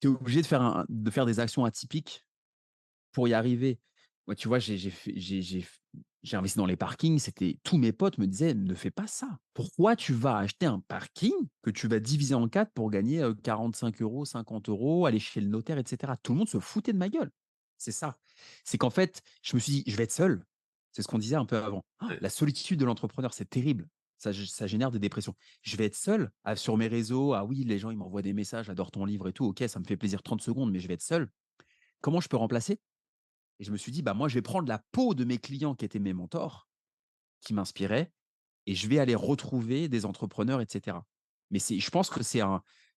tu es obligé de faire un de faire des actions atypiques pour y arriver. Moi, tu vois, j'ai investi dans les parkings, c'était tous mes potes me disaient: «Ne fais pas ça. Pourquoi tu vas acheter un parking que tu vas diviser en 4 pour gagner, heu, 45 €, 50 €, aller chez le notaire et cetera?» tout le monde se foutait de ma gueule. C'est ça. C'est qu'en fait, je me suis dit: «Je vais être seul». C'est ce qu'on disait un peu avant. La solitude de l'entrepreneur, c'est terrible. Ça gé ça génère des dépressions. Je vais être seul à sur mes réseaux, ah oui, les gens, ils m'envoient des messages: «J'adore ton livre et tout». OK, ça me fait plaisir 30 secondes, mais je vais être seul. Comment je peux remplacer? Et je me suis dit: «Bah, moi, je vais prendre la peau de mes clients qui étaient mes mentors, qui m'inspiraient et je vais aller retrouver des entrepreneurs et cetera». Mais je pense que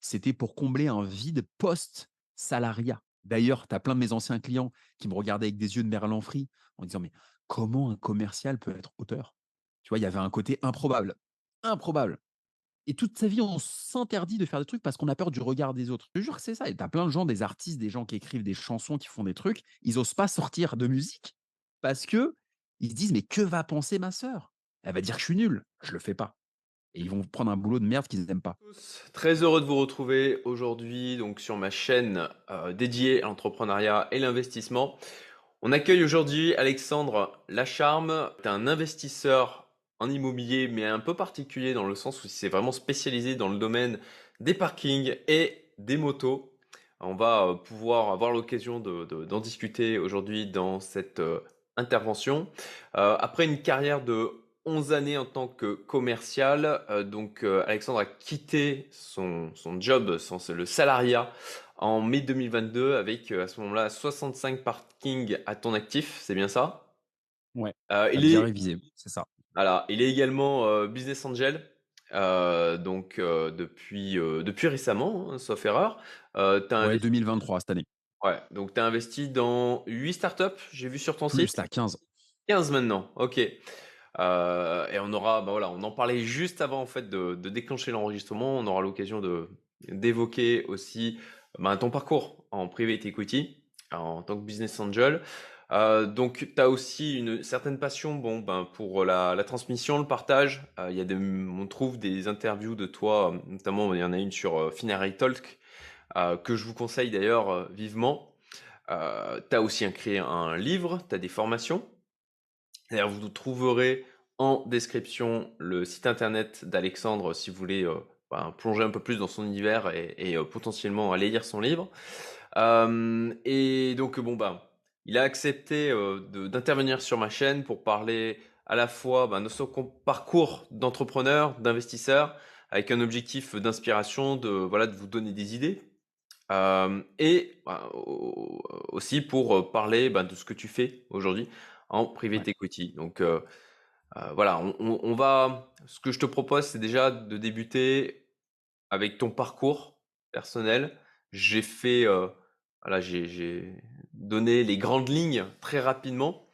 c'était pour combler un vide post-salariat. D'ailleurs, tu as plein de mes anciens clients qui me regardaient avec des yeux de merlan-frit en disant: «Mais comment un commercial peut être auteur?» Tu vois? Il y avait un côté improbable, improbable et toute sa vie, on s'interdit de faire des trucs parce qu'on a peur du regard des autres. Je jure que c'est ça et tu as plein de gens, des artistes, des gens qui écrivent des chansons, qui font des trucs, ils osent pas sortir de musique parce que ils se disent: «Mais que va penser ma sœur? Elle va dire que je suis nul». Je le fais pas et ils vont prendre un boulot de merde qu'ils aiment pas. très heureux de vous retrouver aujourd'hui donc sur ma chaîne euh, dédiée à l'entrepreneuriat et l'investissement. On accueille aujourd'hui Alexandre Lacharme, un investisseur en immobilier mais un peu particulier dans le sens où il s'est vraiment spécialisé dans le domaine des parkings et des motos. On va euh, pouvoir avoir l'occasion de- de- d'en discuter aujourd'hui dans cette euh, intervention. Euh, après une carrière de 11 années en tant que commercial. Euh, donc, euh, Alexandre a quitté son, son job, son, le salariat, en mai 2022 avec à ce moment-là 65 parkings à ton actif. C'est bien ça? Ouais, Il est, révisé, c'est ça. Voilà, il est également euh, business angel. euh, donc euh, depuis, euh, depuis récemment, hein, sauf erreur, euh, tu as Ouais, investi, 2023 cette année. ouais, donc tu investi dans 8 startups, j'ai vu sur ton Plus site? là, 15. 15 maintenant, ok. Euh, et on aura, bah voilà, on en parlait juste avant en fait de, de déclencher l'enregistrement. On aura l'occasion de d'évoquer aussi bah, ton parcours en private equity en tant que business angel. Euh, donc, tu as aussi une certaine passion bon, ben, pour la, transmission, le partage. Euh, il y a des, on trouve des interviews de toi, notamment il y en a une sur euh, Finary Talk, euh, que je vous conseille d'ailleurs vivement. Euh, tu as aussi créé un livre, tu as des formations. D'ailleurs, vous trouverez en description le site internet d'Alexandre si vous voulez ben, plonger un peu plus dans son univers et, potentiellement aller lire son livre. Et donc, bon, ben, il a accepté euh, de- d'intervenir sur ma chaîne pour parler à la fois ben, de son com- parcours d'entrepreneur, d'investisseur, avec un objectif d'inspiration, de, voilà, de vous donner des idées. Euh, et ben, au- aussi pour euh, parler ben, de ce que tu fais aujourd'hui en Ouais. private equity. Donc euh, euh, voilà, on, on- on va. Ce que je te propose, c'est déjà de débuter avec ton parcours personnel. J'ai fait, euh, voilà, j'ai j'ai donné les grandes lignes très rapidement,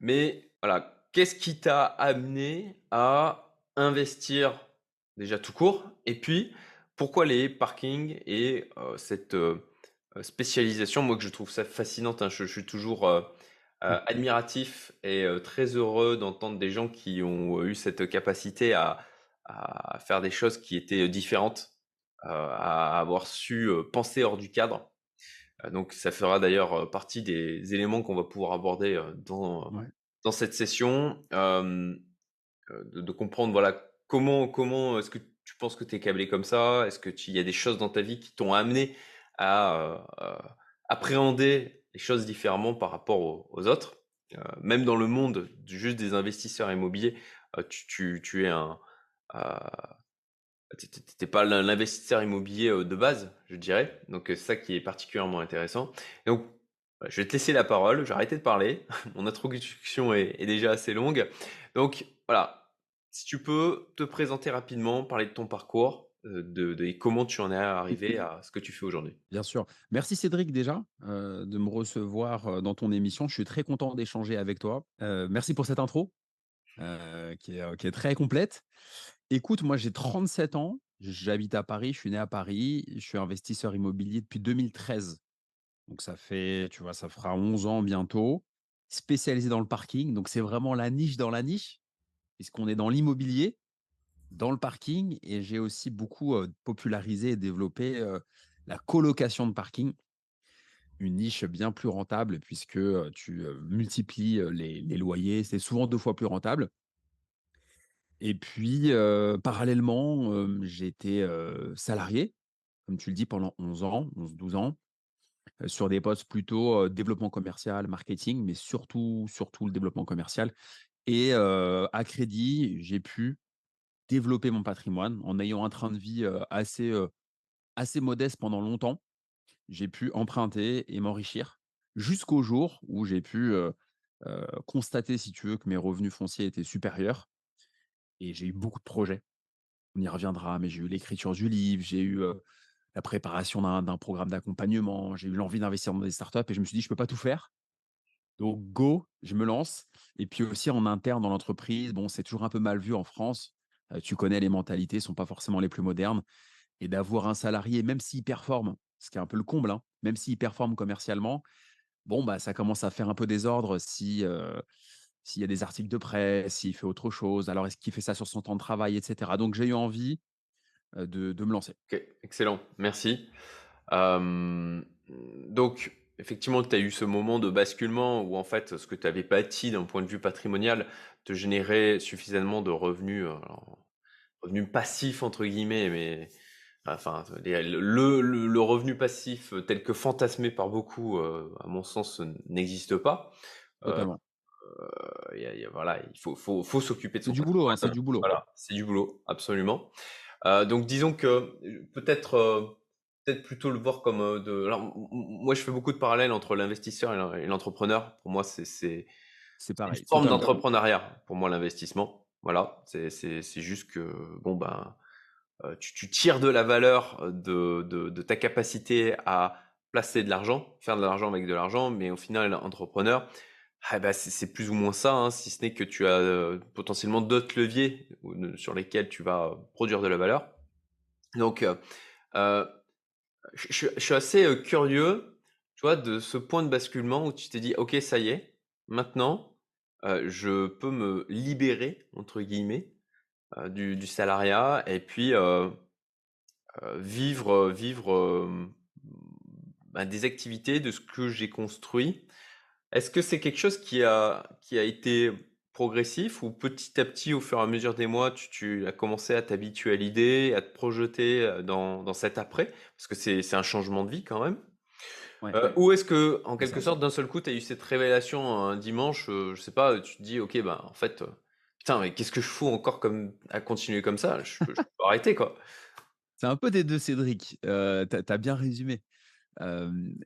mais voilà, qu'est-ce qui t'a amené à investir déjà tout court, et puis pourquoi les parkings et euh, cette euh, spécialisation, moi que je trouve ça fascinante, hein, je, je suis toujours euh, euh, admiratif et très heureux d'entendre des gens qui ont eu cette capacité à, à faire des choses qui étaient différentes, à avoir su penser hors du cadre. Euh, donc ça fera d'ailleurs partie des éléments qu'on va pouvoir aborder dans, Ouais. dans cette session, de, de comprendre voilà comment comment est-ce que tu penses que tu es câblé comme ça? Est-ce que tu- y a des choses dans ta vie qui t'ont amené à appréhender les choses différemment par rapport aux, aux autres? Euh, Même dans le monde juste des investisseurs immobiliers, euh, tu, tu, tu es un euh, t'es t'es- pas l'in- l'investisseur immobilier euh, de base, je dirais. Donc euh, c'est ça qui est particulièrement intéressant. Et donc je vais te laisser la parole. Je vais arrêter de parler. Mon introduction est, est déjà assez longue. Donc voilà, si tu peux te présenter rapidement, parler de ton parcours, euh, de, de- et comment tu en es arrivé à ce que tu fais aujourd'hui. Bien sûr. Merci Cédric déjà euh, de me recevoir dans ton émission. Je suis très content d'échanger avec toi. Euh, merci pour cette intro euh, qui, est, qui est très complète. Écoute, moi j'ai 37 ans, j'habite à Paris, je suis né à Paris, je suis investisseur immobilier depuis 2013. Donc ça fait, tu vois, ça fera 11 ans bientôt, spécialisé dans le parking. Donc c'est vraiment la niche dans la niche, puisqu'on est dans l'immobilier, dans le parking, et j'ai aussi beaucoup popularisé et développé la colocation de parking, une niche bien plus rentable puisque, tu, multiplies, les loyers. C'est souvent 2 fois plus rentable et puis, parallèlement, hem, j'ai été, salarié, comme tu le dis, pendant 11 ans, 11-12 ans, sur des postes plutôt, développement commercial, marketing, mais surtout surtout le développement commercial et à crédit, j'ai pu développer mon patrimoine en ayant un train de vie, assez, assez modeste pendant longtemps. J'ai pu emprunter et m'enrichir jusqu'au jour où j'ai pu, constater, si tu veux, que mes revenus fonciers étaient supérieurs et j'ai eu beaucoup de projets. On y reviendra, mais j'ai eu l'écriture du livre, j'ai eu, la préparation d'un programme d'accompagnement, j'ai eu l'envie d'investir dans des startups et je me suis dit: «Je peux pas tout faire, donc go, je me lance» et puis aussi en interne dans l'entreprise, bon, c'est toujours un peu mal vu en France. Tu connais les mentalités sont pas forcément les plus modernes et d'avoir un salarié, même s'il performe, ce qui est un peu le comble, hein, même s'il performe commercialement, bon, bah, ça commence à faire un peu désordre si, s'il y a des articles de presse, s'il fait autre chose. Alors est-ce qu'il fait ça sur son temps de travail et cetera? Donc j'ai eu envie, de de me lancer. Excellent, merci. Donc effectivement, tu as eu ce moment de basculement où en fait, ce que tu avais bâti d'un point de vue patrimonial te générait suffisamment de revenus, alors «revenus passifs» entre guillemets, mais enfin les le le le revenu passif tel que fantasmé par beaucoup, à mon sens, n'existe pas. Y a il y a voilà, il faut faut faut s'occuper de C'est son du boulot, hein, c'est du boulot. Voilà, c'est du boulot, absolument. Heu, donc disons que, peut-être, heu, peut-être plutôt le voir comme, de alors moi je fais beaucoup de parallèles entre l'investisseur et l'en et l'entrepreneur. Pour moi, c'est c'est C'est c'est une pareil, forme d'entrepreneuriat, pour moi l'investissement. Voilà, c'est c'est c'est juste que bon ben, tu tires de la valeur, de de de ta capacité à placer de l'argent, faire de l'argent avec de l'argent, mais au final entrepreneur, ah bah, c'est plus ou moins ça, hein, si ce n'est que tu as, heu, potentiellement d'autres leviers sur lesquels tu vas produire de la valeur. Donc, heu, je suis assez, curieux, tu vois, de ce point de basculement où tu t'es dit: «OK, ça y est, maintenant, je peux me libérer» entre guillemets, du salariat et puis, vivre, vivre, bah, des activités de ce que j'ai construit. Est-ce que c'est quelque chose qui a qui a été progressif ou petit à petit, au fur et à mesure des mois, tu tu as commencé à t'habituer à l'idée, à te projeter, heu, dans dans cet après? Parce que c'est c'est un changement de vie quand même. Ouais, Heu, ou est-ce qu'en quelque sorte, d'un seul coup, tu as eu cette révélation un dimanche, heu, je sais pas, tu te dis: «OK, ben, en fait, heu, putain, mais qu'est-ce que je fous encore comme à continuer comme ça? Je peux je peux arrêter, quoi». C'est un peu des 2 Cédric, heu, tu as tu as bien résumé. Hem,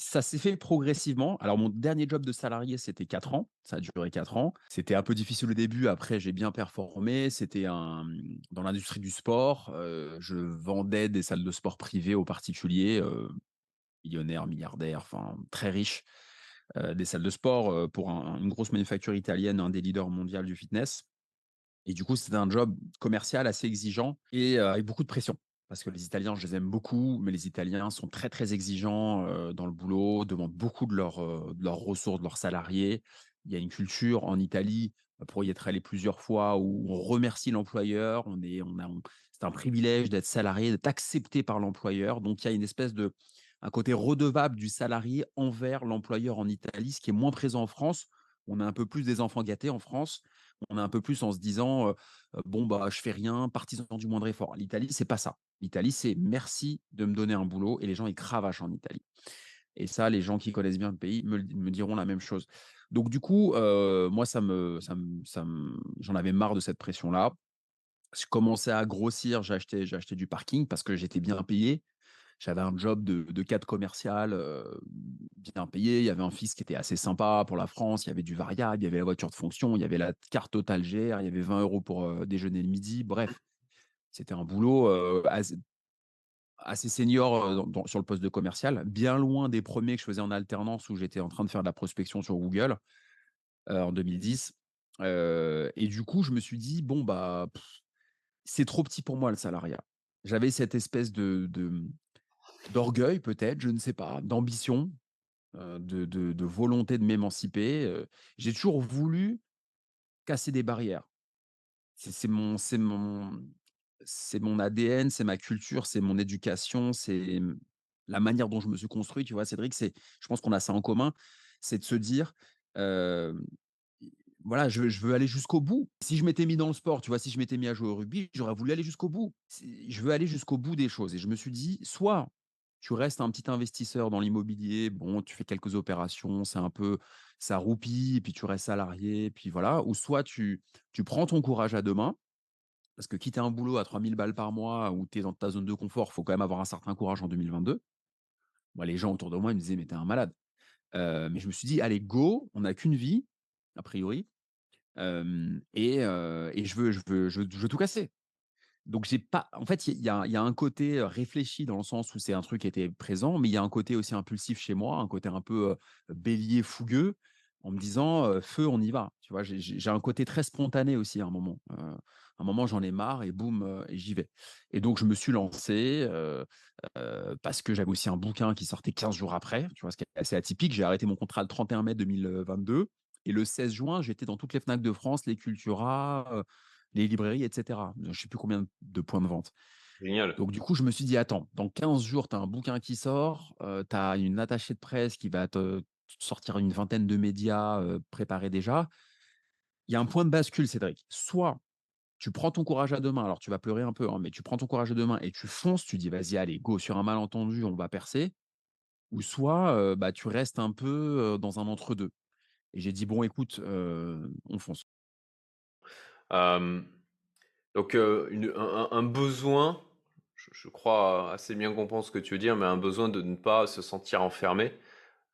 ça s'est fait progressivement. Alors mon dernier job de salarié, c'était 4 ans, ça a duré 4 ans. C'était un peu difficile au début, après j'ai bien performé. C'était dans l'industrie du sport, heu, je vendais des salles de sport privées aux particuliers, heu, millionnaires, milliardaires, enfin très riches, heu, des salles de sport, pour un une grosse manufacture italienne, un des leaders mondial du fitness. Et du coup, c'était un job commercial assez exigeant et avec beaucoup de pression. Parce que les Italiens, je les aime beaucoup, mais les Italiens sont très, très exigeants, heu, dans le boulot, demandent beaucoup de leurs, heu, de leurs ressources, de leurs salariés. Il y a une culture en Italie, heu, pour y être allé plusieurs fois, où on remercie l'employeur. On est on a c'est un privilège d'être salarié, d'être accepté par l'employeur. Donc il y a une espèce de un côté redevable du salarié envers l'employeur en Italie, ce qui est moins présent en France. On a un peu plus des enfants gâtés en France. On est un peu plus en se disant, heu: «Bon, bah, je fais rien, partisan du moindre effort». L'Italie, c'est pas ça. L'Italie, c'est: «Merci de me donner un boulot» et les gens, ils cravachent en Italie. Et ça, les gens qui connaissent bien le pays me diront la même chose. Donc du coup, moi, ça me j'en avais marre de cette pression-là. Je commençais à grossir, acheté du parking parce que j'étais bien payé. J'avais un job de de cadre commercial, heu, bien payé. Il y avait un fils qui était assez sympa pour la France. Il y avait du variable, il y avait la voiture de fonction, il y avait la carte Total GR, il y avait 20 euros pour, heu, déjeuner le midi. Bref, c'était un boulot, heu, assez senior, sur le poste de commercial, bien loin des premiers que je faisais en alternance où j'étais en train de faire de la prospection sur Google, en 2010. Heu et du coup, je me suis dit: «Bon, bah, c'est trop petit pour moi le salariat». J'avais cette espèce de d'orgueil peut-être, je ne sais pas, d'ambition, heu, de de volonté de m'émanciper, heu. J'ai toujours voulu casser des barrières. C'est mon c'est mon c'est mon ADN, c'est ma culture, c'est mon éducation, c'est, la manière dont je me suis construit, tu vois, Cédric? C'est je pense qu'on a ça en commun, c'est de se dire, i voilà, je veux je veux aller jusqu'au bout. Si je m'étais mis dans le sport, tu vois, si je m'étais mis à jouer au rugby, j'aurais voulu aller jusqu'au bout. Je veux aller jusqu'au bout des choses et je me suis dit: «Soit tu restes un petit investisseur dans l'immobilier, bon, tu fais quelques opérations, c'est un peu ça roupille et puis tu restes salarié, puis voilà, ou soit tu tu prends ton courage à 2 mains» Parce que quitter un boulot à 3000 balles par mois où tu es dans ta zone de confort, faut quand même avoir un certain courage en 2022. Moi, les gens autour de moi, ils me disaient: «Mais tu es un malade». Heu, mais je me suis dit: «Allez, go, on n'a qu'une vie, a priori, et et je veux je veux je veux tout casser». Donc j'ai pas en fait, il y a un côté, réfléchi dans le sens où c'est un truc qui était présent, mais il y a un côté aussi impulsif chez moi, un côté un peu, bélier fougueux en me disant, «Feu, on y va». Tu vois? J'ai un côté très spontané aussi à un moment. À un moment, j'en ai marre et boum, j'y vais. Et donc je me suis lancé, parce que j'avais aussi un bouquin qui sortait 15 jours après, tu vois? Ce qui est assez atypique. J'ai arrêté mon contrat le 31 mai 2022 et le 16 juin, j'étais dans toutes les Fnac de France, les Cultura, les librairies, et cetera. Je sais plus combien de points de vente. Génial. Donc du coup, je me suis dit: «Attends, dans 15 jours, tu as un bouquin qui sort, heu, tu as une attachée de presse qui va te sortir une vingtaine de médias, heu, préparés déjà». Il y a un point de bascule, Cédric. Soit tu prends ton courage à 2 mains, alors tu vas pleurer un peu, hein, mais tu prends ton courage à 2 mains et tu fonces, tu dis: «Vas-y, allez, go, sur un malentendu, on va percer». Ou soit, heu, bah, tu restes un peu, dans un entre-deux. Et j'ai dit: «Bon écoute, on fonce». Donc, une un besoin, je je crois assez bien comprendre ce que tu veux dire, mais un besoin de ne pas se sentir enfermé,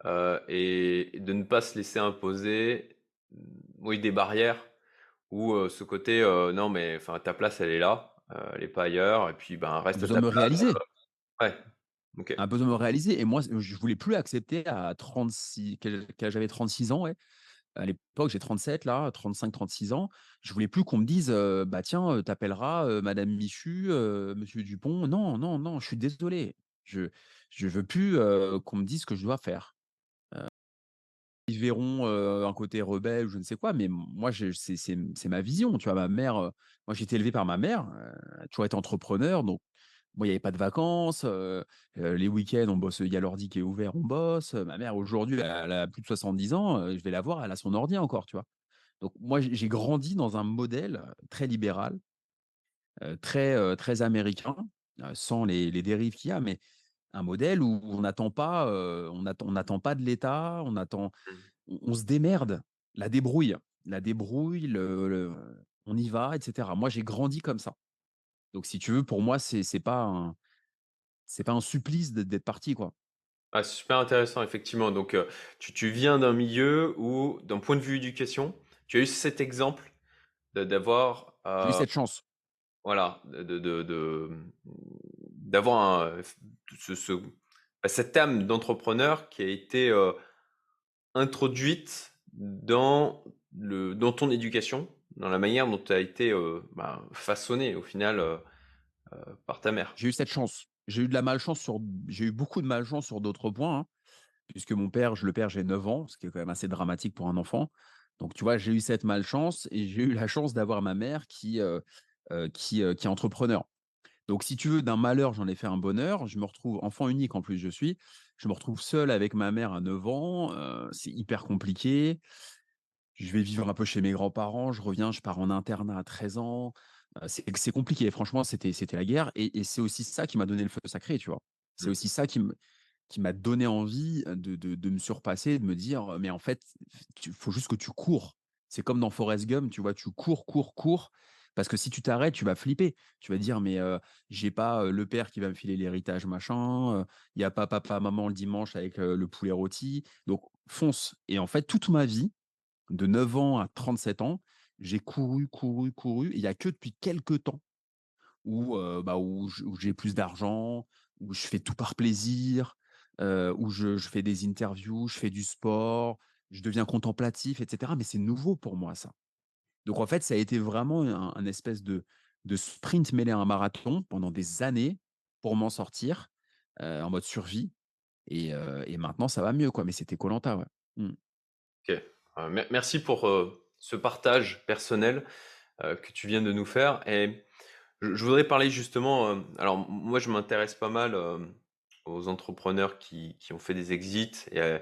et de ne pas se laisser imposer, mmh, oui, des barrières ou, ce côté, non mais enfin ta place elle est là, elle est pas ailleurs et puis, ben, reste besoin de me place, réaliser. ouais. Un besoin de me réaliser et moi, je voulais plus accepter à 36 quel quel âge j'avais? 36 ans, ouais. À l'époque, j'ai 37 là, 35-36 ans. Je voulais plus qu'on me dise, «Bah tiens, heu, tu appelleras, heu, madame Michu, monsieur Dupont». Non, non, non, je suis désolé. Je je veux plus, qu'on me dise ce que je dois faire. Ils verront, un côté rebelle ou je ne sais quoi, mais moi c'est ma vision, tu vois? Ma mère, moi j'ai été élevé par ma mère, a toujours été entrepreneur, donc moi il y avait pas de vacances, les week-ends on bosse, il y a l'ordi qui est ouvert, on bosse. Ma mère aujourd'hui, elle a plus de 70 ans, je vais la voir, elle a son ordi encore, tu vois? Donc moi j'ai grandi dans un modèle très libéral, très, très américain, sans les les dérives qu'il y a, mais un modèle où on n'attend pas, on on pas de l'État, on attend Mmh. on on se démerde, la débrouille, la débrouille, le le on y va et cetera. Moi, j'ai grandi comme ça. Donc si tu veux, pour moi, c'est c'est pas un pas un supplice d'être parti, quoi. Ah, c'est super intéressant effectivement, donc, tu tu viens d'un milieu où, d'un point de vue éducation, tu as eu cet exemple d'avoir, eu heu, cette chance. voilà, de mmh, d'avoir ce ce bah, cette âme d'entrepreneur qui a été, introduite dans le dans ton éducation, dans la manière dont tu as été, heu, bah, façonné au final, heu heu, par ta mère. J'ai eu cette chance. J'ai eu de la malchance sur j'ai eu beaucoup de malchance sur d'autres points, hein, puisque mon père, je le perds, j'ai 9 ans, ce qui est quand même assez dramatique pour un enfant. Donc tu vois, j'ai eu cette malchance et j'ai eu la chance d'avoir ma mère qui, heu, qui, qui est entrepreneur. Donc si tu veux, d'un malheur, j'en ai fait un bonheur. Je me retrouve enfant unique en plus je suis. Je me retrouve seul avec ma mère à 9 ans, c'est hyper compliqué. Je vais vivre un peu chez mes grands-parents, je reviens, je pars en internat à 13 ans. C'est compliqué, franchement, c'était la guerre et et c'est aussi ça qui m'a donné le feu sacré, tu vois? C'est Mmh. aussi ça qui me qui m'a donné envie, de de de me surpasser, de me dire, «Mais en fait, il faut juste que tu cours». C'est comme dans Forrest Gump, tu vois? Tu cours, cours, cours, parce que si tu t'arrêtes, tu vas flipper. Tu vas dire: «Mais, heu, j'ai pas, le père qui va me filer l'héritage machin, il y a pas papa, maman le dimanche avec, le poulet rôti». Donc fonce et en fait, toute ma vie, de 9 ans à 37 ans, j'ai couru, couru, couru. Il y a que depuis quelque temps où, bah, j'ai plus d'argent, où je fais tout par plaisir, où je fais des interviews, je fais du sport, je deviens contemplatif et cetera. Mais c'est nouveau pour moi ça. Donc en fait, ça a été vraiment un espèce de sprint mêlé à un marathon pendant des années pour m'en sortir, en mode survie et maintenant ça va mieux quoi, mais c'était koh Lanta, ouais. Mmh. OK. Mer merci pour, heu, ce partage personnel, heu, que tu viens de nous faire et Je voudrais parler justement, alors moi je m'intéresse pas mal, aux entrepreneurs qui qui ont fait des exits et heu,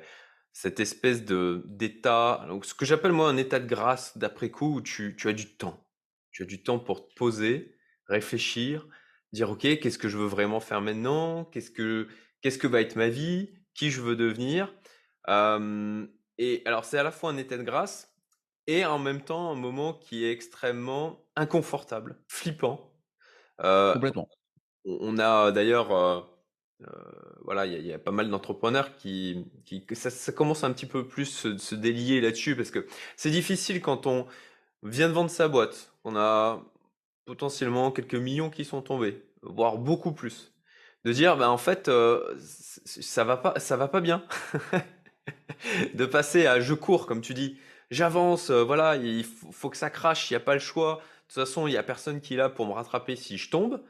cette espèce d'état, ce que j'appelle moi un état de grâce d'après coup où tu tu as du temps. Tu as du temps pour te poser, réfléchir, dire: «OK, qu'est-ce que je veux vraiment faire maintenant? Qu'est-ce que que va être ma vie? Qui je veux devenir?» Et alors c'est à la fois un état de grâce et en même temps un moment qui est extrêmement inconfortable, flippant. Complètement. on a d'ailleurs, voilà, il y a il y a pas mal d'entrepreneurs qui qui ça ça commence un petit peu plus se se délier là-dessus parce que c'est difficile quand on vient de vendre sa boîte, on a potentiellement quelques millions qui sont tombés, voire beaucoup plus. De dire: «Bah, en fait, ça va pas ça va pas bien». De passer à: «Je cours», comme tu dis, «J'avance, heu, voilà, il faut faut que ça crache, il y a pas le choix. De toute façon, il y a personne qui est là pour me rattraper si je tombe», heu,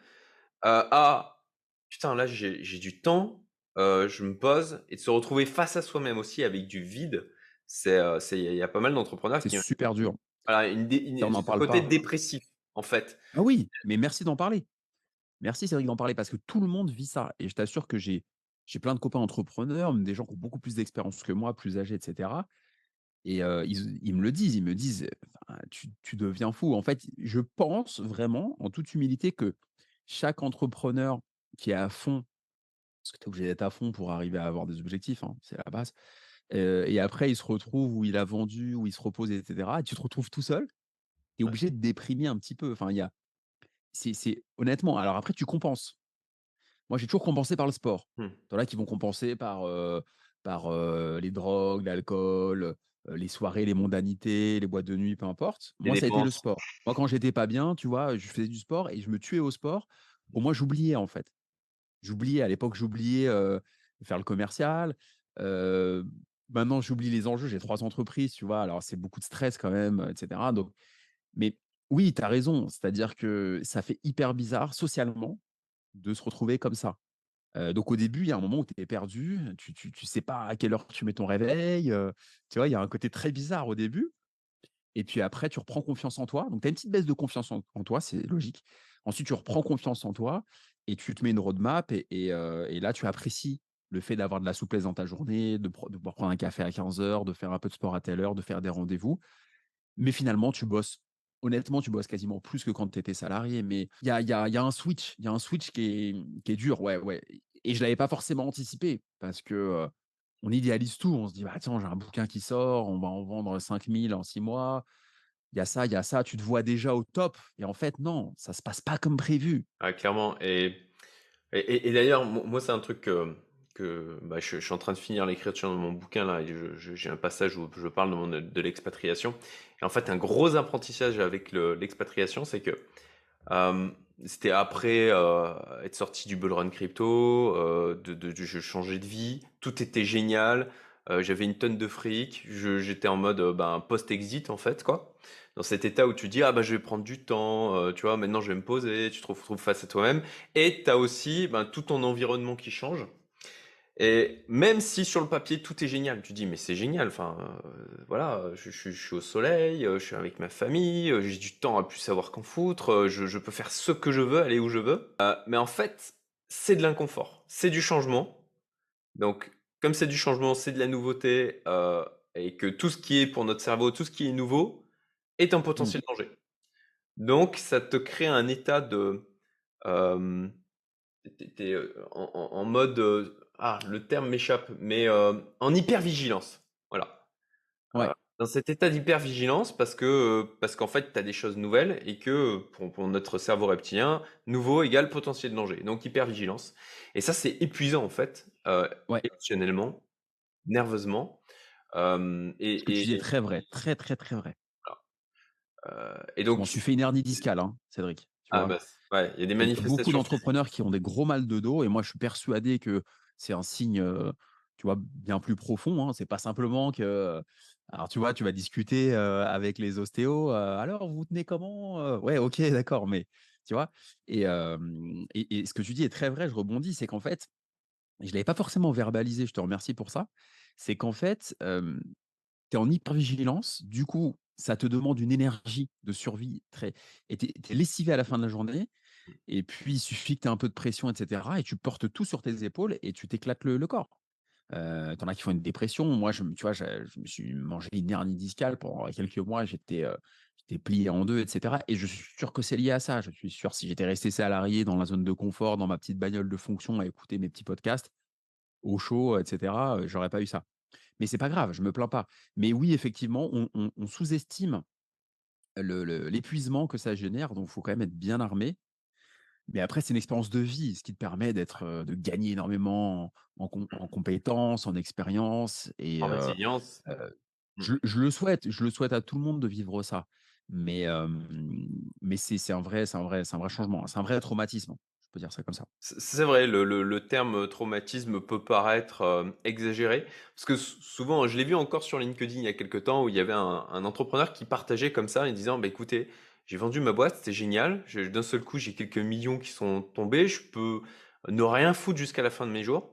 à: «Putain, là, j'ai du temps, heu, je me pose» et de se retrouver face à soi-même aussi avec du vide. C'est, c'est il y a pas mal d'entrepreneurs C'est qui ont super dur. voilà, une on une n'en ce parle côté pas. dépressif, en fait. Ah oui, mais merci d'en parler. Merci Cédric d'en parler parce que tout le monde vit ça et je t'assure que j'ai j'ai plein de copains entrepreneurs, des gens qui ont beaucoup plus d'expérience que moi, plus âgés et cetera et ils ils me le disent, ils me disent: «Enfin, tu tu deviens fou». En fait, je pense vraiment, en toute humilité, que chaque entrepreneur qui est à fond, parce que tu es obligé d'être à fond pour arriver à avoir des objectifs, hein, c'est la base, et après il se retrouve où il a vendu, où il se repose et cetera et tu te retrouves tout seul, tu es obligé de déprimer un petit peu. Enfin, il y a c'est honnêtement alors après tu compenses. Moi, j'ai toujours compensé par le sport. Mmh. Tu en as qui vont compenser par, par, les drogues, l'alcool, les soirées, les mondanités, les boîtes de nuit, peu importe. Les Moi, ça a été le sport. Moi, quand j'étais pas bien, tu vois, je faisais du sport et je me tuais au sport. Au moins, j'oubliais, en fait. J'oubliais, à l'époque, j'oubliais, faire le commercial. Maintenant, j'oublie les enjeux. J'ai 3 entreprises, tu vois? Alors, c'est beaucoup de stress quand même, heu, et cetera. Donc mais oui, tu as raison. C'est-à-dire que ça fait hyper bizarre socialement de se retrouver comme ça. Donc au début, il y a un moment où tu es perdu, tu tu tu sais pas à quelle heure tu mets ton réveil, tu vois? Il y a un côté très bizarre au début et puis après tu reprends confiance en toi. Donc tu as une petite baisse de confiance en toi, c'est logique. Ensuite, tu reprends confiance en toi et tu te mets une roadmap et et et là tu apprécies le fait d'avoir de la souplesse dans ta journée, de de pouvoir prendre un café à quinze heures, de faire un peu de sport à telle heure, de faire des rendez-vous. Mais finalement, tu bosses honnêtement, tu bosses quasiment plus que quand tu étais salarié. Mais il y a un switch il y a un switch qui est, dur, ouais, ouais et je l'avais pas forcément anticipé parce que, on idéalise tout. On se dit: «Bah, tiens, j'ai un bouquin qui sort, on va en vendre 5000 en 6 mois. Il y a ça, il y a ça». Tu te vois déjà au top et en fait, non, ça se passe pas comme prévu. Ah clairement et et d'ailleurs, mo moi, c'est un truc que que, bah, je suis en train de finir l'écriture de mon bouquin là j'ai un passage où je parle de l'expatriation en fait, un gros apprentissage avec le l'expatriation, c'est que, hem, c'était après, heu, être sorti du bull run crypto, de de de je changeais de vie, tout était génial, j'avais une tonne de fric, j'étais en mode, ben, post-exit en fait, quoi. Dans cet état où tu dis: «Ah bah, je vais prendre du temps, tu vois? Maintenant je vais me poser», tu te retrouves face à toi-même et tu as aussi, ben, tout ton environnement qui change et même si sur le papier tout est génial, tu dis: «Mais c'est génial, enfin, heu, voilà, je je je suis au soleil, heu, je suis avec ma famille, heu, j'ai du temps à plus savoir qu'en foutre, je je peux faire ce que je veux, aller où je veux». Mais en fait, c'est de l'inconfort, c'est du changement. Donc comme c'est du changement, c'est de la nouveauté, et que tout ce qui est pour notre cerveau, tout ce qui est nouveau est un Mmh. potentiel danger. Donc ça te crée un état de, hem, tu es tu es, en en mode, ah, le terme m'échappe, mais, heu, en hypervigilance, voilà. Ouais, dans cet état d'hypervigilance parce que, heu, parce qu'en fait, tu as des choses nouvelles et que, pour pour notre cerveau reptilien, nouveau égale potentiel danger, donc hypervigilance et ça, c'est épuisant en fait, ouais. émotionnellement, nerveusement, hem Ce que tu et dis est et très vrai, très, très, très vrai. voilà, et donc suis fait une hernie discale, hein, Cédric, tu ah bah, ouais, il y a des Et il y a beaucoup manifestations physiques. d'entrepreneurs qui ont des gros mal de dos et moi, je suis persuadé que c'est un signe, tu vois, bien plus profond, hein. C'est pas simplement que alors tu vois, tu vas discuter, avec les ostéos, «Alors, vous tenez comment, heu?» «Ouais, OK, d'accord», mais tu vois? Et et ce que tu dis est très vrai, je rebondis, c'est qu'en fait, je l'avais pas forcément verbalisé, je te remercie pour ça. C'est qu'en fait, tu es en hypervigilance, du coup, ça te demande une énergie de survie très et tu es lessivé à la fin de la journée Et puis, il suffit que tu aies un peu de pression, et cetera, et tu portes tout sur tes épaules et tu t'éclates le, le corps. Euh, T'en as qui font une dépression. Moi, je, tu vois, je, me suis mangé une hernie discale pendant quelques mois. J'étais plié en deux, etc. Et je suis sûr que c'est lié à ça. Je suis sûr si j'étais resté salarié dans la zone de confort, dans ma petite bagnole de fonction, à écouter mes petits podcasts au chaud, etc., j'aurais pas eu ça. Mais c'est pas grave, je me plains pas. Mais oui, effectivement, on, sous-estime le- le- l'épuisement que ça génère, donc il faut quand même être bien armé. Mais après, c'est une expérience de vie, ce qui te permet d'être, de gagner énormément en, en com- en compétences, en expérience. Et En résilience. euh, Mmh. je, je le souhaite, je le souhaite à tout le monde de vivre ça. Mais, euh, mais c'est c'est un vrai, c'est un vrai, c'est un vrai changement, c'est un vrai traumatisme. Je peux dire ça comme ça. C'est vrai, le le le terme, traumatisme peut paraître, exagéré parce que sou souvent, je l'ai vu encore sur LinkedIn il y a quelque temps où il y avait un un entrepreneur qui partageait comme ça en disant: «Bah, écoutez, j'ai vendu ma boîte, c'était génial, d'un seul coup, j'ai quelques millions qui sont tombés, je peux ne rien foutre jusqu'à la fin de mes jours.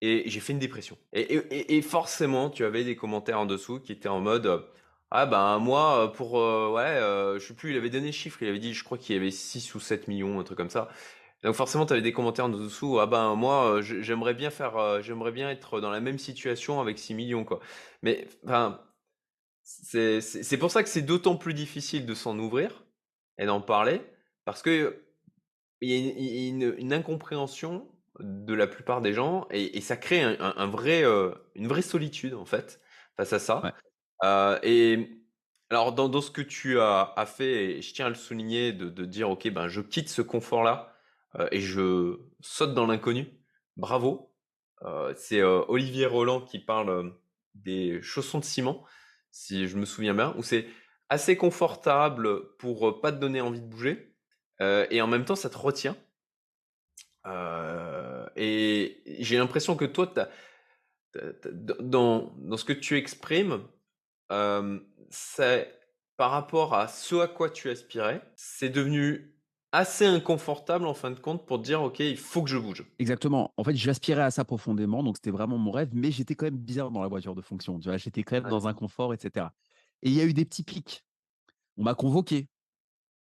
Et j'ai fait une dépression» et forcément, tu avais des commentaires en dessous qui étaient en mode, heu: «Ah ben, moi, heu, pour, heu, ouais, heu», je sais plus, il avait donné le chiffre, il avait dit, je crois qu'il y avait 6 ou 7 millions, un truc comme ça. Donc forcément, tu avais des commentaires en dessous, ah ben moi, j'aimerais bien faire, j'aimerais bien être dans la même situation avec six millions quoi. Mais enfin, c'est c'est c'est pour ça que c'est d'autant plus difficile de s'en ouvrir et d'en parler parce que il y a une incompréhension de la plupart des gens et et ça crée un un un vrai, heu, une vraie solitude en fait, face à Ouais, ça. Heu et alors dans dans ce que tu as as fait et je tiens à le souligner de de dire: «OK, ben, je quitte ce confort-là, heu, et je saute dans l'inconnu». Bravo! C'est, Olivier Roland qui parle, des chaussons de ciment, si je me souviens bien, où c'est assez confortable pour, pas te donner envie de bouger, et en même temps ça te retient. Et j'ai l'impression que toi, dans dans ce que tu exprimes, c'est par rapport à ce à quoi tu aspirais, c'est devenu assez inconfortable en fin de compte pour dire: «OK, il faut que je bouge». exactement. En fait, j'aspirais à ça profondément, donc c'était vraiment mon rêve, mais j'étais quand même bien dans la voiture de fonction. Tu vois, j'étais quand même Ouais. dans un confort, et cetera. Et il y a eu des petits pics. On m'a convoqué.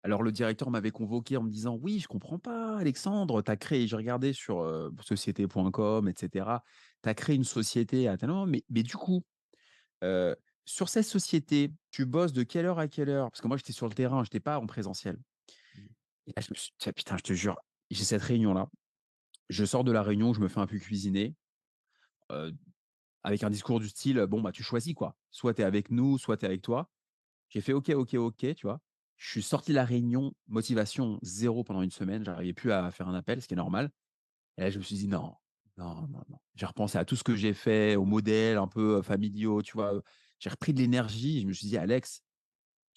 Alors le directeur m'avait convoqué en me disant: «Oui, je comprends pas Alexandre, tu as créé» j'ai regardé sur, heu, société.com et cetera. «Tu as créé une société à mais mais du coup, heu, sur cette société, tu bosses de quelle heure à quelle heure?» parce que moi j'étais sur le terrain, j'étais pas en présentiel. Et là je me suis dit: «Putain, je te jure, j'ai cette réunion-là». Je sors de la réunion, je me fais un peu cuisiner, avec un discours du style, «Bon, bah, tu choisis quoi. Soit tu es avec nous, soit tu es avec toi». J'ai fait: «OK, OK, OK», tu vois? Je suis sorti de la réunion, motivation zéro pendant une semaine, j'arrivais plus à faire un appel, ce qui est normal. Et là, je me suis dit: «Non, non, non, non». J'ai repensé à tout ce que j'ai fait, aux modèles un peu, familiaux, tu vois? j'ai repris de l'énergie, je me suis dit: «Alex,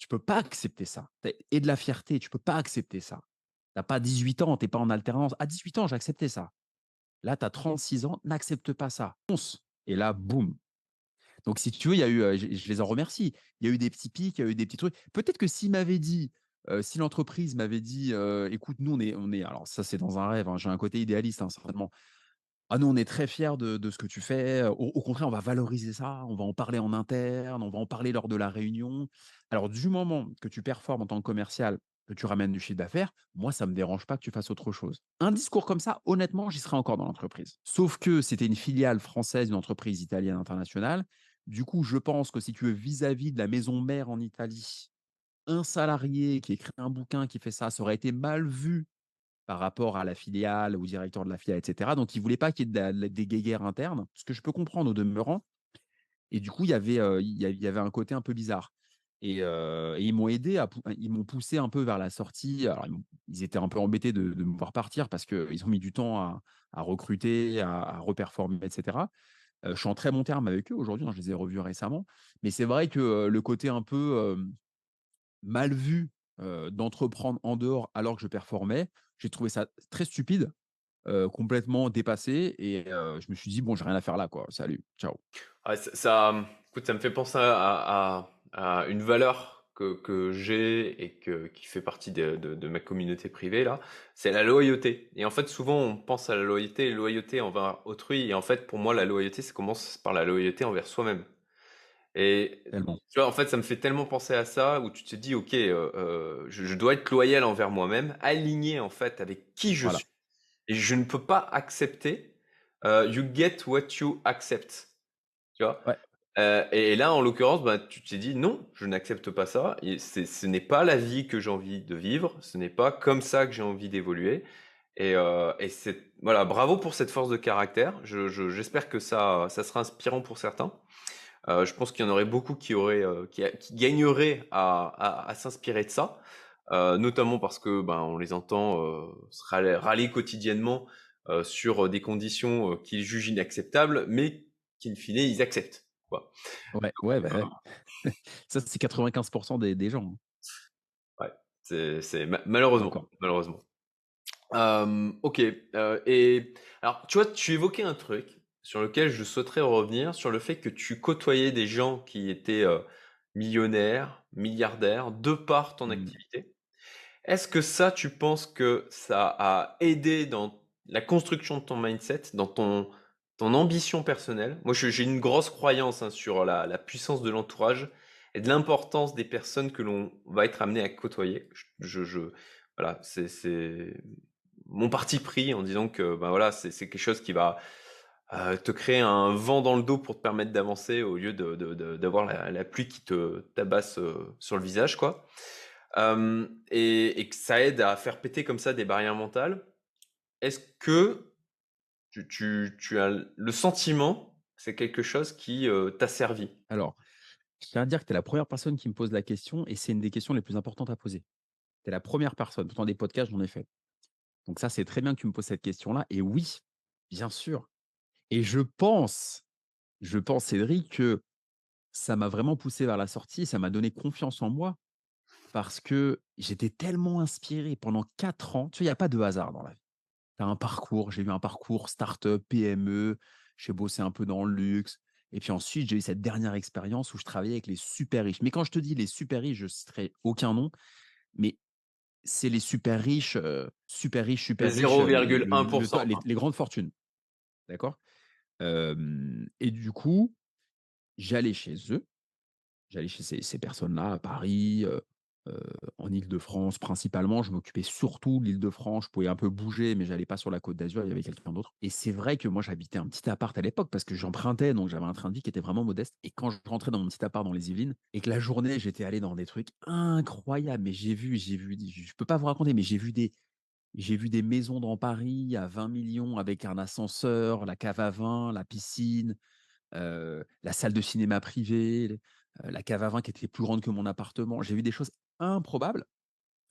tu peux pas accepter ça. Et de la fierté, tu peux pas accepter ça. Tu as pas 18 ans, tu es pas en alternance. À 18 ans, j'acceptais ça. Là, tu as 36 ans, n'accepte pas ça. Fonce» et là, boum, donc si tu veux, il y a eu, je je les en remercie. Il y a eu des petits pics, il y a eu des petits trucs. Peut-être que s'il m'avait dit, si l'entreprise m'avait dit, «Écoute, nous on est on est» alors ça c'est dans un rêve, hein, j'ai un côté idéaliste, hein, certainement. «Ah nous on est très fiers de de ce que tu fais, au au contraire on va valoriser ça, on va en parler en interne, on va en parler lors de la réunion». Alors du moment que tu performes en tant que commercial, que tu ramènes du chiffre d'affaires, moi ça me dérange pas que tu fasses autre chose. Un discours comme ça, honnêtement, j'y serais encore dans l'entreprise. Sauf que c'était une filiale française d'une entreprise italienne internationale du coup, je pense que si tu veux vis-à-vis de la maison mère en Italie, un salarié qui écrit un bouquin qui fait ça, ça aurait été mal vu par rapport à la filiale, au directeur de la filiale, et cetera. Donc, il ne voulait pas qu'il y ait des guéguerres internes, ce que je peux comprendre au demeurant. Et du coup, il y avait, heu, il y avait un côté un peu bizarre. Et et ils m'ont aidé ils m'ont poussé un peu vers la sortie. Alors ils ils étaient un peu embêtés de me voir partir parce qu'ils ont mis du temps à recruter, à reperformer, et cetera. Heu, je suis en très bon terme avec eux aujourd'hui, hein, je les ai revus récemment. Mais c'est vrai que, le côté un peu, mal vu, d'entreprendre en dehors alors que je performais, j'ai trouvé ça très stupide, complètement dépassé et je me suis dit: «Bon, j'ai rien à faire là, quoi. Salut, ciao». Ça mmh, écoute, ça me fait penser à une valeur que que j'ai et que qui fait partie de de de ma communauté privée là, c'est la loyauté et en fait, souvent, on pense à la loyauté loyauté envers autrui et en fait, pour moi, la loyauté, ça commence par la loyauté envers soi-même Et Tellement. tu vois, en fait, ça me fait tellement penser à ça où tu te dis: «OK, heu heu, je je dois être loyal envers moi-même, aligné, en fait, avec qui je Voilà. suis et je ne peux pas accepter, heu, you get what you accept». Tu vois? Ouais. Et là, en l'occurrence, bah, tu t'es dit: «Non, je n'accepte pas ça et c'est ce n'est pas la vie que j'ai envie de vivre, ce n'est pas comme ça que j'ai envie d'évoluer» et et c'est voilà, bravo pour cette force de caractère. Je je j'espère que ça ça sera inspirant pour certains. Heu, je pense qu'il y en aurait beaucoup qui auraient, qui gagneraient à à à s'inspirer de ça, heu, notamment parce que, ben, on les entend, râler râler quotidiennement, sur, des conditions, qu'ils jugent inacceptables, mais qu'in fine ils acceptent, quoi. Ouais, ouais, bah, ouais. Ça, c'est 95 des des gens, hein. Ouais, c'est malheureusement, malheureusement. OK, et alors, tu vois, tu évoquais un truc sur lequel je souhaiterais revenir, sur le fait que tu côtoyais des gens qui étaient, heu, millionnaires, milliardaires, de par ton Mmh. activité. Est-ce que ça, tu penses que ça a aidé dans la construction de ton mindset, dans ton ton ambition personnelle? Moi, j'ai une grosse croyance, hein, sur la la puissance de l'entourage et de l'importance des personnes que l'on va être amené à côtoyer. Je je je voilà, c'est c'est mon parti pris en disant que, ben, voilà, c'est c'est quelque chose qui va, heu, te créer un vent dans le dos pour te permettre d'avancer au lieu de de de d'avoir la pluie qui te tabasse, heu, sur le visage, quoi. Hem et que ça aide à faire péter comme ça des barrières mentales. Est-ce que tu as le sentiment que c'est quelque chose qui, t'a servi? Alors, je tiens à dire que tu es la première personne qui me pose la question et c'est une des questions les plus importantes à poser. Tu es la première personne, pourtant des podcasts, j'en ai fait. Donc ça, c'est très bien que tu me poses cette question-là et oui, bien sûr et je pense je pense Cédric que ça m'a vraiment poussé vers la sortie, ça m'a donné confiance en moi parce que j'étais tellement inspiré pendant 4 ans. Tu vois, il y a pas de hasard dans la vie. Tu as un parcours, j'ai eu un parcours start-up, PME, j'ai bossé un peu dans le luxe et puis ensuite, j'ai eu cette dernière expérience où je travaillais avec les super riches. Mais quand je te dis les super riches, je citerai aucun nom, mais c'est les super riches, heu, super riches, super riches, heu, le le le to 0,1 les les grandes fortunes, d'accord? Et du coup, j'allais chez eux, j'allais chez ces personnes-là à Paris, en Île-de-France principalement. Je m'occupais surtout de l'Île-de-France. Je pouvais un peu bouger, mais j'allais pas sur la Côte d'Azur, il y avait quelqu'un d'autre et c'est vrai que moi, j'habitais un petit appart à l'époque parce que j'empruntais, donc j'avais un train de vie qui était vraiment modeste et quand je rentrais dans mon petit appart dans les Yvelines et que la journée, j'étais allé dans des trucs incroyables, mais j'ai vu j'ai vu je peux pas vous raconter, mais j'ai vu des j'ai vu des maisons dans Paris à 20 millions avec un ascenseur, la cave à vin, la piscine, la salle de cinéma privée, la cave à vin qui était plus grande que mon appartement. J'ai vu des choses improbables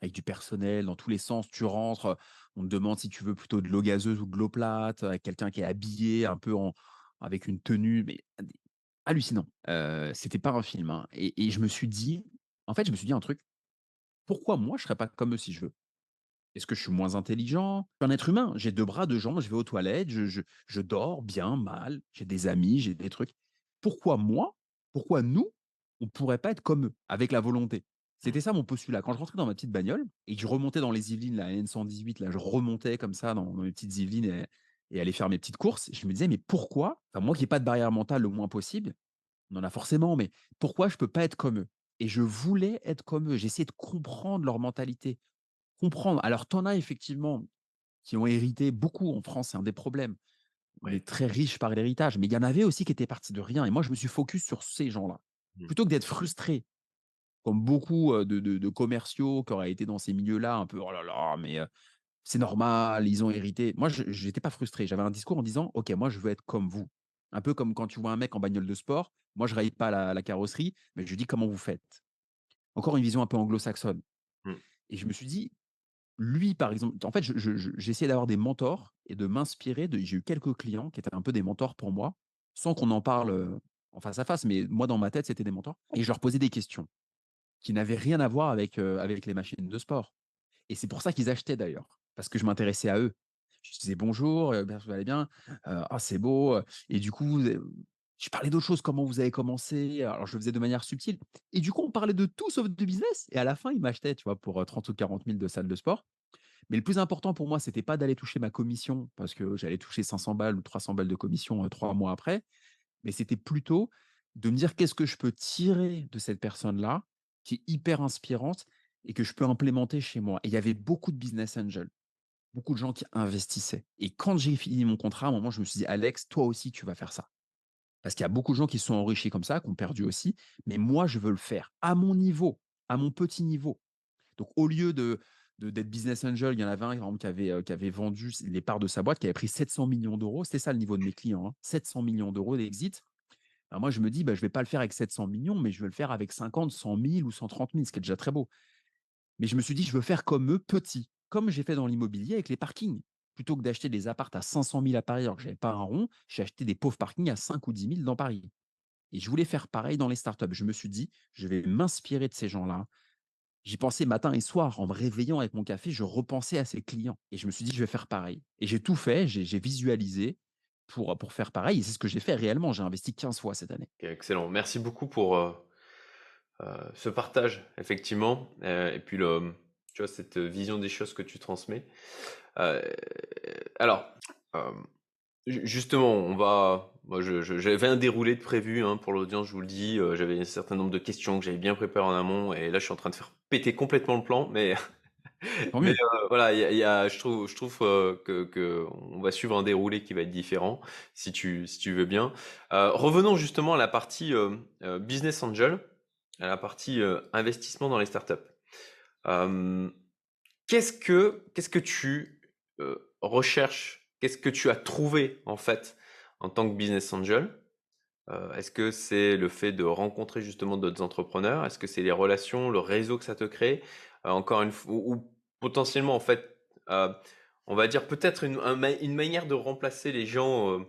avec du personnel dans tous les sens. Tu rentres, on te demande si tu veux plutôt de l'eau gazeuse ou de l'eau plate, avec quelqu'un qui est habillé un peu avec une tenue, mais d hallucinant. C'était pas un film, hein et et je me suis dit en fait, je me suis dit un truc: «Pourquoi moi je serais pas comme eux si je veux?» Est-ce que je suis moins intelligent? Je suis un être humain, j'ai 2 bras, 2 jambes, je vais aux toilettes, je je je dors bien, mal, j'ai des amis, j'ai des trucs. Pourquoi moi, pourquoi nous, on pourrait pas être comme eux, avec la volonté? Mmh. C'était ça mon postulat. Quand je rentrais dans ma petite bagnole et que je remontais dans les Yvelines, la N118, là, je remontais comme ça dans dans mes petites Yvelines et et aller faire mes petites courses, je me disais: «Mais pourquoi?» enfin moi qui ai pas de barrière mentale le moins possible, on en a forcément, mais pourquoi je peux pas être comme eux? Et je voulais être comme eux. J'essayais de comprendre leur mentalité. Comprendre. Alors, tu en as effectivement qui ont hérité beaucoup en France, c'est un des problèmes. On est très riche par l'héritage, mais il y en avait aussi qui étaient partis de rien et moi, je me suis focus sur ces gens-là. Mmh. Plutôt que d'être frustré, comme beaucoup, de de de commerciaux qui auraient été dans ces milieux-là un peu: «Oh là là, mais c'est normal, ils ont hérité». Moi, je j'étais pas frustré. J'avais un discours en disant: «OK, moi, je veux être comme vous». Un peu comme quand tu vois un mec en bagnole de sport, moi, je raye pas la la carrosserie, mais je lui dis: «Comment vous faites?» Encore une vision un peu anglo-saxonne Mmh. et je me suis dit: lui, par exemple, en fait, je je je j'essayais d'avoir des mentors et de m'inspirer j'ai eu quelques clients qui étaient un peu des mentors pour moi, sans qu'on en parle, heu, en face à face, mais moi, dans ma tête, c'était des mentors et je leur posais des questions qui n'avaient rien à voir avec, avec les machines de sport et c'est pour ça qu'ils achetaient d'ailleurs, parce que je m'intéressais à eux. Je disais: «Bonjour, que vous allez bien, ah, c'est beau, heu» et du coup, je parlais d'autres choses, comment vous avez commencé? Alors je le faisais de manière subtile et du coup, on parlait de tout sauf de business et à la fin, ils m'achetaient, tu vois, pour, heu, 30 ou 40 000 de salle de sport mais le plus important pour moi, c'était pas d'aller toucher ma commission parce que j'allais toucher 500 balles ou 300 balles de commission, 3 mois après, mais c'était plutôt de me dire qu'est-ce que je peux tirer de cette personne-là, qui est hyper inspirante et que je peux implémenter chez moi. Et il y avait beaucoup de business angels, beaucoup de gens qui investissaient. Et quand j'ai fini mon contrat, à un moment, je me suis dit, Alex, toi aussi, tu vas faire ça. Parce qu'il y a beaucoup de gens qui se sont enrichis comme ça, qui ont perdu aussi. Mais moi, je veux le faire à mon niveau, à mon petit niveau. Donc, au lieu de d'être business angel, il y en avait un euh, qui avait vendu les parts de sa boîte, qui avait pris 700 millions d'euros. C'était ça le niveau de mes clients, hein, 700 millions d'euros d'exit. Alors moi, je me dis, bah, je ne vais pas le faire avec 700 millions, mais je vais le faire avec 50, 100 000 ou 130 000, ce qui est déjà très beau. Mais je me suis dit, je veux faire comme eux, petit, comme j'ai fait dans l'immobilier avec les parkings. Plutôt que d'acheter des appartes à 500 000 à Paris alors que je n'avais pas un rond, j'ai acheté des pauvres parkings à 5 ou 10 000 dans Paris. Et je voulais faire pareil dans les startups. Je me suis dit, je vais m'inspirer de ces gens-là. J'y pensais matin et soir. En me réveillant avec mon café, je repensais à ces clients. Et je me suis dit, je vais faire pareil. Et j'ai tout fait, j'ai visualisé pour, pour faire pareil. Et c'est ce que j'ai fait réellement. J'ai investi 15 fois cette année. Excellent. Merci beaucoup pour euh, euh, ce partage, effectivement. Euh, et puis, tu vois, cette vision des choses que tu transmets. Euh, alors, euh, ju- justement, on va. Moi, j'avais un déroulé de prévu hein, pour l'audience, je vous le dis. Euh, j'avais un certain nombre de questions que j'avais bien préparées en amont. Et là, je suis en train de faire péter complètement le plan. Mais, voilà, il y a, y a- je trouve, je trouve que, que on va suivre un déroulé qui va être différent, si tu, si tu veux bien. Revenons justement à la partie business angel, à la partie investissement dans les startups. Qu'est-ce que, qu'est-ce que tu euh, recherches? Qu'est-ce que tu as trouvé en fait en tant que business angel? Euh, est-ce que c'est le fait de rencontrer justement d'autres entrepreneurs? Est-ce que c'est les relations, le réseau que ça te crée? Euh, encore une fois, ou, potentiellement en fait, on va dire peut-être une, un ma- une manière de remplacer les gens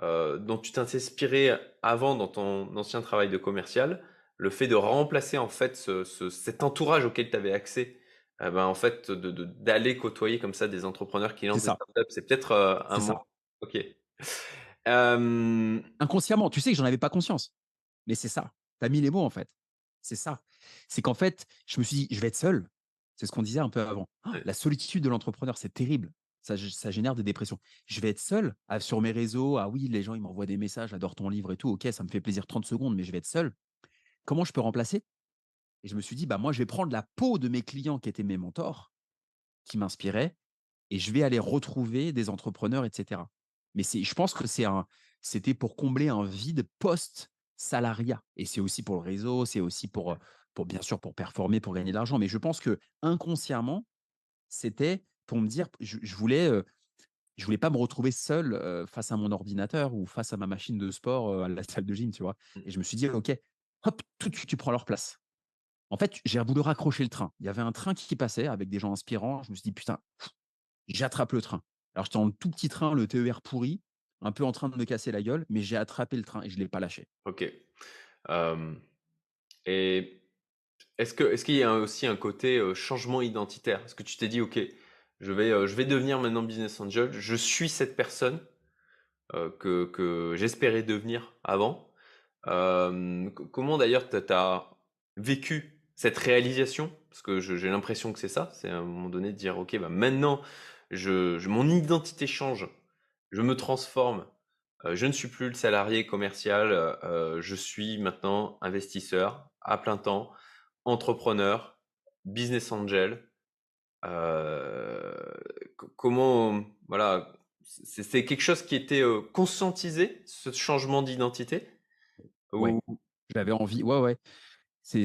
dont tu t'es inspiré avant dans ton ancien travail de commercial, le fait de remplacer en fait ce- ce- cet entourage auquel tu avais accès, euh, ben, en fait de, de- d'aller côtoyer comme ça des entrepreneurs qui lancent des startups, c'est peut-être euh, un mot. Ok. Euh, Inconsciemment, tu sais que j'en avais pas conscience. Mais c'est ça. Tu as mis les mots en fait. C'est ça. C'est qu'en fait, je me suis dit, je vais être seul. C'est ce qu'on disait un peu avant. Oh, la solitude de l'entrepreneur, c'est terrible. Ça, gé- ça génère des dépressions. Je vais être seul sur mes réseaux. Ah oui, les gens, ils m'envoient des messages, j'adore ton livre et tout. Ok, ça me fait plaisir 30 secondes, mais je vais être seul. Comment je peux remplacer? Et je me suis dit, bah moi, je vais prendre la peau de mes clients qui étaient mes mentors, qui m'inspiraient, et je vais aller retrouver des entrepreneurs, etc. Mais je pense que c'est un, c'était pour combler un vide post-salariat. Et c'est aussi pour le réseau, c'est aussi pour, euh, pour, bien sûr, pour performer, pour gagner de l'argent. Mais je pense que inconsciemment, c'était pour me dire, je, je voulais, euh, je voulais pas me retrouver seul euh, face à mon ordinateur ou face à ma machine de sport euh, à la salle de gym, tu vois? mm, Et je me suis dit, OK, hop, tout de suite, tu prends leur place. En fait, j'ai voulu raccrocher le train. Il y avait un train qui passait avec des gens inspirants. Je me suis dit, putain, j'attrape le train. Alors, j'étais le tout petit train, le TER pourri, un peu en train de me casser la gueule, mais j'ai attrapé le train et je ne l'ai pas lâché. ok. Et est-ce qu'il y a aussi un côté changement identitaire? Est-ce que tu t'es dit, ok, je vais, je vais devenir maintenant business angel, je suis cette personne que, que j'espérais devenir avant. Comment d'ailleurs tu as vécu cette réalisation? Parce que j'ai l'impression que c'est ça, c'est à un moment donné de dire, ok, bah maintenant, je, je- mon identité change, je me transforme, euh, je ne suis plus le salarié commercial, euh, je suis maintenant investisseur à plein temps, entrepreneur, business angel. Euh, co- comment, voilà, c'est quelque chose qui était conscientisé, ce changement d'identité? Ouais, Ou j'avais envie. Ouais, ouais. C'est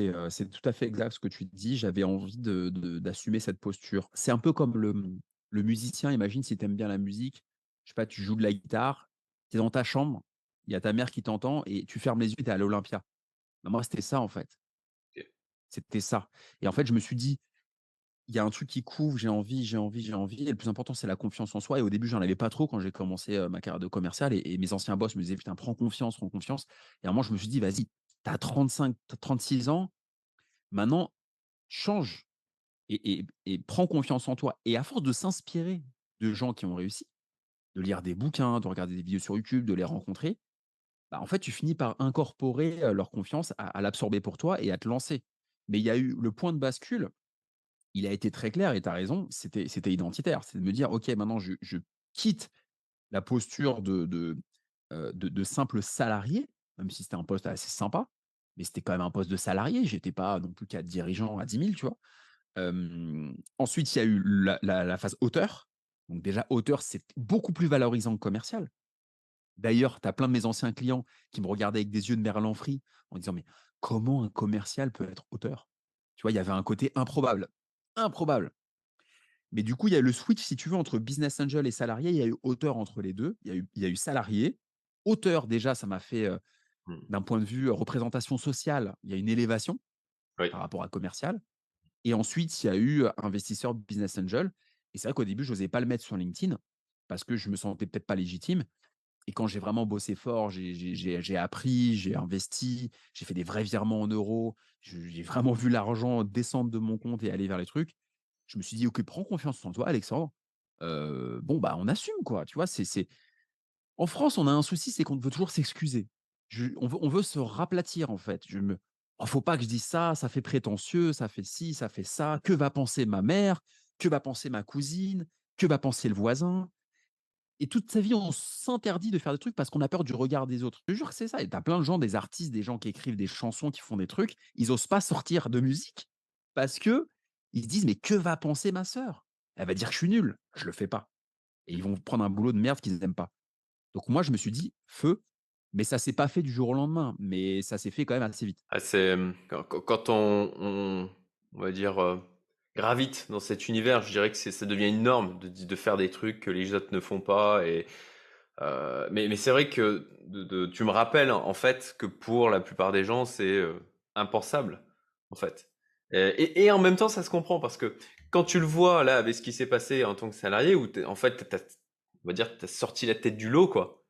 euh, c'est tout à fait exact ce que tu dis. J'avais envie de- de- d'assumer cette posture. C'est un peu comme le, le musicien. Imagine si tu aimes bien la musique. Je sais pas, tu joues de la guitare, tu es dans ta chambre, il y a ta mère qui t'entend et tu fermes les yeux, tu es à l'Olympia. Bah, moi, c'était ça en fait. C'était ça. Et en fait, je me suis dit, il y a un truc qui couvre, j'ai envie, j'ai envie, j'ai envie. Et le plus important, c'est la confiance en soi. Et au début, j'en avais pas trop quand j'ai commencé euh, ma carrière de commercial. Et, et mes anciens boss me disaient, putain, prends confiance, prends confiance. Et à un moment, je me suis dit, vas-y, tu as 35, t'as 36 ans, maintenant, change et, prends confiance en toi. Et à force de s'inspirer de gens qui ont réussi, de lire des bouquins, de regarder des vidéos sur YouTube, de les rencontrer, bah, en fait, tu finis par incorporer leur confiance, à, l'absorber pour toi et à te lancer. Mais il y a eu le point de bascule, il a été très clair et tu as raison, c'était identitaire. C'est de me dire, OK, maintenant, je, quitte la posture de simple salarié même si c'était un poste assez sympa, mais c'était quand même un poste de salarié. J'étais pas non plus qu'à dirigeant à 10 000, tu vois. Ensuite, il y a eu la phase auteur. Donc déjà, auteur, c'est beaucoup plus valorisant que commercial. D'ailleurs, tu as plein de mes anciens clients qui me regardaient avec des yeux de merlan frit en disant: «Mais comment un commercial peut être auteur?» tu vois? Il y avait un côté improbable, improbable. Mais du coup, il y a le switch, si tu veux, entre business angel et salarié. Il y a eu auteur entre les 2. Il y a eu salarié. Auteur, déjà, ça m'a fait, Mmh. d'un point de vue, représentation sociale, il y a une élévation Oui. par rapport à commercial. Et ensuite, il y a eu, investisseur business angel. Et c'est vrai qu'au début, je n'osais pas le mettre sur LinkedIn parce que je me sentais peut-être pas légitime. Et quand j'ai vraiment bossé fort, j'ai j'ai j'ai j'ai appris, j'ai investi, j'ai fait des vrais virements en euros, j'ai vraiment vu l'argent descendre de mon compte et aller vers les trucs. Je me suis dit: «OK, prends confiance en toi, Alexandre. Bon, bah, on assume, quoi». Tu vois? C'est c'est en France, on a un souci, c'est qu'on veut toujours s'excuser. On veut on veut se raplatir, en fait. Je me «Oh, faut pas que je dise ça, ça fait prétentieux, ça fait ci, ça fait ça. Que va penser ma mère? Que va penser ma cousine? Que va penser le voisin?» Et toute sa vie, on s'interdit de faire des trucs parce qu'on a peur du regard des autres. Je jure que c'est ça et as plein de gens, des artistes, des gens qui écrivent des chansons, qui font des trucs, ils osent pas sortir de musique parce que ils se disent: «Mais que va penser ma sœur? Elle va dire que je suis nul». Je le fais pas et ils vont prendre un boulot de merde qu'ils aiment pas. Donc moi, je me suis dit: «Feu», mais ça s'est pas fait du jour au lendemain, mais ça s'est fait quand même assez vite. Ah, mmh, quand on on va dire, gravite dans cet univers, je dirais que ça devient une norme de de faire des trucs que les autres ne font pas et mais mais c'est vrai que tu me rappelles en fait que pour la plupart des gens, c'est, impensable, en fait. Et et en même temps, ça se comprend parce que quand tu le vois là avec ce qui s'est passé en tant que salarié où en fait, on va dire, tu as sorti la tête du lot, quoi.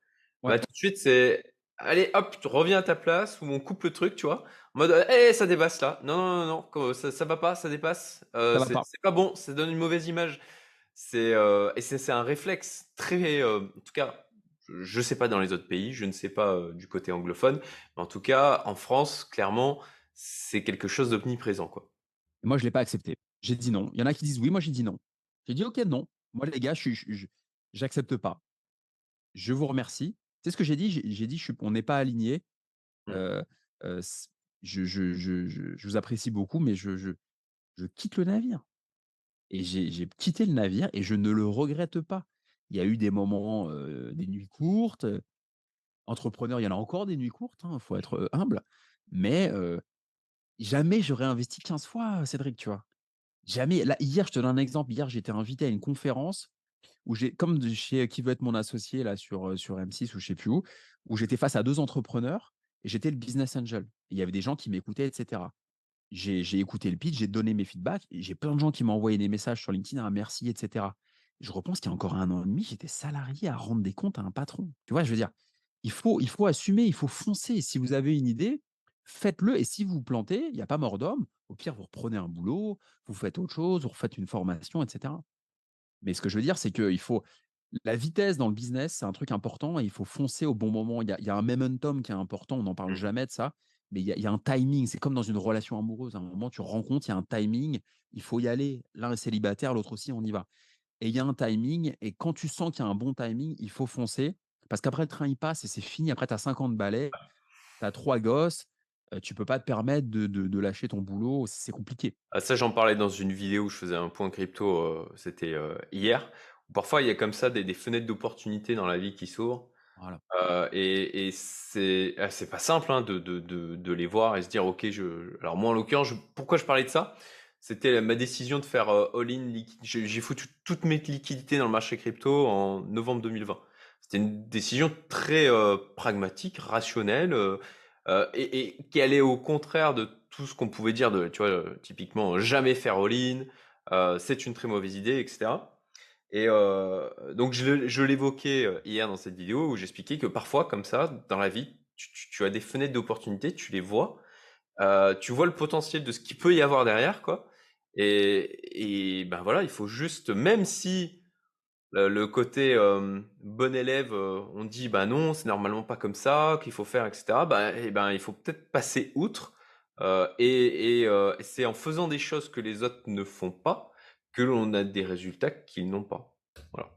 Bah, tout de suite, c'est: «Allez hop, tu reviens à ta place» ou on coupe le truc, tu vois? En mode: «Eh, ça dépasse là. Non, non, non, ça ça va pas, ça dépasse, va c'est pas. bon, ça donne une mauvaise image». C'est, heu et c'est un réflexe très, heu, en tout cas, je je sais pas dans les autres pays, je ne sais pas, du côté anglophone, mais en tout cas, en France, clairement, c'est quelque chose d'omniprésent, quoi. Moi, je l'ai pas accepté. J'ai dit non. Il y en a qui disent oui, moi j'ai dit non. J'ai dit: «OK, non. Moi les gars, je j'accepte pas. Je vous remercie». Sais ce que j'ai dit? J'ai dit: «Je suis on n'est pas alignés. Mmh. Je je je je je vous apprécie beaucoup, mais je quitte le navire». Et j'ai quitté le navire et je ne le regrette pas. Il y a eu des moments, des nuits courtes, entrepreneur, il y en a encore des nuits courtes, hein, faut être, humble, mais jamais j'aurais investi 15 fois, Cédric, tu vois? Jamais. Là, hier, je te donne un exemple, hier, j'étais invité à une conférence où j'ai comme chez Qui veut être mon associé là sur, heu, sur M6 ou je sais plus où, où j'étais face à 2 entrepreneurs et j'étais le business angel. Il y avait des gens qui m'écoutaient et cetera. J'ai j'ai écouté le pitch, j'ai donné mes feedbacks j'ai plein de gens qui m'ont envoyé des messages sur LinkedIn: «Ah merci» et cetera. Je repense qu'il y a encore un an et demi, j'étais salarié à rendre des comptes à un patron. Tu vois? Je veux dire, il faut il faut assumer, il faut foncer. Si vous avez une idée, faites-le et si vous vous plantez, il y a pas mort d'homme. Au pire, vous reprenez un boulot, vous faites autre chose, vous refaites une formation et cetera. Mais ce que je veux dire, c'est qu'il faut la vitesse dans le business, c'est un truc important et il faut foncer au bon moment. Il y a, il y a un momentum qui est important, on n'en parle Mmh. jamais de ça, mais il y a, il y a un timing. C'est comme dans une relation amoureuse. À un moment, tu rencontres, il y a un timing, il faut y aller. L'un est célibataire, l'autre aussi, on y va. Et il y a un timing, et quand tu sens qu'il y a un bon timing, il faut foncer, parce qu'après, le train, il passe et c'est fini. Après, tu as 50 balais, tu as trois gosses, euh, tu peux pas te permettre de, de- de lâcher ton boulot, c'est compliqué. Ah ça, j'en parlais dans une vidéo où je faisais un point crypto, c'était, hier. Parfois, il y a comme ça des des fenêtres d'opportunités dans la vie qui s'ouvrent Voilà. Et et c'est ah, c'est pas simple, hein, de de les voir et se dire: «OK, je» alors moi, en l'occurrence, je pourquoi je parlais de ça? C'était ma décision de faire, all-in j'ai foutu toutes mes liquidités dans le marché crypto en novembre 2020. C'était une décision très, pragmatique, rationnelle, heu et et qui allait au contraire de tout ce qu'on pouvait dire de tu vois, heu, typiquement, jamais faire all-in, heu, c'est une très mauvaise idée et cetera. Et heu, donc je l'évoquais, hier dans cette vidéo où j'expliquais que parfois comme ça, dans la vie, tu tu tu as des fenêtres d'opportunité, tu les vois, heu, tu vois le potentiel de ce qu'il peut y avoir derrière quoi et et ben, voilà, il faut juste même si le le côté, hem, bon élève, heu, on dit: «Bah, non, c'est normalement pas comme ça qu'il faut faire» et cetera. Bah et ben, il faut peut-être passer outre, heu et c'est en faisant des choses que les autres ne font pas, que l'on a des résultats qu'ils n'ont pas. Voilà.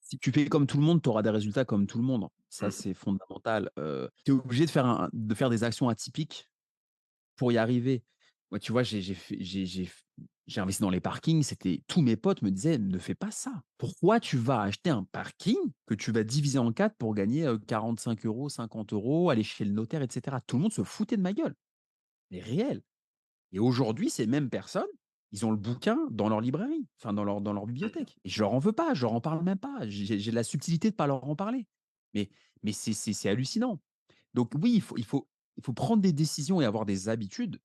Si tu fais comme tout le monde, tu auras des résultats comme tout le monde. Ça, Mmh. c'est fondamental. Tu es obligé de faire un de faire des actions atypiques pour y arriver. Moi, tu vois, j'ai j'ai fait j'ai j'ai f j'ai investi dans les parkings, c'était tous mes potes me disaient: «Ne fais pas ça. Pourquoi tu vas acheter un parking que tu vas diviser en 4 pour gagner, heu, 45 €, 50 €, aller chez le notaire et cetera?» tout le monde se foutait de ma gueule, mais réel et aujourd'hui, ces mêmes personnes, ils ont le bouquin dans leur librairie, enfin dans leur dans leur Mmh. bibliothèque et je leur en veux pas, je leur en parle même pas. J'ai j'ai de la subtilité de pas leur en parler, mais mais c'est c'est c'est hallucinant. Donc oui, il faut il faut il faut prendre des décisions et avoir des habitudes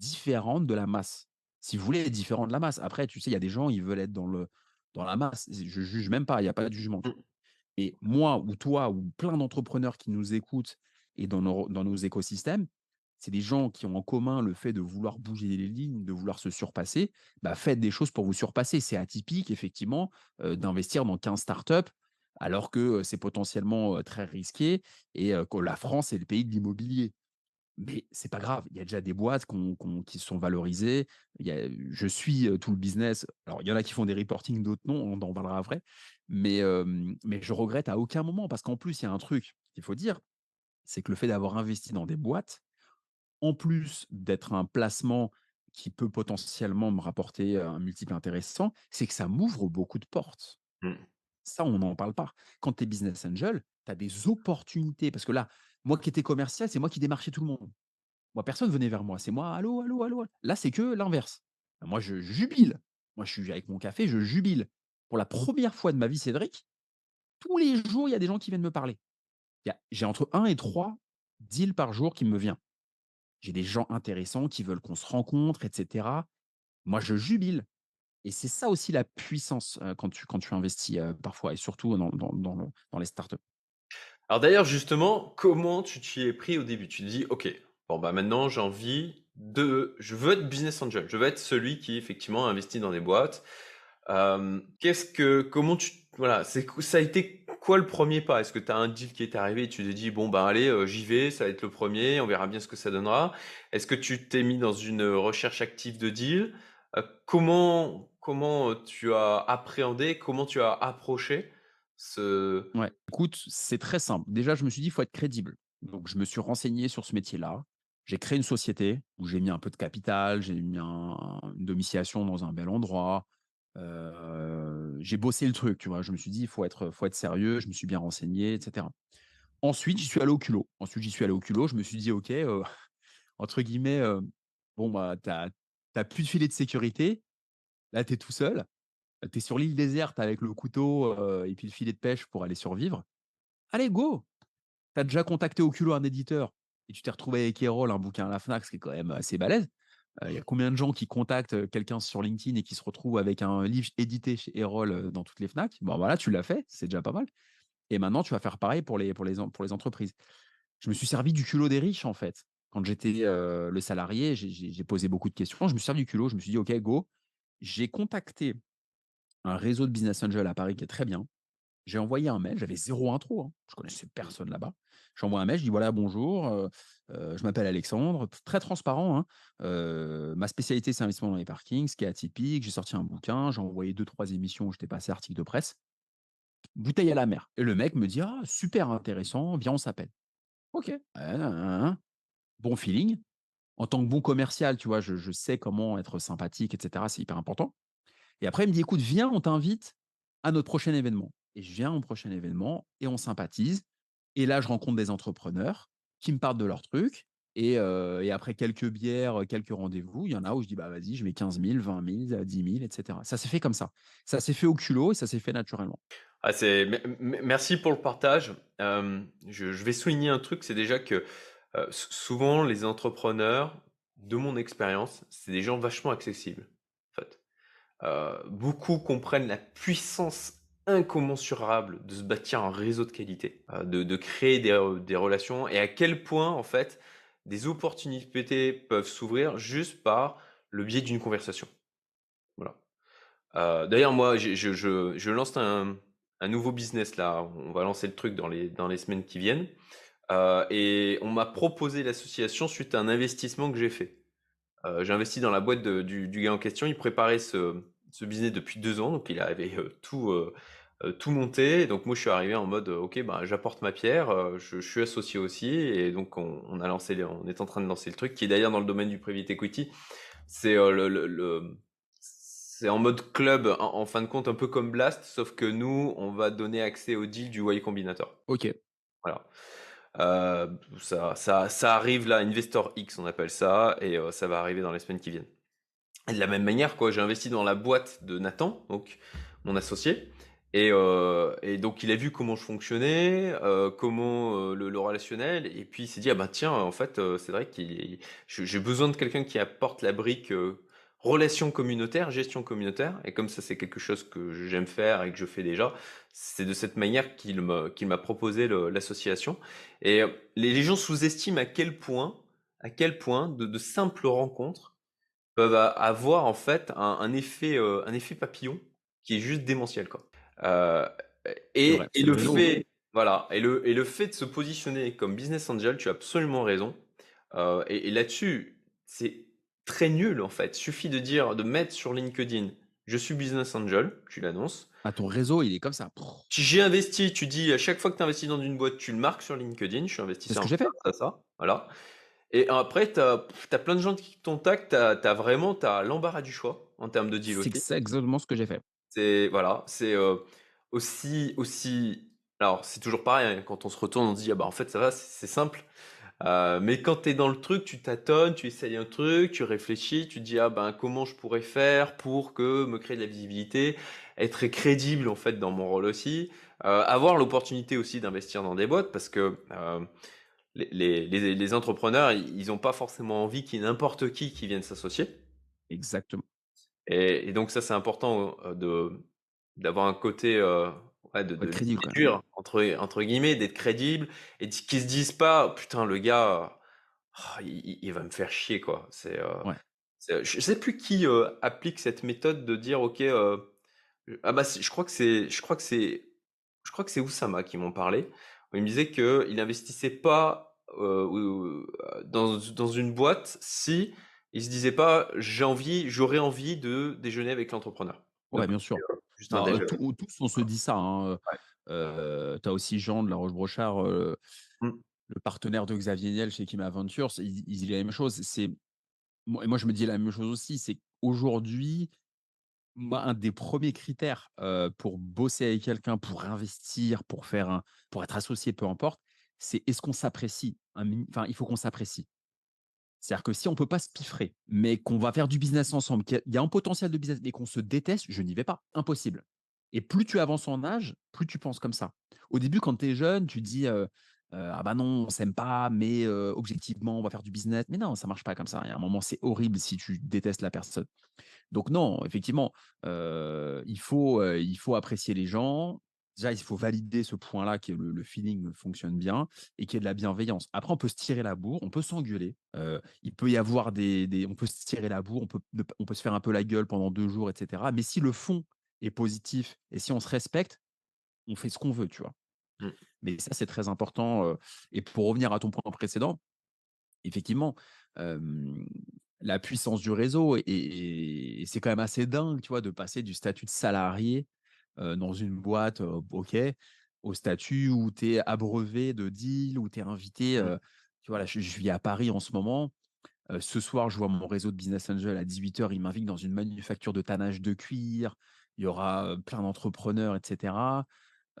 différentes de la masse. Si vous voulez être différent de la masse. Après, tu sais, il y a des gens, ils veulent être dans le dans la masse. Je juge même pas, il y a pas de jugement? Mmh. Et moi ou toi ou plein d'entrepreneurs qui nous écoutent et dans nos dans nos écosystèmes, c'est des gens qui ont en commun le fait de vouloir bouger les lignes, de vouloir se surpasser. Bah, faites des choses pour vous surpasser. C'est atypique, effectivement, d'investir dans 15 startups alors que, c'est potentiellement, très risqué et que la France est le pays de l'immobilier. Mais c'est pas grave, il y a déjà des boîtes qui sont valorisées. Il y a je suis, tout le business. Alors il y en a qui font des reporting, d'autres non, on en parlera après. Mais, hem, mais je regrette à aucun moment parce qu'en plus, il y a un truc qu'il faut dire, c'est que le fait d'avoir investi dans des boîtes, en plus d'être un placement qui peut potentiellement me rapporter, un multiple intéressant, c'est que ça m'ouvre beaucoup de portes. Mmh. Ça, on n'en parle pas. Quand tu es business angel, tu as des opportunités parce que là, moi qui étais commercial, c'est moi qui démarchais tout le monde. Moi, personne venait vers moi. C'est moi: «Allô, allô, allô?» là, c'est que l'inverse. Moi, je jubile. Moi, je suis avec mon café, je jubile. Pour la première fois de ma vie, Cédric, tous les jours, il y a des gens qui viennent me parler. J'ai entre un et 3 deals par jour qui me vient. J'ai des gens intéressants qui veulent qu'on se rencontre et cetera. Moi, je jubile et c'est ça aussi la puissance, quand tu investis, parfois et surtout dans les startups. Alors d'ailleurs, justement, comment tu t'y es pris au début? Tu te dis: «OK, bon, bah, maintenant j'ai envie de je veux être business angel, je veux être celui qui effectivement investit dans des boîtes». Hem, qu'est-ce que comment tu voilà, ça a été quoi le premier pas? Est-ce que tu as un deal qui est arrivé et tu t'es dit: «Bon, bah, allez, heu, j'y vais, ça va être le premier, on verra bien ce que ça donnera»? Est-ce que tu t'es mis dans une, recherche active de deal? Heu, comment comment, tu as appréhendé, comment tu as approché? Ouais, c'est très simple. Déjà, je me suis dit: «Il faut être crédible». Donc je me suis renseigné sur ce métier-là. J'ai créé une société où j'ai mis un peu de capital, j'ai mis un une domiciliation dans un bel endroit. Heu, j'ai bossé le truc, tu vois? Je me suis dit: «Il faut être faut être sérieux». Je me suis bien renseigné et cetera. Ensuite, j'y suis allé au culot. Ensuite, j'y suis allé au culot. Je me suis dit: «OK, heu, entre guillemets, heu, bon, bah, tu as plus de filet de sécurité. Là, tu es tout seul. Tu es sur l'île déserte avec le couteau, et puis le filet de pêche pour aller survivre. Allez, go! Tu as déjà contacté au culot un éditeur et tu t'es retrouvé avec Erol, un bouquin à la Fnac, ce qui est quand même assez balèze. Il y a combien de gens qui contactent, quelqu'un sur LinkedIn et qui se retrouvent avec un livre édité chez Erol, dans toutes les Fnac? Bon, voilà, tu l'as fait, c'est déjà pas mal et maintenant tu vas faire pareil pour les pour les pour les entreprises. Je me suis servi du culot des riches, en fait. Quand j'étais, le salarié, j'ai posé beaucoup de questions. Je me suis servi du culot. Je me suis dit: «OK, go». J'ai contacté un réseau de business angels à Paris qui est très bien. J'ai envoyé un mail, j'avais zéro intro, hein. Je connaissais personne là-bas. J'envoie un mail, je dis: «Voilà, bonjour, heu heu, je m'appelle Alexandre», très transparent, hein. Heu, ma spécialité, c'est l'investissement dans les parkings, ce qui est atypique. J'ai sorti un bouquin, j'ai envoyé deux trois émissions où j'étais passé article de presse. Bouteille à la mer et le mec me dit: «Ah super intéressant, viens, on s'appelle». OK. Nin. Bon feeling. En tant que bon commercial, tu vois, je sais comment être sympathique et cetera, c'est hyper important. Et après, il me dit: «Écoute, viens, on t'invite à notre prochain événement» et je viens au prochain événement et on sympathise et là, je rencontre des entrepreneurs qui me parlent de leurs trucs et après quelques bières, quelques rendez-vous, il y en a où je dis: «Bah, vas-y, je mets 15 000, 20 000, heu, 10 000» et cetera. Ça s'est fait comme ça. Ça s'est fait au culot et ça s'est fait naturellement. Ah, merci pour le partage. Je vais souligner un truc, c'est déjà que, souvent les entrepreneurs, de mon expérience, c'est des gens vachement accessibles. Heu, beaucoup comprennent la puissance incommensurable de se bâtir un réseau de qualité, heu, de créer des, heu, des relations et à quel point, en fait, des opportunités peuvent s'ouvrir juste par le biais d'une conversation. Voilà. D'ailleurs, moi, je lance un nouveau business là. On va lancer le truc dans les semaines qui viennent, et on m'a proposé l'association suite à un investissement que j'ai fait. Heu, j'ai investi dans la boîte de du du gars en question. Il préparait ce ce business depuis 2 ans, donc il avait, heu, tout, heu, tout monter. Donc moi, je suis arrivé en mode, «OK, bah, j'apporte ma pierre, je je suis associé aussi» et donc on on a lancé on est en train de lancer le truc qui est d'ailleurs dans le domaine du private equity. C'est, heu, le le le c'est en mode club, en en fin de compte, un peu comme Blast, sauf que nous, on va donner accès au deal du Y Combinator. OK. Voilà. Heu, ça ça ça arrive là, Investor X, on appelle ça et heu, ça va arriver dans les semaines qui viennent. Et de la même manière, quoi, j'ai investi dans la boîte de Nathan, donc mon associé et heu et donc il a vu comment je fonctionnais, comment, le le relationnel et puis il s'est dit: «Ah bah tiens, en fait, c'est vrai qu'il je j'ai besoin de quelqu'un qui apporte la brique, heu, relations communautaires, gestion communautaire» et comme ça, c'est quelque chose que j'aime faire et que je fais déjà, c'est de cette manière qu'il m'a proposé l'association. Et heu, les les gens sous-estiment à quel point à quel point de de simples rencontres peuvent avoir en fait un un effet, heu, un effet papillon qui est juste démentiel, quoi. C'est et vrai, et c'est le fait voilà et le et le fait de se positionner comme business angel, tu as absolument raison, et là-dessus, c'est très nul, en fait. Suffit de dire de mettre sur LinkedIn: «Je suis business angel», tu l'annonces. Ah, ton réseau, il est comme ça. Tu j'ai investi, tu dis à chaque fois que tu investis dans une boîte, tu le marques sur LinkedIn: «Je suis C'est ce investisseur que j'ai fait. ça, ça, ça», voilà et après tu as plein de gens qui te contactent, tu as vraiment l'embarras du choix en termes de deal C'est exactement ce que j'ai fait. C'est voilà, c'est, heu, aussi aussi alors c'est toujours pareil, hein, quand on se retourne, on se dit: «Ah bah, en fait, ça va, c'est simple». Heu, mais quand tu es dans le truc, tu tâtonnes, tu essayes un truc, tu réfléchis, tu te dis: «Ah ben, comment je pourrais faire pour que me créer de la visibilité, être crédible, en fait, dans mon rôle aussi». Heu, avoir l'opportunité aussi d'investir dans des boîtes parce que, heu, les les les les entrepreneurs, ils ils ont pas forcément envie qu'il y ait n'importe qui qui vienne s'associer. Exactement. Et et donc ça, c'est important, de d'avoir un côté, ouais, de de crédible. «dur» entre entre guillemets, d'être crédible et qu'ils se disent pas: «Putain, le gars, ah, il il il va me faire chier, quoi». C'est, Ouais. c'est je sais plus qui, heu, applique cette méthode de dire: «OK, heu» ah bah, je crois que c'est je crois que c'est je crois que c'est Oussama qui m'en parlait. Il me disait qu'il investissait pas, heu, ou dans dans une boîte si il se disait pas: «J'ai envie j'aurais envie de déjeuner avec l'entrepreneur». Ouais, Donc bien sûr. Juste un tous on se dit ça, hein. Ouais. heu, tu as aussi Jean de La Roche-Brochard, heu, Mmh. le partenaire de Xavier Niel chez Kim Adventures, il il dit la même chose. C'est et moi je me dis la même chose aussi, c'est qu'aujourd'hui, moi, un des premiers critères, heu, pour bosser avec quelqu'un, pour investir, pour faire un pour être associé, peu importe, c'est est-ce qu'on s'apprécie? Enfin, il faut qu'on s'apprécie. C'est-à-dire que si on peut pas se piffrer, mais qu'on va faire du business ensemble, qu'il y a un potentiel de business, mais qu'on se déteste, je n'y vais pas, impossible. Et plus tu avances en âge, plus tu penses comme ça. Au début, quand tu es jeune, tu dis, «Ah bah non, on s'aime pas, mais objectivement, on va faire du business». Mais non, ça marche pas comme ça. Il y a un moment, c'est horrible si tu détestes la personne. Donc non, effectivement, il faut, il faut apprécier les gens. Déjà, il faut valider ce point-là, que le le feeling fonctionne bien et qu'il y ait de la bienveillance. Après, on peut se tirer la bourre, on peut s'engueuler, heu, il peut y avoir des des on peut se tirer la bourre, on peut ne on peut se faire un peu la gueule pendant 2 jours et cetera. Mais si le fond est positif et si on se respecte, on fait ce qu'on veut, tu vois? Mmh. Mais ça, c'est très important, et pour revenir à ton point précédent, effectivement, la puissance du réseau et et et c'est quand même assez dingue, tu vois, de passer du statut de salarié, dans une boîte, heu, OK, au statut où tu es abreuvé de deals, où tu es invité, Mmh. heu, tu vois, là, je je vis à Paris en ce moment. Ce soir, je vois mon réseau de business angel à 18:00, il m'invite dans une manufacture de tannage de cuir. Il y aura, plein d'entrepreneurs et cetera.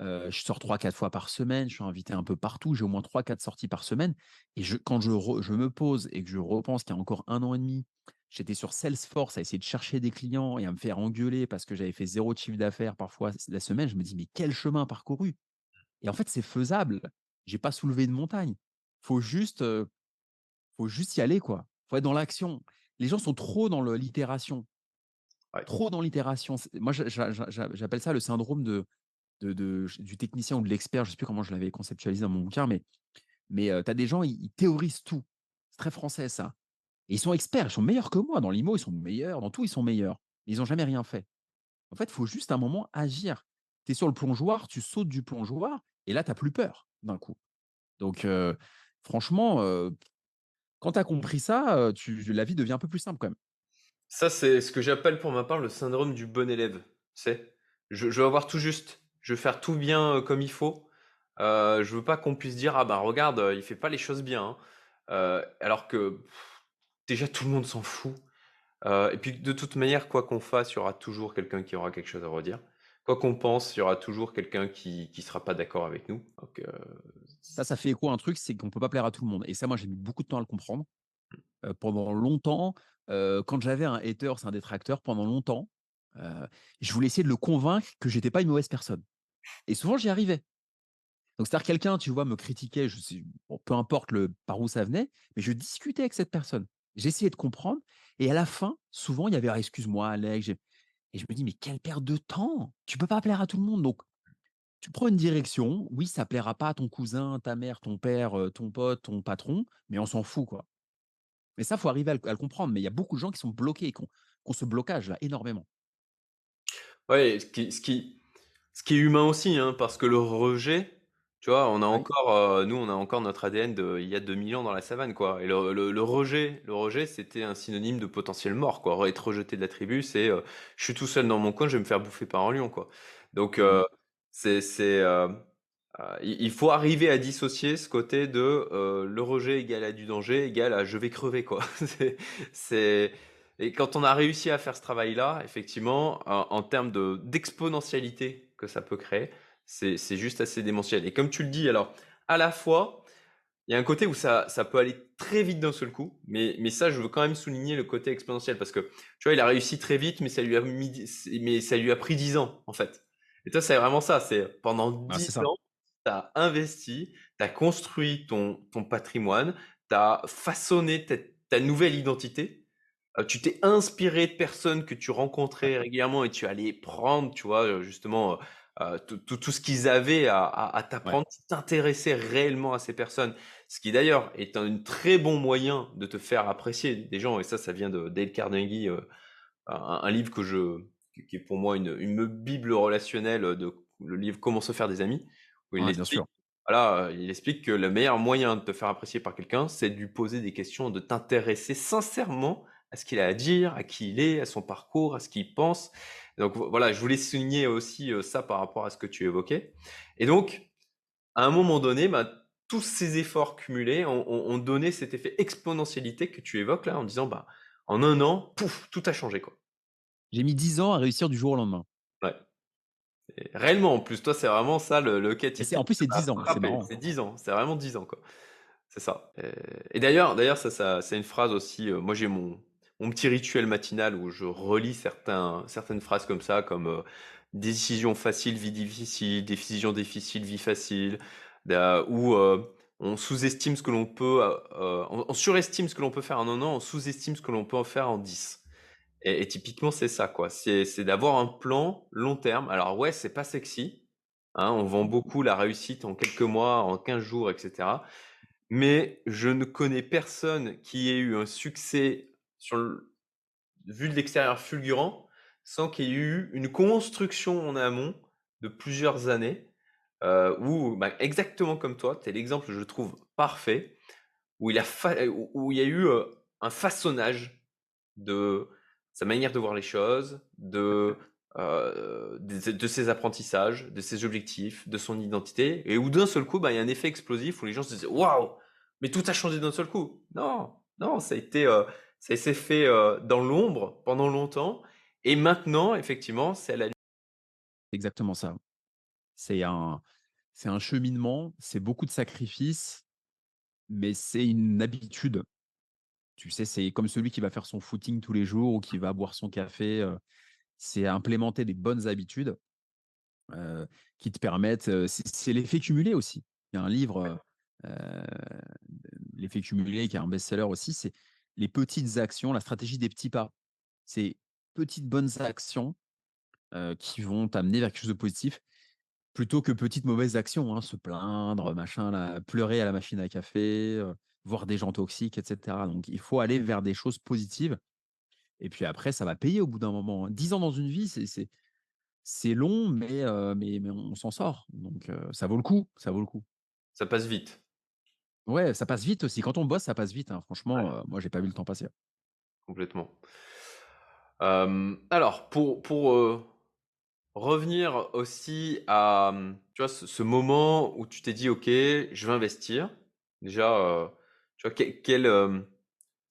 Heu, je sors trois quatre fois par semaine, je suis invité un peu partout, j'ai au moins trois quatre sorties par semaine et je quand je re je me pose et que je repense qu'il y a encore un an et demi, j'étais sur Salesforce à essayer de chercher des clients et à me faire engueuler parce que j'avais fait zéro chiffre d'affaires parfois la semaine, je me dis: «Mais quel chemin parcouru!» et en fait, c'est faisable. J'ai pas soulevé de montagne. Faut juste, faut juste y aller, quoi. Faut être dans l'action. Les gens sont trop dans l'itération, Ouais. trop dans l'itération. Moi, j'a j'a j'a j'appelle ça le syndrome de de de du technicien ou de l'expert, je sais plus comment je l'avais conceptualisé dans mon bouquin, mais mais tu as des gens, ils ils théorisent tout. C'est très français ça ils sont experts, ils sont meilleurs que moi. Dans l'IMO, ils sont meilleurs, dans tout, ils sont meilleurs. Ils ont jamais rien fait. En fait, il faut juste un moment agir. Tu es sur le plongeoir, tu sautes du plongeoir et là, tu as plus peur d'un coup. Donc heu, franchement, heu, quand tu as compris ça, tu la vie devient un peu plus simple quand même. Ça, c'est ce que j'appelle pour ma part le syndrome du bon élève, sais? Je je veux avoir tout juste. je veux faire tout bien, comme il faut. Heu, je veux pas qu'on puisse dire: «Ah bah regarde, il fait pas les choses bien, hein». Alors que déjà tout le monde s'en fout. Heu et puis de toute manière, quoi qu'on fasse, il y aura toujours quelqu'un qui aura quelque chose à redire. Quoi qu'on pense, il y aura toujours quelqu'un qui qui sera pas d'accord avec nous. Donc heu, Ça, ça fait écho à un truc, c'est qu'on peut pas plaire à tout le monde et ça, moi, j'ai mis beaucoup de temps à le comprendre. Heu, pendant longtemps, quand j'avais un hater, c'est un détracteur, pendant longtemps, je voulais essayer de le convaincre que j'étais pas une mauvaise personne et souvent j'y arrivais. Donc c'est-à-dire quelqu'un, tu vois, me critiquait, je sais bon, peu importe le par où ça venait, mais je discutais avec cette personne. J'essayais de comprendre et à la fin, souvent, il y avait: «Ah excuse-moi Alex, j'ai» et je me dis: «Mais quelle perte de temps! Tu peux pas plaire à tout le monde donc tu prends une direction. Oui, ça plaira pas à ton cousin, ta mère, ton père, ton pote, ton patron, mais on s'en fout, quoi». Mais ça, faut arriver à le comprendre, mais il y a beaucoup de gens qui sont bloqués, qui ont qui ont ce blocage-là, énormément. Qui ce qui est humain aussi, hein, parce que le rejet, tu vois, on a Oui, encore, heu, nous, on a encore notre ADN de il y a 2000 ans dans la savane, quoi et le le le rejet le rejet, c'était un synonyme de potentielle mort, quoi. Être rejeté de la tribu, c'est, heu, je suis tout seul dans mon coin, je vais me faire bouffer par un lion, quoi. Donc mmh heu, c'est c'est, heu, il il faut arriver à dissocier ce côté de, heu, le rejet égale à du danger, égale à je vais crever, quoi. C'est c'est et quand on a réussi à faire ce travail-là, effectivement, en en termes de d'exponentialité que ça peut créer, c'est c'est juste assez démentiel. Et comme tu le dis, alors, à la fois, il y a un côté où ça, ça peut aller très vite d'un seul coup, mais, mais ça, je veux quand même souligner le côté exponentiel parce que, tu vois, il a réussi très vite, mais ça lui a mis, mais ça lui a pris 10 ans, en fait. Et toi, c'est vraiment ça, c'est pendant Ah, 10 c'est ça. ans, tu as investi, tu as construit ton, ton patrimoine, tu as façonné ta, ta nouvelle identité, euh, tu t'es inspiré de personnes que tu rencontrais régulièrement et tu allais prendre, tu vois, euh, justement, euh, tout, tout- tout ce qu'ils avaient à, à- à ouais. t'apprendre, tu t'intéressais réellement à ces personnes. Ce qui d'ailleurs est un très bon moyen de te faire apprécier des gens. Et ça, ça vient de Dale Carnegie, euh, un, un livre que je, qui est pour moi une, une bible relationnelle de le livre Comment se faire des amis, où il Ouais, bien sûr. voilà, euh, il explique que le meilleur moyen de te faire apprécier par quelqu'un, c'est de lui poser des questions, de t'intéresser sincèrement à ce qu'il a à dire, à qui il est, à son parcours, à ce qu'il pense. Donc vo- voilà, je voulais souligner aussi euh, ça par rapport à ce que tu évoquais. Et donc, à un moment donné, bah, tous ces efforts cumulés ont, donné cet effet exponentialité que tu évoques là, en disant, bah, en un an, pouf, tout a changé, quoi. J'ai mis 10 ans à réussir du jour au lendemain Ouais. Et réellement, en plus, toi, c'est vraiment ça le, le typique en plus, c'est m'a 10 ans, c'est frappé. marrant. C'est 10 ans, c'est vraiment 10 ans, quoi. C'est ça. Et, et d'ailleurs, d'ailleurs, ça, ça, c'est une phrase aussi. euh, moi, j'ai mon, mon petit rituel matinal où je relis certaines phrases comme ça, comme euh, décision facile, vie difficile, décision difficile, vie facile, da- où euh, on sous-estime ce que l'on peut, euh, on, surestime ce que l'on peut faire en un an, on sous-estime ce que l'on peut en faire en 10. Et, typiquement, c'est ça, quoi. C'est, c'est d'avoir un plan long terme. Alors ouais, c'est pas sexy. hein, on vend beaucoup la réussite en quelques mois, en 15 jours, etc. Mais je ne connais personne qui ait eu un succès sur le, vu de l'extérieur fulgurant sans qu'il y ait eu une construction en amont de plusieurs années euh, où, bah, exactement comme toi, tu es l'exemple, je trouve, parfait, où il, a fa- où il y a eu euh, un façonnage de sa manière de voir les choses, de, euh, de, de ses apprentissages, de ses objectifs, de son identité, et où d'un seul coup, bah, il y a un effet explosif où les gens se disent Waouh, mais tout a changé d'un seul coup. Non, non, ça a été, ça s'est fait euh, dans l'ombre pendant longtemps, et maintenant, effectivement, c'est à la exactement ça. C'est un c'est un cheminement, c'est beaucoup de sacrifices, mais c'est une habitude. Tu sais, c'est comme celui qui va faire son footing tous les jours ou qui va boire son café, c'est implémenter des bonnes habitudes, qui te permettent, c'est l'effet cumulé aussi. Il y a un livre, heu, L'effet cumulé qui est un best-seller aussi, c'est les petites actions, la stratégie des petits pas. C'est petites bonnes actions, qui vont t'amener vers quelque chose de positif Plutôt que petites mauvaises actions, hein, se plaindre, machin pleurer à la machine à café, voir des gens toxiques et cetera. Donc il faut aller vers des choses positives et puis après ça va payer au bout d'un moment, hein. 10 ans dans une vie, c'est long mais on s'en sort. Donc ça vaut le coup, ça vaut le coup. ça passe vite. Ouais, ça passe vite aussi. Quand on bosse, ça passe vite, hein. Ouais, Franchement, heu, moi j'ai pas vu le temps passer. complètement. Euh, alors, pour, pour, euh, revenir aussi à, tu vois, ce ce moment où tu t'es dit: «OK, je vais investir». Déjà, tu vois, quel quel, hem,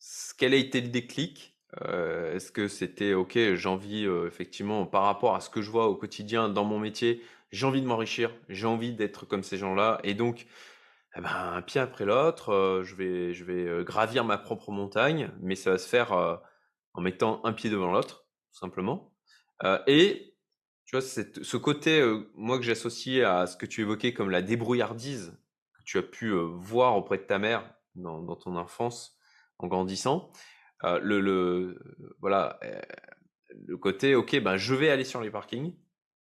s quel a été le déclic? Est-ce que c'était: «OK, j'ai envie, effectivement, par rapport à ce que je vois au quotidien dans mon métier, j'ai envie de m'enrichir, j'ai envie d'être comme ces gens-là et donc, eh ben, un pied après l'autre, je vais je vais, gravir ma propre montagne, mais ça va se faire, en mettant un pied devant l'autre, tout simplement». Et tu vois, ce côté, moi que j'associe à ce que tu évoquais comme la débrouillardise que tu as pu, voir auprès de ta mère dans dans ton enfance en grandissant. Le le voilà, le côté: «OK, ben, je vais aller sur les parkings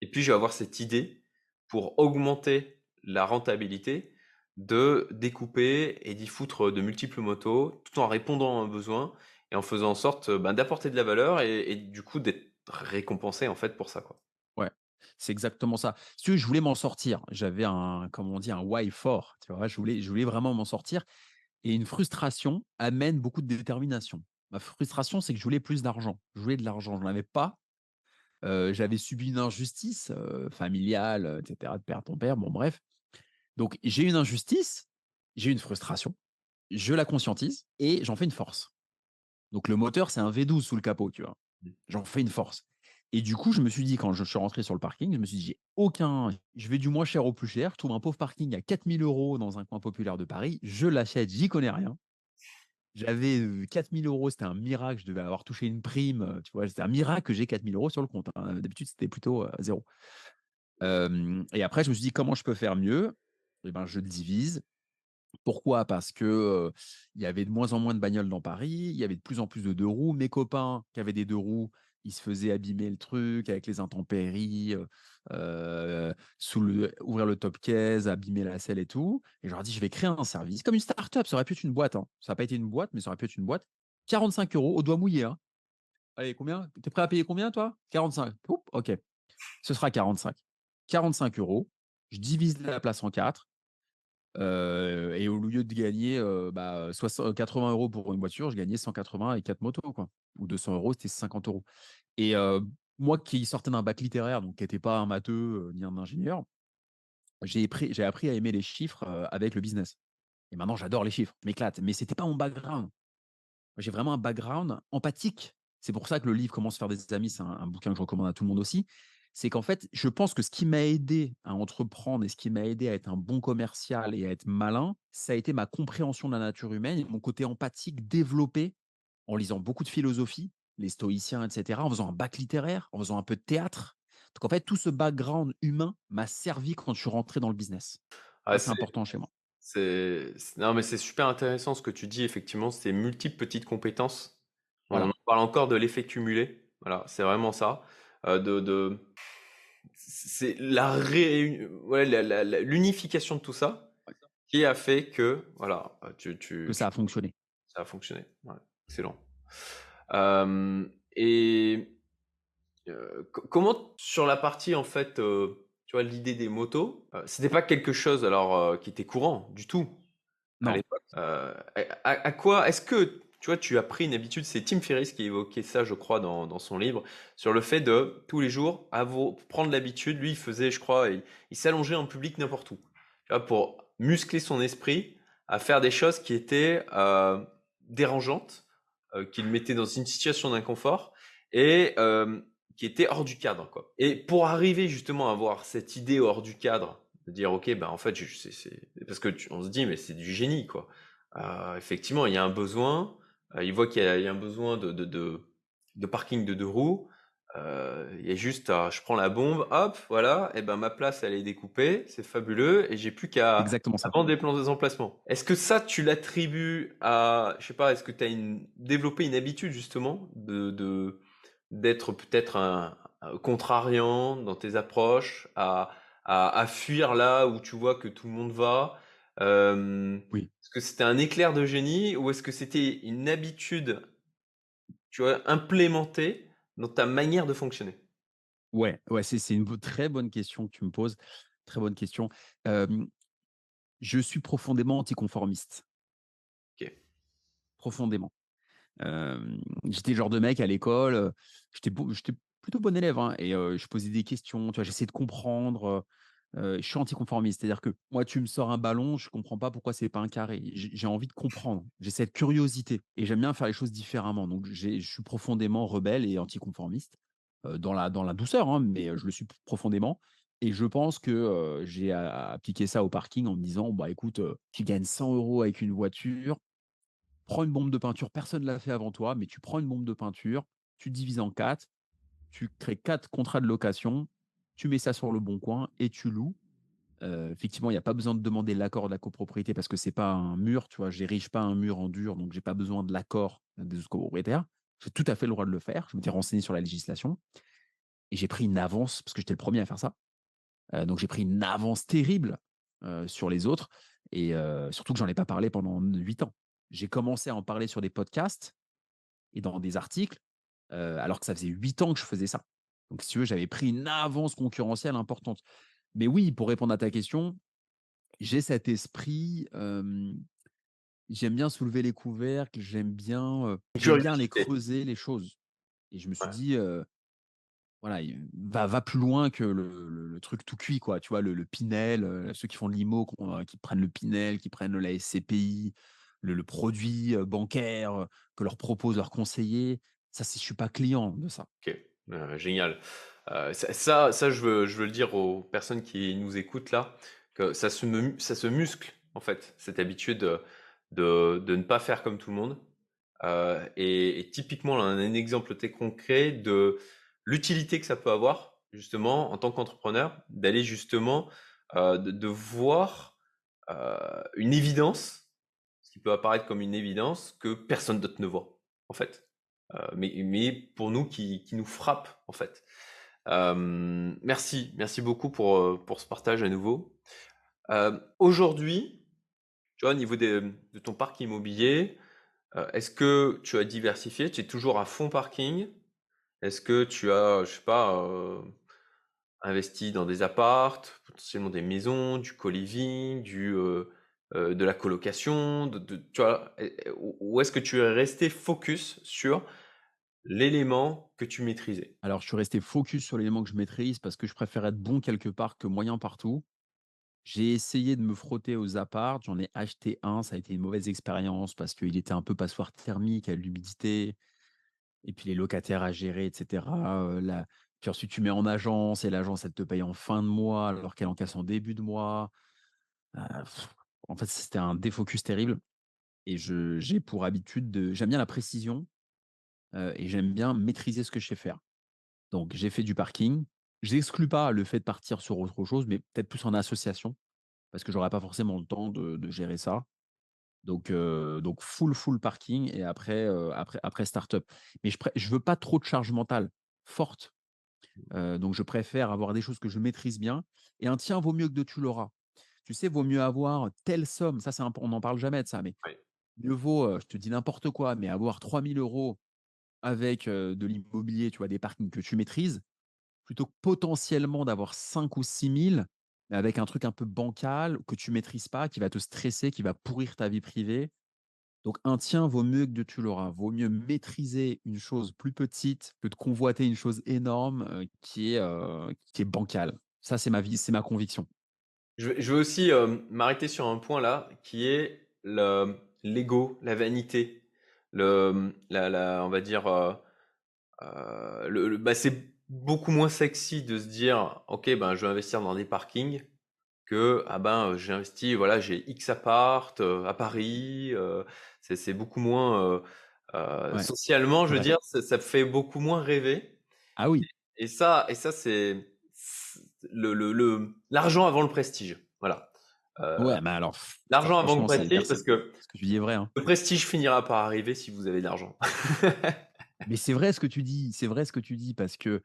et puis je vais avoir cette idée pour augmenter la rentabilité de découper et d'y foutre de multiples motos, tout en répondant à un besoin et en faisant en sorte, ben, d'apporter de la valeur et du coup d'être récompensé, en fait, pour ça, quoi». Ouais, c'est exactement ça. Si tu veux, je voulais m'en sortir. J'avais un, comme on dit, un why for, tu vois? Je voulais je voulais vraiment m'en sortir et une frustration amène beaucoup de détermination. Ma frustration, c'est que je voulais plus d'argent. Je voulais de l'argent, je n'en avais pas. Heu, j'avais subi une injustice, heu, familiale, heu, et cetera, de perdre ton père, bon bref. Donc j'ai une injustice, j'ai une frustration, je la conscientise et j'en fais une force. Donc le moteur, c'est un V12 sous le capot, tu vois? Mmh. J'en fais une force et du coup, je me suis dit quand je suis rentré sur le parking, je me suis dit: «J'ai aucun je vais du moins cher au plus cher, je trouve un pauvre parking à 4 000 € dans un coin populaire de Paris, je l'achète, j'y connais rien». J'avais, heu, 4 000 €, c'était un miracle, je devais avoir touché une prime, tu vois? C'était un miracle que j'ai 4 000 € sur le compte, hein, d'habitude, c'était plutôt, heu, 0. Hem et après je me suis dit: «Comment je peux faire mieux?» Et ben, je divise. Pourquoi? Parce que, il y avait de moins en moins de bagnoles dans Paris, il y avait de plus en plus de 2 roues. Mes copains qui avaient des 2 roues, ils se faisaient abîmer le truc avec les intempéries, ouvrir le top case, abîmer la selle et tout et je leur ai dit: «Je vais créer un service», comme une start-up, ça aurait pu être une boîte, hein. Ça a pas été une boîte, mais ça aurait pu être une boîte. 45 € au doigt mouillé, hein. «Allez combien? Tu es prêt à payer combien toi?» «45». «Poup, OK, ce sera 45». 45 €, je divise la place en 4 Et au lieu de gagner, heu, bah, soixan 80 € pour une voiture, je gagnais 180 avec 4 motos, quoi. Ou 200 €, c'était 50 € et heu, moi qui sortais d'un bac littéraire, donc qui était pas un matheux, heu, ni un ingénieur, j'ai pris j'ai appris à aimer les chiffres, avec le business et maintenant j'adore les chiffres, je m'éclate, mais c'était pas mon background. J'ai vraiment un background empathique. C'est pour ça que le livre «Comment se faire des amis», c'est un bouquin que je recommande à tout le monde aussi. C'est qu'en fait, je pense que ce qui m'a aidé à entreprendre et ce qui m'a aidé à être un bon commercial et à être malin, ça a été ma compréhension de la nature humaine et mon côté empathique développé en lisant beaucoup de philosophie, les stoïciens, et cetera, en faisant un bac littéraire, en faisant un peu de théâtre. Donc en fait, tout ce background humain m'a servi quand je suis rentré dans le business. Ah, c'est important chez moi. c'est non, mais c'est super intéressant ce que tu dis, effectivement, c'est multiples petites compétences. On Voilà, en parle encore de l'effet cumulé. Voilà, c'est vraiment ça. Heu, de de c'est la réu ouais, l'unification de tout ça qui a fait que, voilà, heu, tu que ça a fonctionné. ça a fonctionné. Ouais, excellent. Hem et comment sur la partie, en fait, tu vois, l'idée des motos, c'était pas quelque chose alors, qui était courant du tout à Non. l'époque? À à quoi est-ce que, tu vois, tu as pris une habitude? C'est Tim Ferriss qui évoquait ça, je crois, dans son livre, sur le fait de, tous les jours, prendre l'habitude lui, il faisait, je crois, il s'allongeait en public n'importe où. Tu vois, pour muscler son esprit à faire des choses qui étaient, heu, dérangeantes, heu, qui le mettaient dans une situation d'inconfort et hem, qui étaient hors du cadre, quoi. Et pour arriver justement à avoir cette idée hors du cadre, de dire: «OK, bah, en fait, c'est c'est» parce que tu on se dit: «Mais c'est du génie, quoi». Heu, effectivement, il y a un besoin, il voit qu'il y a il y a un besoin de de de de parking de 2 roues, y a juste je prends la bombe, hop, voilà et ben, ma place, elle est découpée, c'est fabuleux et j'ai plus qu'à vendre des plans des emplacements. Est-ce que ça, tu l'attribues à je sais pas, est-ce que tu as une développé une habitude justement de de d'être peut-être un un contrariant dans tes approches, à à à fuir là où tu vois que tout le monde va? Oui. est-ce que c'était un éclair de génie ou est-ce que c'était une habitude, tu vois, implémentée dans ta manière de fonctionner? Ouais, ouais, c'est c'est une très bonne question que tu me poses. Très bonne question. Je suis profondément anticonformiste, OK. profondément. J'étais le genre de mec à l'école, j'étais plutôt bon élève, hein et je posais des questions, tu vois? J'essayais de comprendre, je suis anticonformiste. C'est-à-dire que moi, tu me sors un ballon, je comprends pas pourquoi c'est pas un carré. J'ai envie de comprendre. J'ai cette curiosité et j'aime bien faire les choses différemment. Donc je suis profondément rebelle et anticonformiste, dans la douceur, hein, mais je le suis profondément et je pense que, j'ai appliqué ça au parking en me disant: «Bah, écoute, tu gagnes 100 euros avec une voiture, prends une bombe de peinture, personne ne l'a fait avant toi, mais tu prends une bombe de peinture, tu divises en 4, tu crées 4 contrats de location, tu mets ça sur le bon coin et tu loues. Effectivement, il y a pas besoin de demander l'accord de la copropriété parce que c'est pas un mur, tu vois? J'érige pas un mur en dur, donc j'ai pas besoin de l'accord des autres copropriétaires. J'ai tout à fait le droit de le faire. Je m'étais renseigné sur la législation et j'ai pris une avance parce que j'étais le premier à faire ça. Donc j'ai pris une avance terrible, sur les autres et surtout que j'en ai pas parlé pendant 8 ans. J'ai commencé à en parler sur des podcasts et dans des articles, alors que ça faisait 8 ans que je faisais ça. Donc si tu veux, j'avais pris une avance concurrentielle importante. Mais oui, pour répondre à ta question, j'ai cet esprit, j'aime bien soulever les couvercles, j'aime bien, j'aime Curiosité. creuser les choses et je me suis Ouais. dit, voilà, va va plus loin que le le le truc tout cuit, quoi. Tu vois? Le le Pinel, ceux qui font de l'IMO, qui prennent le Pinel, qui prennent la SCPI, le le produit, bancaire, que leur proposent leurs conseillers. Ça, c'est je suis pas client de ça. OK, heu, génial. Heu, ça ça ça je veux je veux le dire aux personnes qui nous écoutent là, que ça se ça se muscle en fait, cette habitude de de ne pas faire comme tout le monde. Heu et typiquement là, un exemple très concret de l'utilité que ça peut avoir justement en tant qu'entrepreneur, d'aller justement, de de voir, une évidence, ce qui peut apparaître comme une évidence que personne d'autre ne voit, en fait. Heu, mais pour nous qui nous frappe en fait. Hem, merci, merci beaucoup pour, heu, pour ce partage à nouveau. Aujourd'hui, tu vois, au niveau de ton parc immobilier, est-ce que tu as diversifié? Tu es toujours à fond parking? Est-ce que tu as, je sais pas, investi dans des apparts, potentiellement des maisons, du co-living, du, heu, de la colocation, de ou est-ce que tu es resté focus sur l'élément que tu maîtrisais? Alors je suis resté focus sur l'élément que je maîtrise parce que je préfère être bon quelque part que moyen partout. J'ai essayé de me frotter aux apparts, j'en ai acheté un, ça a été une mauvaise expérience parce qu'il était un peu passoire thermique, à l'humidité et puis les locataires à gérer et cetera, heu, la puis ensuite tu mets en agence et l'agence elle te paye en fin de mois alors qu'elle encaisse en début de mois. Heu, en fait, c'était un défocus terrible et je j'ai pour habitude de j'aime bien la précision, et j'aime bien maîtriser ce que je sais faire. Donc j'ai fait du parking. J'exclus pas le fait de partir sur autre chose, mais peut-être plus en association parce que j'aurais pas forcément le temps de de gérer ça. Donc donc full, full parking et après, après après start-up. Mais je je veux pas trop de charge mentale forte, heu, donc je préfère avoir des choses que je maîtrise bien et un tien vaut mieux que deux tu l'auras. Tu sais, vaut mieux avoir telle somme, ça c'est imp on n'en parle jamais de ça, mais Oui. mieux vaut, je te dis n'importe quoi, mais avoir 3 000 € avec, heu, de l'immobilier, tu vois, des parkings que tu maîtrises, plutôt que potentiellement d'avoir 5 ou 6 000, mais avec un truc un peu bancal que tu maîtrises pas, qui va te stresser, qui va pourrir ta vie privée. Donc un tien vaut mieux que deux tu l'auras. Vaut mieux maîtriser une chose plus petite que de convoiter une chose énorme, est, qui est bancale. Ça, c'est ma vie, c'est ma conviction. Je veux je veux aussi, hem, m'arrêter sur un point là, qui est le l'ego, la vanité, le, la la on va dire, le le bah, c'est beaucoup moins sexy de se dire: «OK, ben, je vais investir dans des parkings» que: «Ah ben, j'ai investi, voilà, j'ai X appart, à Paris», c'est beaucoup moins, Ouais, socialement, je veux dire, ça ça fait beaucoup moins rêver. Ah oui, et ça et ça, c'est c le le le l'argent avant le prestige, voilà. Heu ouais, mais alors pff, ça L'argent avant le prestige parce que ce que tu dis est vrai, hein. le prestige finira par arriver si vous avez de l'argent. Mais c'est vrai ce que tu dis, c'est vrai ce que tu dis parce que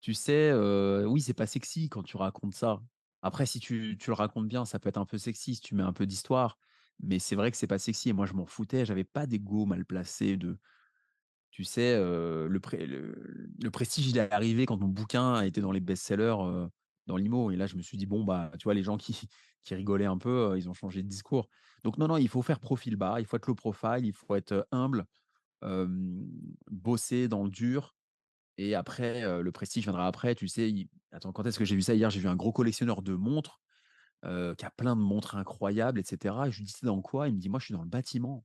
tu sais, heu, oui, c'est pas sexy quand tu racontes ça. Après si tu tu le racontes bien, ça peut être un peu sexy si tu mets un peu d'histoire, mais c'est vrai que c'est pas sexy et moi je m'en foutais, j'avais pas d'ego mal placé de Tu sais, heu, le pré le le prestige, il est arrivé quand mon bouquin a été dans les best-sellers, dans l'IMO et là, je me suis dit: «Bon, bah, tu vois, les gens qui qui rigolaient un peu, heu, ils ont changé de discours». Donc non, non, il faut faire profil bas, il faut être low profile, il faut être, heu, humble, bosser dans le dur et après, heu, le prestige viendra après. Tu sais, attends, quand est-ce que j'ai vu ça? Hier, j'ai vu un gros collectionneur de montres, qui a plein de montres incroyables et cetera et je lui dis: «Tu dans quoi?» il me dit: «Moi, je suis dans le bâtiment».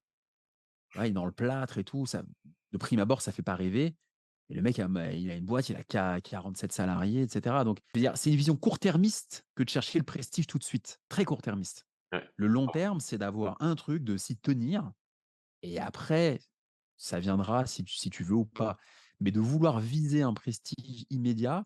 Il est dans le plâtre et tout, ça de prime abord, ça fait pas rêver et le mec, a ma il a une boîte, il a qua 47 salariés et cetera donc c'est une vision court-termiste que de chercher le prestige tout de suite, très court-termiste. Ouais. Le long terme, c'est d'avoir un truc, de s'y tenir et après, ça viendra si tu si tu veux ou pas. Mais de vouloir viser un prestige immédiat,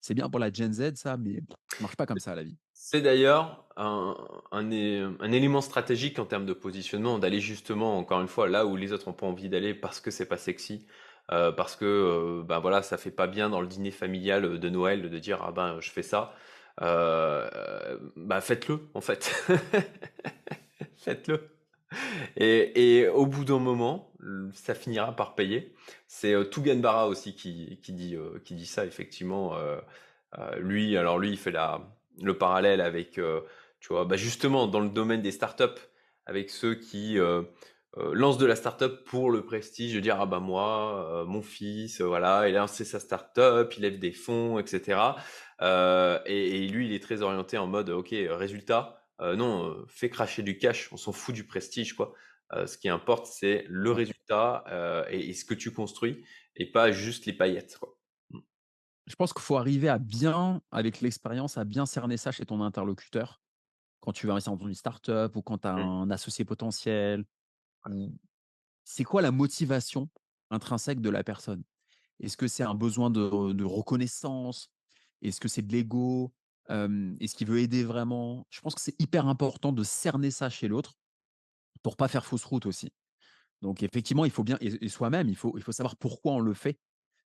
c'est bien pour la Gen Z ça, mais ça marche pas comme ça la vie. C'est d'ailleurs un un élément stratégique en termes de positionnement, d'aller justement, encore une fois, là où les autres ont pas envie d'aller parce que c'est pas sexy, heu, parce que, heu, bah, voilà, ça fait pas bien dans le dîner familial, de Noël de dire: «Ah ben, je fais ça». Heu, bah, faites-le en fait. Faites-le et et au bout d'un moment, ça finira par payer. C'est, Barra aussi qui qui dit, heu, qui dit ça effectivement, lui alors lui, il fait la le parallèle avec, tu vois, bah, justement dans le domaine des startups, avec ceux qui, heu, lancent de la startup pour le prestige, de dire: «Ah bah, moi, heu, mon fils, heu, voilà, il a lancé sa startup, il lève des fonds et cetera». Heu et et lui, il est très orienté en mode: «OK, résultat, non, fais cracher du cash, on s'en fout du prestige quoi». Ce qui importe, c'est le résultat, et et ce que tu construis et pas juste les paillettes quoi. Mmh. Je pense qu'il faut arriver à bien, avec l'expérience, à bien cerner ça chez ton interlocuteur. Quand tu vas investir dans une start-up ou quand tu as Mmh. un associé potentiel c'est quoi la motivation intrinsèque de la personne? Est-ce que c'est un besoin de reconnaissance? Est-ce que c'est de l'ego? Est-ce qu'il veut aider vraiment? Je pense que c'est hyper important de cerner ça chez l'autre pour pas faire fausse route aussi. Donc effectivement, il faut bien et soi-même, il faut il faut savoir pourquoi on le fait.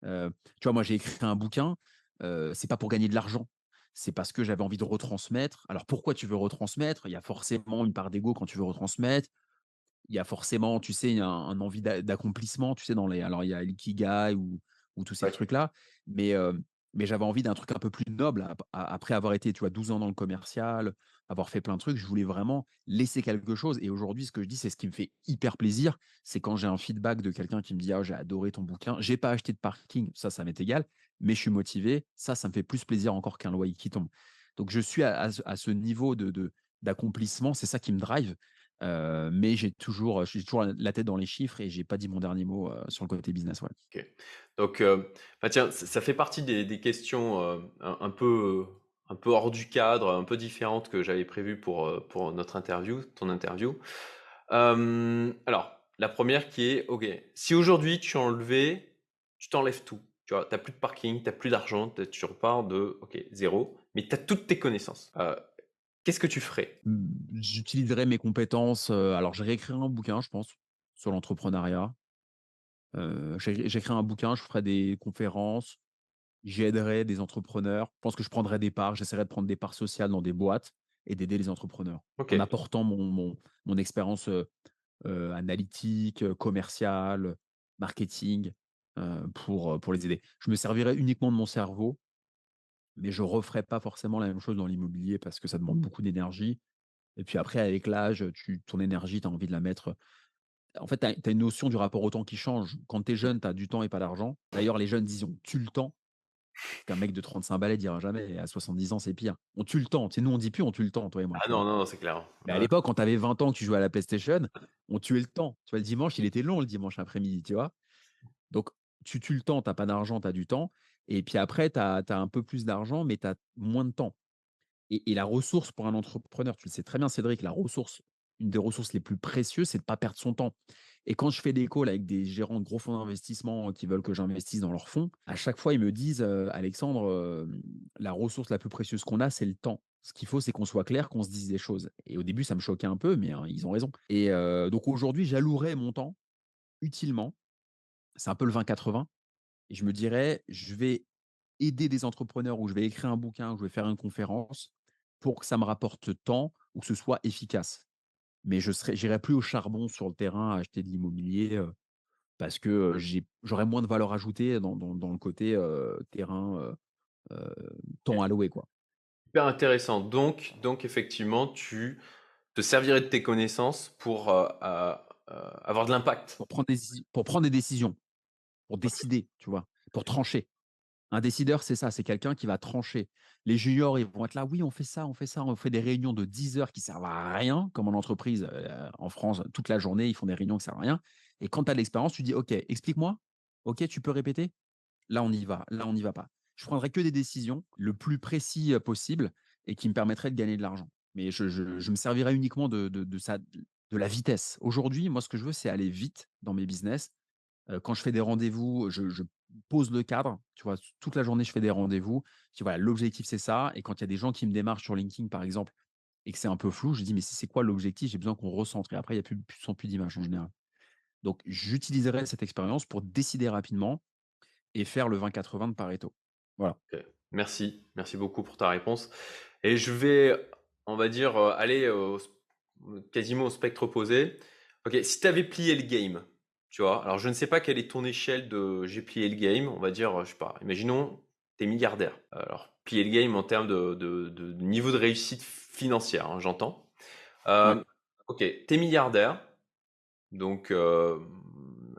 Tu vois, moi, j'ai écrit un bouquin, heu, c'est pas pour gagner de l'argent. C'est parce que j'avais envie de retransmettre. Alors pourquoi tu veux retransmettre? Il y a forcément une part d'ego quand tu veux retransmettre. Il y a forcément, tu sais, un un envie d'a d'accomplissement, tu sais, dans les alors il y a l'ikigai ou ou tous ces Ouais. trucs-là, mais hem, mais j'avais envie d'un truc un peu plus noble après avoir été, tu vois, 12 ans dans le commercial, avoir fait plein de trucs, je voulais vraiment laisser quelque chose et aujourd'hui, ce que je dis, c'est ce qui me fait hyper plaisir, c'est quand j'ai un feedback de quelqu'un qui me dit: «Ah, j'ai adoré ton bouquin, j'ai pas acheté de parking», ça, ça m'est égal, mais je suis motivé, ça, ça me fait plus plaisir encore qu'un loyer qui tombe. Donc je suis à ce à ce niveau de de d'accomplissement, c'est ça qui me drive Mais j'ai toujours, j'ai toujours la tête dans les chiffres et j'ai pas dit mon dernier mot, sur le côté business. OK. Donc, tiens, ça fait partie des questions, un peu, un peu hors du cadre, un peu différentes que j'avais prévues pour, pour notre interview, ton interview. Alors, la première qui est: OK, si aujourd'hui tu enlevais tu t'enlèves tout, tu vois? Plus de parking, tu as plus d'argent, tu repars de OK, 0, mais tu as toutes tes connaissances. Qu'est-ce que tu ferais? Mmh, j'utiliserai mes compétences, alors je réécrirai un bouquin, je pense, sur l'entrepreneuriat. Heu, j'é j'écrirai un bouquin, je ferai des conférences, j'aiderai des entrepreneurs. Je pense que je prendrai des parts, j'essaierai de prendre des parts sociales dans des boîtes et d'aider les entrepreneurs en OK. apportant mon mon mon expérience, analytique, commerciale, marketing, pour, pour les aider. Je me servirai uniquement de mon cerveau Mais je referai pas forcément la même chose dans l'immobilier parce que ça demande beaucoup d'énergie et puis après avec l'âge, tu ton énergie, tu as envie de la mettre en fait, tu as une notion du rapport au temps qui change. Quand tu es Mmh. jeune, tu as du temps et pas d'argent. D'ailleurs, les jeunes disent: «On tue le temps», qu'un mec de 35 balais dira jamais et à 70 ans, c'est pire. On tue le temps. Tu sais, nous, on dit plus: «On tue le temps», toi et moi, Ah non, non, c'est clair. Mais à Ouais, l'époque, quand tu avais 20 ans, que tu jouais à la PlayStation, on tuait le temps. Tu vois, le dimanche, il était long le dimanche après-midi, tu vois? Donc tu tues le temps, tu as pas d'argent, tu as du temps et puis après tu as un peu plus d'argent, mais tu as moins de temps. Et la ressource pour un entrepreneur, tu le sais très bien Cédric, la ressource, une des ressources les plus précieuses, c'est de pas perdre son temps. Et quand je fais des calls avec des gérants de gros fonds d'investissement qui veulent que j'investisse dans leurs fonds, à chaque fois, ils me disent, «Alexandre, la ressource la plus précieuse qu'on a, c'est le temps. Ce qu'il faut, c'est qu'on soit clair, qu'on se dise des choses». Et au début, ça me choquait un peu, mais, heu, ils ont raison. Et donc aujourd'hui, j'allouerais mon temps utilement. C'est un peu le 20-80 et je me dirais: «Je vais aider des entrepreneurs ou je vais écrire un bouquin ou je vais faire une conférence pour que ça me rapporte tant ou que ce soit efficace. Mais je j'irai plus au charbon sur le terrain à acheter de l'immobilier, parce que, j'aurais moins de valeur ajoutée dans dans dans le côté, terrain, temps alloué, quoi. Hyper intéressant. Donc donc effectivement, tu te servirais de tes connaissances pour, avoir de l'impact. Pour prendre des déci pour prendre des décisions, pour décider, tu vois? Pour trancher. Un décideur, c'est ça, c'est quelqu'un qui va trancher. Les juniors, ils vont être là, oui, on fait ça, on fait ça, on fait des réunions de 10 heures qui servent à rien, comme en entreprise euh, en France, toute la journée, ils font des réunions qui servent à rien. Et quand tu as de l'expérience, tu dis, OK, explique-moi. OK, tu peux répéter? Là, on y va. Là, on n'y va pas. Je prendrai que des décisions le plus précis possible et qui me permettraient de gagner de l'argent. Mais je, je- je me servirai uniquement de, de, de ça, de la vitesse. Aujourd'hui, moi, ce que je veux, c'est aller vite dans mes business. Quand je fais des rendez-vous, je, pose le cadre. Tu vois, toute la journée, je fais des rendez-vous. L'objectif, c'est ça. Et quand il y a des gens qui me démarchent sur LinkedIn, par exemple, et que c'est un peu flou, je dis, mais c'est quoi l'objectif? J'ai besoin qu'on recentre. Et après, il n'y a plus, plus, plus d'image en général. Donc, j'utiliserai cette expérience pour décider rapidement et faire le 20-80 de Pareto. Voilà. Merci, merci beaucoup pour ta réponse. Et je vais, on va dire, aller quasiment au spectre opposé. Ok, si tu avais plié le game, tu vois, alors je ne sais pas quelle est ton échelle de j'ai plié le game, on va dire, je sais pas, imaginons, tu es milliardaire. Alors, plier le game en termes de, de- de niveau de réussite financière, hein, j'entends. Euh, Ouais. ok, tu es milliardaire, donc euh,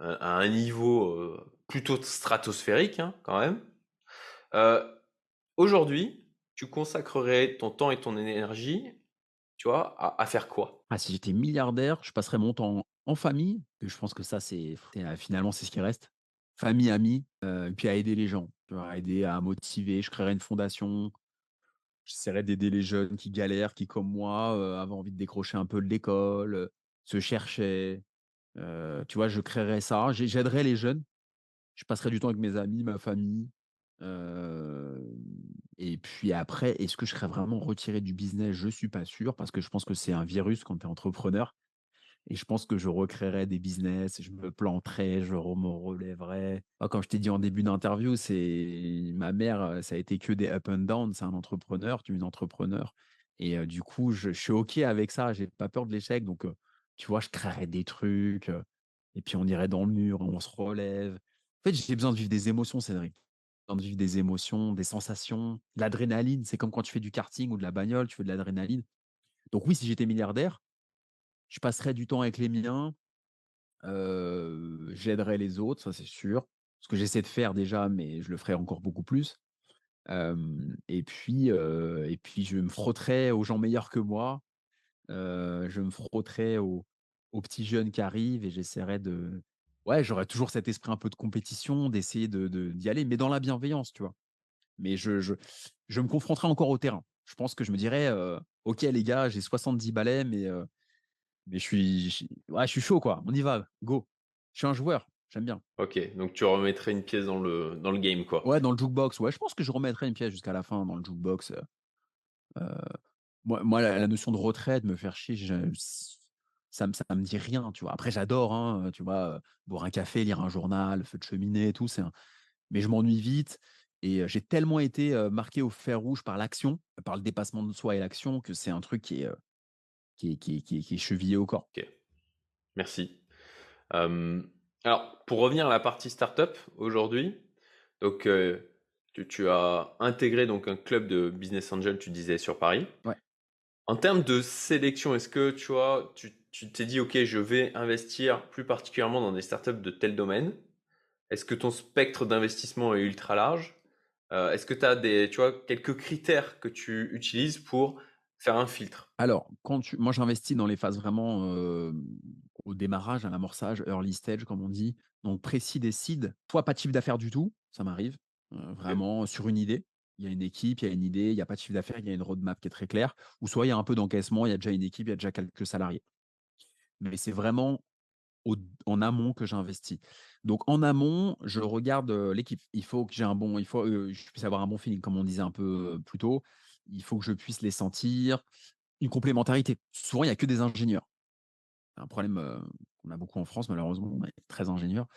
à un niveau euh, plutôt stratosphérique hein, quand même. Euh, Aujourd'hui, tu consacrerais ton temps et ton énergie, tu vois, à, à faire quoi? Ah, si j'étais milliardaire, je passerais mon temps en famille, que je pense que ça, c'est finalement, c'est ce qui reste. Famille, amis, puis à aider les gens? À aider, à motiver. Je créerais une fondation. J'essaierais d'aider les jeunes qui galèrent, qui, comme moi, avaient envie de décrocher un peu de l'école, se cherchaient. Tu vois? Je créerais ça. J'ai j'aiderais les jeunes. Je passerai du temps avec mes amis, ma famille. Et puis après, est-ce que je serais vraiment retiré du business? Je suis pas sûr parce que je pense que c'est un virus quand tu es entrepreneur et je pense que je recréerais des business, je me planterais, je me relèverais. Comme je t'ai dit en début d'interview, c'est ma mère, heu, ça a été que des up and down. C'est un entrepreneur, tu es une entrepreneur et du coup, je suis OK avec ça. J'ai pas peur de l'échec donc tu vois, je créerais des trucs, et puis on irait dans le mur, on se relève. En fait, j'ai besoin de vivre des émotions, Cédric besoin de vivre des émotions, des sensations, de l'adrénaline. C'est comme quand tu fais du karting ou de la bagnole, tu fais de l'adrénaline. Donc oui, si j'étais milliardaire, je passerais du temps avec les miens, heu, j'aiderais les autres, ça c'est sûr. Ce que j'essaie de faire déjà, mais je le ferai encore beaucoup plus. Et puis, et puis je me frotterais aux gens meilleurs que moi, je me frotterais aux aux petits jeunes qui arrivent et j'essaierais de ouais, j'aurais toujours cet esprit un peu de compétition, d'essayer de d'y aller, mais dans la bienveillance, tu vois? Mais je je je me confronterai encore au terrain. Je pense que je me dirais, «OK les gars, j'ai 70 balais, mais mais je suis je ouais, je suis chaud quoi, on y va, go». Je suis un joueur, j'aime bien. Ok, donc tu remettrais une pièce dans le, dans le game, quoi. Ouais, dans le jukebox, ouais, je pense que je remettrai une pièce jusqu'à la fin dans le jukebox, heu moi moi la la notion de retraite, me faire chier, je ça me ça me dit rien, tu vois? Après j'adore, hein, tu vois, boire un café, lire un journal, feu de cheminée et tout, c'est un mais je m'ennuie vite et j'ai tellement été, marqué au fer rouge par l'action, par le dépassement de soi et l'action que c'est un truc qui est, qui est qui est qui est qui est chevillé au corps. Ok, merci. Euh, alors, pour revenir à la partie startup aujourd'hui, donc euh, tu, tu as intégré donc un club de business angel, tu disais sur Paris. Ouais. En termes de sélection, est-ce que tu vois, tu tu t'es dit, ok, je vais investir plus particulièrement dans des startups de tel domaine? Est-ce que ton spectre d'investissement est ultra large? Euh, est-ce que tu as des, tu vois, quelques critères que tu utilises pour faire un filtre? Alors, quand tu moi j'investis dans les phases vraiment, au démarrage, à l'amorçage, early stage comme on dit, donc précis des seed, soit pas de chiffre d'affaires du tout, ça m'arrive, vraiment sur une idée. Il y a une équipe, il y a une idée, il y a pas de chiffre d'affaires, il y a une roadmap qui est très claire, ou soit il y a un peu d'encaissement, il y a déjà une équipe, il y a déjà quelques salariés. Mais c'est vraiment au en amont que j'investis. Donc en amont, je regarde, l'équipe. Il faut que j'ai un bon il faut, je puisse avoir un bon feeling comme on disait un peu, plus tôt. Il faut que je puisse les sentir. Une complémentarité. Souvent, il y a que des ingénieurs. C'est un problème, heu, qu'on a beaucoup en France malheureusement, on est très ingénieurs.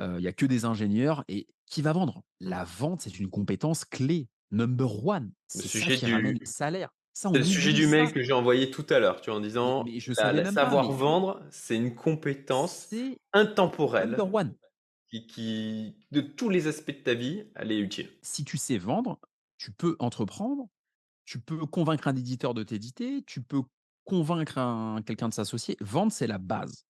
Heu, il y a que des ingénieurs et qui va vendre? La vente, c'est une compétence clé, number one. Le C'est ça sujet qui ramène du, les salaires. Ça, C'est le sujet du ça. mail que j'ai envoyé tout à l'heure, tu vois, en disant mais je la, savais la pas, savoir mais vendre, c'est une compétence intemporelle number one. qui, qui, de tous les aspects de ta vie, elle est utile. Si tu sais vendre, tu peux entreprendre, tu peux convaincre un éditeur de t'éditer, tu peux convaincre un quelqu'un de s'associer. Vendre, c'est la base.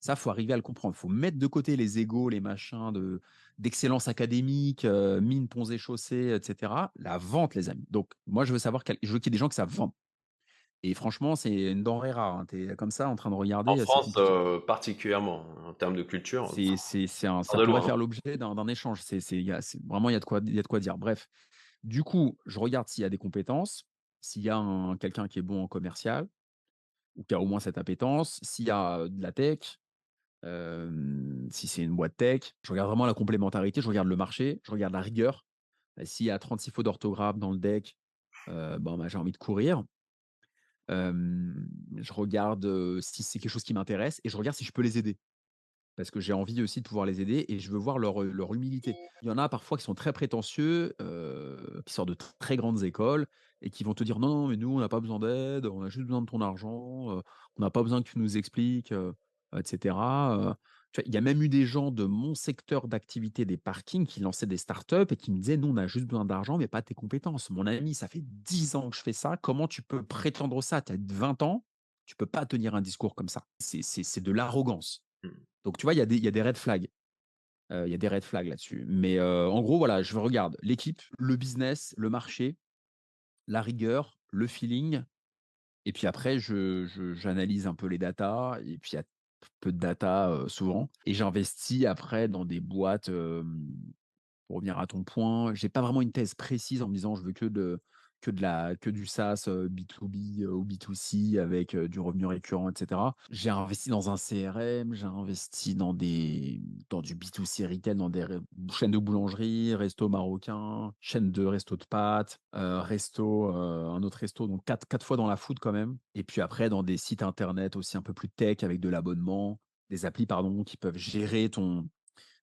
Ça, faut arriver à le comprendre. Faut mettre de côté les égos, les machins de d'excellence académique, heu, mines, ponts et chaussées, et cetera. La vente, les amis. Donc moi, je veux savoir quel je veux qu'il y ait des gens qui savent vendre et franchement, c'est une denrée rare, hein. Tu es comme ça en train de En regarder, heu, c'est France, heu, particulièrement, en termes de culture, ça C'est c'est c'est un part ça pourrait loin, hein. faire l'objet d'un d'un échange. C'est c'est y a vraiment il y a de quoi il y a de quoi dire. Bref, du coup, je regarde s'il y a des compétences, s'il y a un quelqu'un qui est bon en commercial ou qui a au moins cette appétence, s'il y a, de la tech, si c'est une boîte tech. Je regarde vraiment la complémentarité, je regarde le marché, je regarde la rigueur. S'il y a 36 fautes d'orthographe dans le deck, bah, j'ai envie de courir. Je regarde, si c'est quelque chose qui m'intéresse et je regarde si je peux les aider. Parce que j'ai envie aussi de pouvoir les aider et je veux voir leur, leur humilité. Il y en a parfois qui sont très prétentieux, qui sortent de tr- très grandes écoles et qui vont te dire: «Non, non, mais nous, on n'a pas besoin d'aide, on a juste besoin de ton argent, on n'a pas besoin que tu nous expliques», heu, et cetera, heu. Tu vois, il y a même eu des gens de mon secteur d'activité des parkings qui lançaient des startups et qui me disaient: «Nous, on a juste besoin d'argent, mais pas tes compétences. Mon ami, ça fait 10 ans que je fais ça, comment tu peux prétendre ça? Tu as 20 ans, tu peux pas tenir un discours comme ça». C'est de l'arrogance. Donc tu vois, il y a des des red flags, il y a des red flags là-dessus. Mais, en gros, voilà, je regarde l'équipe, le business, le marché, la rigueur, le feeling et puis après je je j'analyse un peu les datas et puis il y a peu de data, souvent et j'investis après dans des boîtes, pour revenir à ton point, j'ai pas vraiment une thèse précise en me disant: «Je veux que de que de la que du SaaS, heu, B2B, heu, ou B2C avec, du revenu récurrent et cetera». J'ai investi dans un CRM, j'ai investi dans des dans du B2C retail, dans des chaînes de boulangerie, resto marocain, chaîne de resto de pâtes, resto, un autre resto, donc quatre quatre fois dans la food quand même et puis après dans des sites internet aussi un peu plus tech avec de l'abonnement, des applis pardon, qui peuvent gérer ton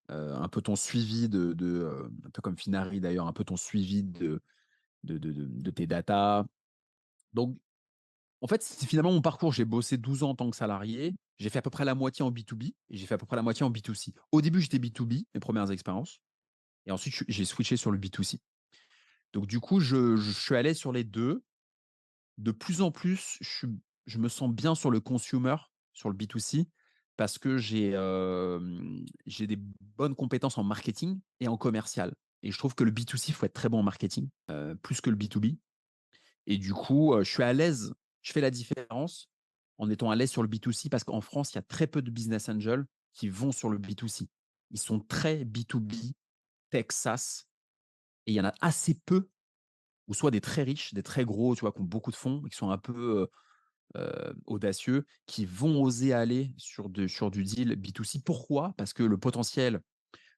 un peu ton suivi de un peu comme Finari d'ailleurs, un peu ton suivi de de tes datas. Donc en fait, c'est finalement mon parcours. J'ai bossé 12 ans en tant que salarié. J'ai fait à peu près la moitié en B2B et j'ai fait à peu près la moitié en B2C. Au début, j'étais B2B, mes premières expériences et ensuite j'ai switché sur le B2C. Donc du coup, je je suis allé sur les 2. De plus en plus, je je me sens bien sur le consumer, sur le B2C parce que hem, j'ai des bonnes compétences en marketing et en commercial et je trouve que le B2C, il faut être très bon en marketing, heu, plus que le B2B et du coup, je suis à l'aise. Je fais la différence en étant à l'aise sur le B2C parce qu'en France, il y a très peu de business angels qui vont sur le B2C. Ils sont très B2B, tech, SaaS et il y en a assez peu ou soit des très riches, des très gros, tu vois, qui ont beaucoup de fonds qui sont un peu, audacieux, qui vont oser aller sur sur du deal B2C. Pourquoi? Parce que le potentiel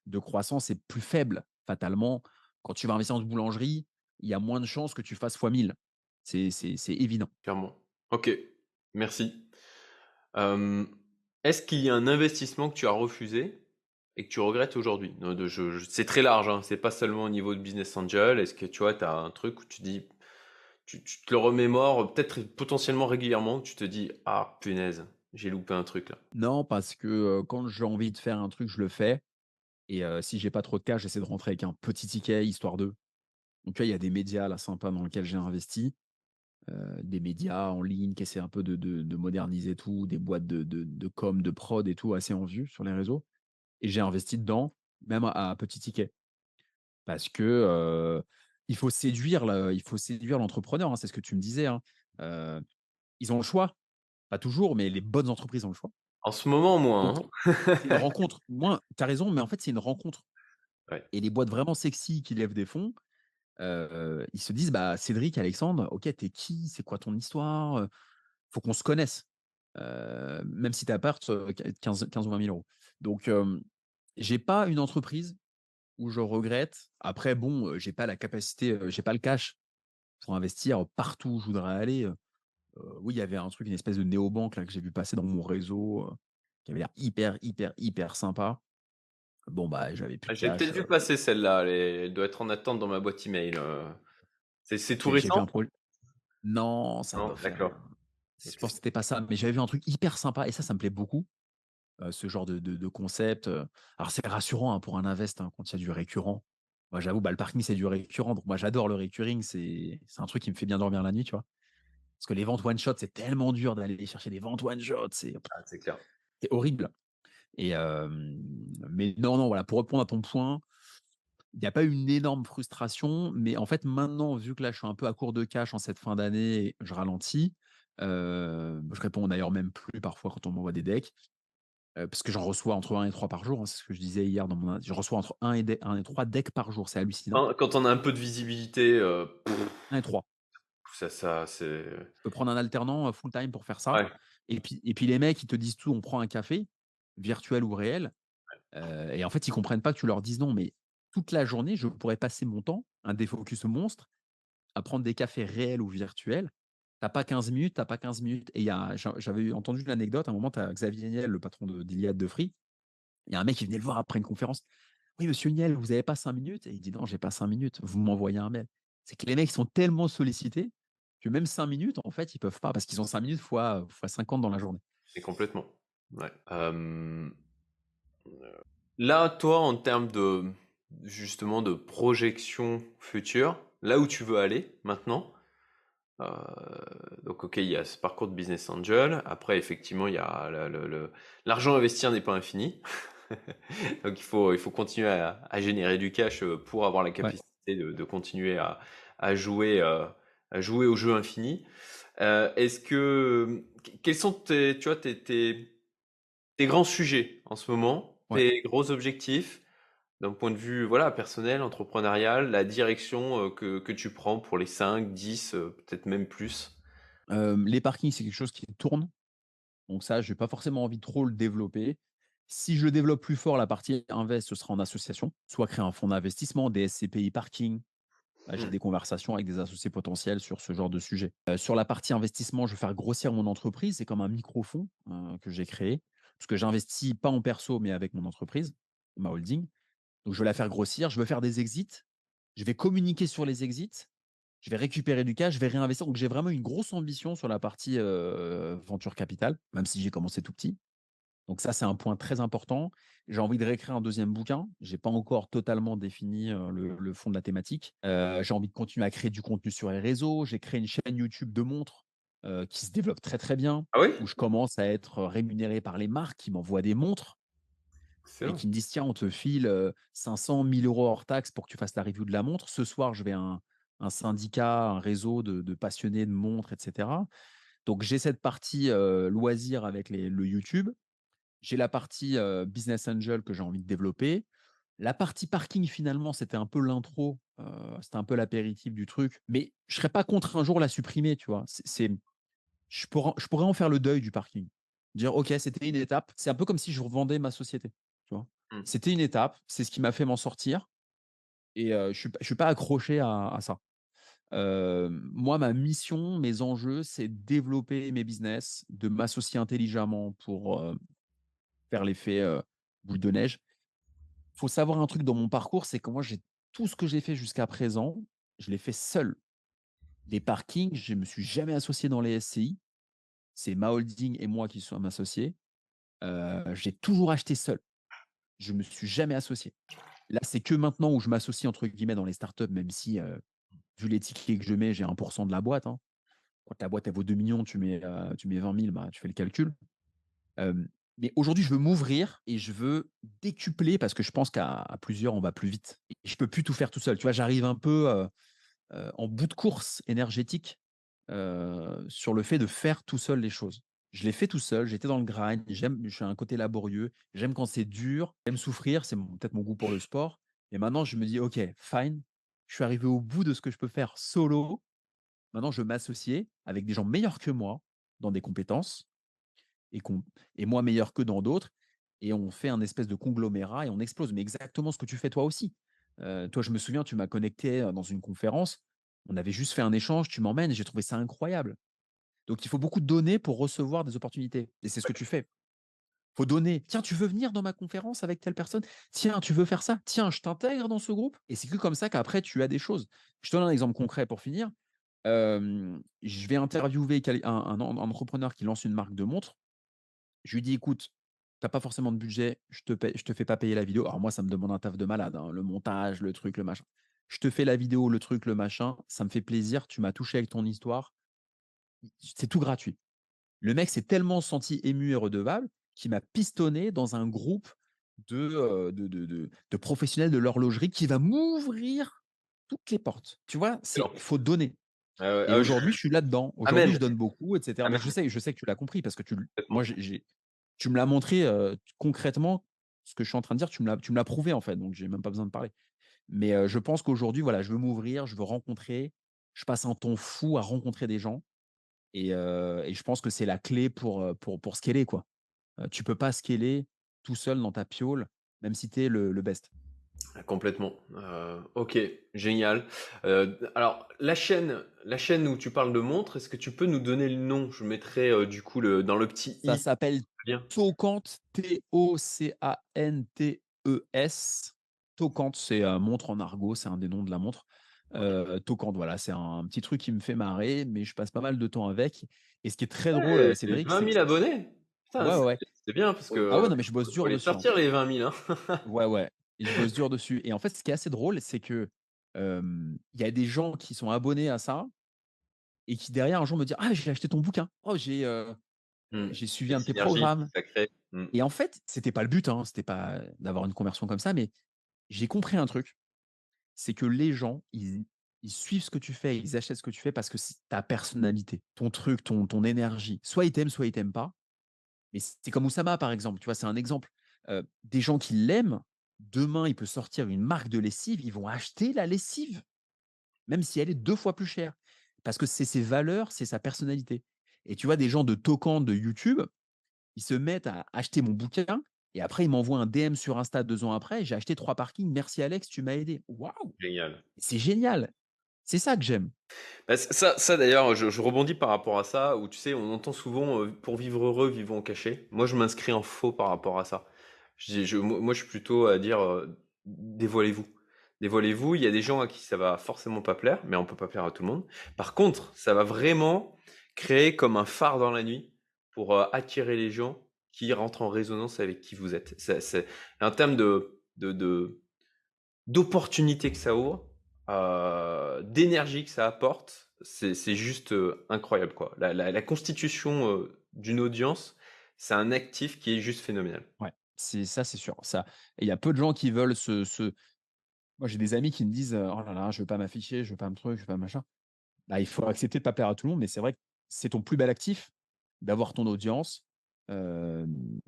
de croissance est plus faible, fatalement. Quand tu vas investir dans une boulangerie, il y a moins de chances que tu fasses fois 1000. C'est c'est c'est évident. Clairement. OK, merci. Est-ce qu'il y a un investissement que tu as refusé et que tu regrettes aujourd'hui? C'est très large, hein, c'est pas seulement au niveau de business angel. Est-ce que tu vois, tu as un truc où tu dis tu tu te le remémores, peut-être potentiellement régulièrement, tu te dis: «Ah punaise, j'ai loupé un truc là». Non, parce que, quand j'ai envie de faire un truc, je le fais et heu, si j'ai pas trop de cash, j'essaie de rentrer avec un petit ticket histoire de. Donc vois, il y a des médias là sympas dans lesquels j'ai investi. des médias en ligne qui essaient un peu de de de moderniser tout, des boîtes de com, de prod et tout assez en vue sur les réseaux et j'ai investi dedans, même à à petit ticket. Parce que, il faut séduire il faut séduire l'entrepreneur, hein, c'est ce que tu me disais, hein. Ils ont le choix, pas toujours, mais les bonnes entreprises ont le choix. En ce moment, moins, Donc hein. c'est une rencontre. Moi, tu as raison, mais en fait, c'est une rencontre Ouais. et les boîtes vraiment sexy qui lèvent des fonds, heu, ils se disent: «Bah, Cédric, Alexandre, OK, tu es qui? C'est quoi ton histoire? Faut qu'on se connaisse». Heu, même si tu quin 15 15 ou 20 000 €. Donc, hem, j'ai pas une entreprise où je regrette. Après bon, heu, j'ai pas la capacité, j'ai pas le cash pour investir partout où je voudrais aller, oui, il y avait un truc, une espèce de néobanque là que j'ai vu passer dans mon réseau, qui avait l'air hyper, hyper, hyper sympa. Bon, bah, j'avais plus Ah, j'ai peut-être vu passer celle-là, elle doit être en attente dans ma boîte email. C'est tout récent? pro non, ça Non? D'accord. je pense que c'était pas ça, mais j'avais vu un truc hyper sympa et ça, ça me plaît beaucoup, ce genre de de de concept. Alors c'est rassurant, hein, pour un invest, hein, quand il y a du récurrent. Moi, j'avoue, bah, le parking, c'est du récurrent, donc moi, j'adore le recurring, c'est c'est un truc qui me fait bien dormir la nuit, tu vois? Parce que les ventes one shot, c'est tellement dur d'aller chercher des ventes one shot, c'est Ah, c'est clair. c'est horrible. Et mais non, non, voilà, pour répondre à ton point, il n'y a pas eu une énorme frustration, mais en fait, maintenant, vu que là, je suis un peu à court de cash en cette fin d'année, je ralentis. je réponds d'ailleurs même plus parfois quand on m'envoie des decks. parce que j'en reçois entre 1 et 3 par jour, hein, c'est ce que je disais hier dans mon. Je reçois entre 1 et, 1 et 3 decks par jour, c'est hallucinant. Quand on a un peu de visibilité. 1 et 3. Ça, ça, c'est. Je peux prendre un alternant full time pour faire ça. Et, puis, et puis les mecs, ils te disent tout, on prend un café, virtuel ou réel. et en fait, ils comprennent pas que tu leur dises non, mais toute la journée, je pourrais passer mon temps, un défocus monstre, à prendre des cafés réels ou virtuels. T'as pas 15 minutes, t'as pas 15 minutes. Et j'avais entendu l'anecdote, à un moment, tu as Xavier Niel, le patron d'Iliade de, Free. Il y a un mec qui venait le voir après une conférence. Oui, monsieur Niel, vous n'avez pas 5 minutes? Et il dit non, j'ai pas 5 minutes, vous m'envoyez un mail. C'est que les mecs sont tellement sollicités que même 5 minutes, en fait, ils peuvent pas parce qu'ils ont 5 minutes fois, fois 50 dans la journée. Et complètement. Là, toi, en termes de, justement de projection future, là où tu veux aller maintenant. Euh, donc, ok, il y a ce parcours de business angel. Après, effectivement, il y a l'argent le, investir n'est pas infini. donc, il faut, il faut continuer à, générer du cash euh, pour avoir la capacité de, continuer à, jouer, euh, à jouer au jeu infini. Est-ce que quels sont tes, tu vois, tes, tes, grands sujets en ce moment, tes gros objectifs d'un point de vue voilà, personnel, entrepreneurial, la direction que, que, tu prends pour les 5, 10, peut-être même plus? Les parkings, c'est quelque chose qui tourne. Donc ça, je n'ai pas forcément envie de trop le développer. Si je développe plus fort, la partie invest, ce sera en association, soit créer un fonds d'investissement, des SCPI parking. J'ai mmh. des conversations avec des associés potentiels sur ce genre de sujet. sur la partie investissement, je vais faire grossir mon entreprise. C'est comme un micro-fonds que j'ai créé, parce que j'investis pas en perso, mais avec mon entreprise, ma holding. Donc, je vais la faire grossir. Je veux faire des exits. Je vais communiquer sur les exits. Je vais récupérer du cash. Je vais réinvestir. Donc, j'ai vraiment une grosse ambition sur la partie venture capital, même si j'ai commencé tout petit. Donc, ça, c'est un point très important. J'ai envie de réécrire un deuxième bouquin. Je n'ai pas encore totalement défini le, fond de la thématique. j'ai envie de continuer à créer du contenu sur les réseaux. J'ai créé une chaîne YouTube de montres qui se développe très, très bien. Ah où je commence à être rémunéré par les marques qui m'envoient des montres et qui me disent tiens, on te file 500, 1000 euros hors taxe pour que tu fasses la review de la montre. Ce soir, je vais à un, syndicat, un réseau de, passionnés de montres, etc. Donc, j'ai cette partie loisir avec le YouTube. J'ai la partie business angel que j'ai envie de développer. La partie parking, finalement, c'était un peu l'intro, c'était un peu l'apéritif du truc. Mais je serais pas contre un jour la supprimer, tu vois. C'est, je, pourrais, je pourrais en faire le deuil du parking. Dire, OK, c'était une étape. C'est un peu comme si je revendais ma société. Mmh. C'était une étape, c'est ce qui m'a fait m'en sortir. Et je ne suis, suis, pas accroché à, ça. moi, ma mission, mes enjeux, c'est développer mes business, de m'associer intelligemment pour faire l'effet boule de neige. Il faut savoir un truc dans mon parcours, c'est que moi, j'ai tout ce que j'ai fait jusqu'à présent, je l'ai fait seul. Les parkings, je ne me suis jamais associé dans les SCI. C'est ma holding et moi qui sommes associés. j'ai toujours acheté seul je me suis jamais associé. Là, c'est que maintenant où je m'associe entre guillemets dans les startups, même si, vu les tickets que je mets, j'ai 1% de la boîte. Hein. Quand ta boîte elle vaut 2 millions, tu mets, tu mets 20 000, bah, tu fais le calcul. Mais aujourd'hui, je veux m'ouvrir et je veux décupler parce que je pense qu'à plusieurs, on va plus vite. Et je peux plus tout faire tout seul. Tu vois, j'arrive un peu en bout de course énergétique sur le fait de faire tout seul les choses. Je l'ai fait tout seul, j'étais dans le grind, j'aime, je suis un côté laborieux, j'aime quand c'est dur, j'aime souffrir, c'est peut-être mon goût pour le sport. Et maintenant, je me dis, OK, fine, je suis arrivé au bout de ce que je peux faire solo. Maintenant, je m'associe avec des gens meilleurs que moi dans des compétences et, et moi meilleur que dans d'autres. Et on fait un espèce de conglomérat et on explose. Mais exactement ce que tu fais toi aussi. Euh, toi, je me souviens, tu m'as connecté dans une conférence. On avait juste fait un échange, tu m'emmènes, j'ai trouvé ça incroyable. Donc, il faut beaucoup de données pour recevoir des opportunités. Et c'est ce que tu fais. Il faut donner. Tiens, tu veux venir dans ma conférence avec telle personne? Tiens, tu veux faire ça? Tiens, je t'intègre dans ce groupe? Et c'est que comme ça qu'après, tu as des choses. Je te donne un exemple concret pour finir. je vais interviewer un, entrepreneur qui lance une marque de montres. Je lui dis, écoute, tu n'as pas forcément de budget, je te, je te fais pas payer la vidéo. Alors moi, ça me demande un taf de malade, hein, le montage, le truc, le machin. Je te fais la vidéo, le truc, le machin. Ça me fait plaisir. Tu m'as touché avec ton histoire c'est tout gratuit. Le mec s'est tellement senti ému et redevable qui m'a pistonné dans un groupe de, de de de de professionnels de l'horlogerie qui va m'ouvrir toutes les portes. Tu vois? Excellent. faut donner Ah et ah aujourd'hui, je suis là-dedans. Aujourd'hui, amen, je donne beaucoup et cetera. Mais je sais je sais que tu l'as compris parce que tu moi, j'ai tu me l'as montré, heu, concrètement, ce que je suis en train de dire, tu me l'as tu me l'as prouvé, en fait, donc j'ai même pas besoin de parler. Mais, heu, je pense qu'aujourd'hui, voilà, je veux m'ouvrir, je veux rencontrer. Je passe un temps fou à rencontrer des gens et et je pense que c'est la clé pour, pour pour scaler, quoi. Tu peux pas scaler tout seul dans ta piole, même si tu es le le best. Ah complètement, heu, OK, génial. Heu, alors la chaîne la chaîne où tu parles de montres, est-ce que tu peux nous donner le nom? Je mettrai, heu, du coup le dans le petit Ça i, s'appelle bien. Tocant, T-O-C-A-N-T-E-S. Tocant, c'est, montre en argot, c'est un des noms de la montre. Tocant, voilà, c'est un petit truc qui me fait marrer, mais je passe pas mal de temps avec et ce qui est très drôle, Ouais, heu, Cédric, vingt c'est que mille abonnés? Putain, ouais, ouais, c'est bien parce Ah que ouais, non, mais je bosse faut dur les dessus, hein. sortir les 20 000, hein. Ouais, ouais et je bosse dur dessus et en fait, ce qui est assez drôle, c'est que, il y a des gens qui sont abonnés à ça et qui derrière un jour me disent: «Ah, j'ai acheté ton bouquin. Oh, j'ai, Mmh. j'ai suivi un de tes programmes». Mmh. et en fait, c'était pas le but, hein, c'était pas d'avoir une conversion comme ça, mais j'ai compris un truc, c'est que les gens, ils ils suivent ce que tu fais, ils achètent ce que tu fais parce que c'est ta personnalité, ton truc, ton ton énergie. Soit ils t'aiment, soit ils t'aiment pas, mais c'est comme Oussama, par exemple, tu vois? C'est un exemple. Des gens qui l'aiment, demain, il peut sortir une marque de lessive, ils vont acheter la lessive, même si elle est 2 fois plus chère. Parce que c'est ses valeurs, c'est sa personnalité et tu vois? Des gens de toquant de YouTube, ils se mettent à acheter mon bouquin et après ils m'envoient un DM sur Insta 2 ans après: «J'ai acheté 3 parkings, merci Alex, tu m'as aidé». Waouh! Génial. C'est génial! C'est ça que j'aime. Bah, ça ça d'ailleurs, je je rebondis par rapport à ça, où tu sais, on entend souvent, «Pour vivre heureux, vivons cachés». Moi, je m'inscris en faux par rapport à ça. Moi je suis plutôt à dire, «Dévoilez-vous». Dévoilez-vous, il y a des gens à qui ça va forcément pas plaire, mais on peut pas plaire à tout le monde. Par contre, ça va vraiment créer comme un phare dans la nuit pour, attirer les gens qui rentrent en résonance avec qui vous êtes. C'est de de D'opportunités que ça ouvre, heu, d'énergie que ça apporte, c'est juste, incroyable quoi. La constitution, d'une audience, c'est un actif qui est juste phénoménal. C'est ça, c'est sûr. Ça il y a peu de gens qui veulent se moi, j'ai des amis qui me disent, «Oh là là, je veux pas m'afficher, je veux pas me truc, je veux pas machin». Bah, il faut accepter de pas plaire à tout le monde, mais c'est vrai que c'est ton plus bel actif d'avoir ton audience. Hem,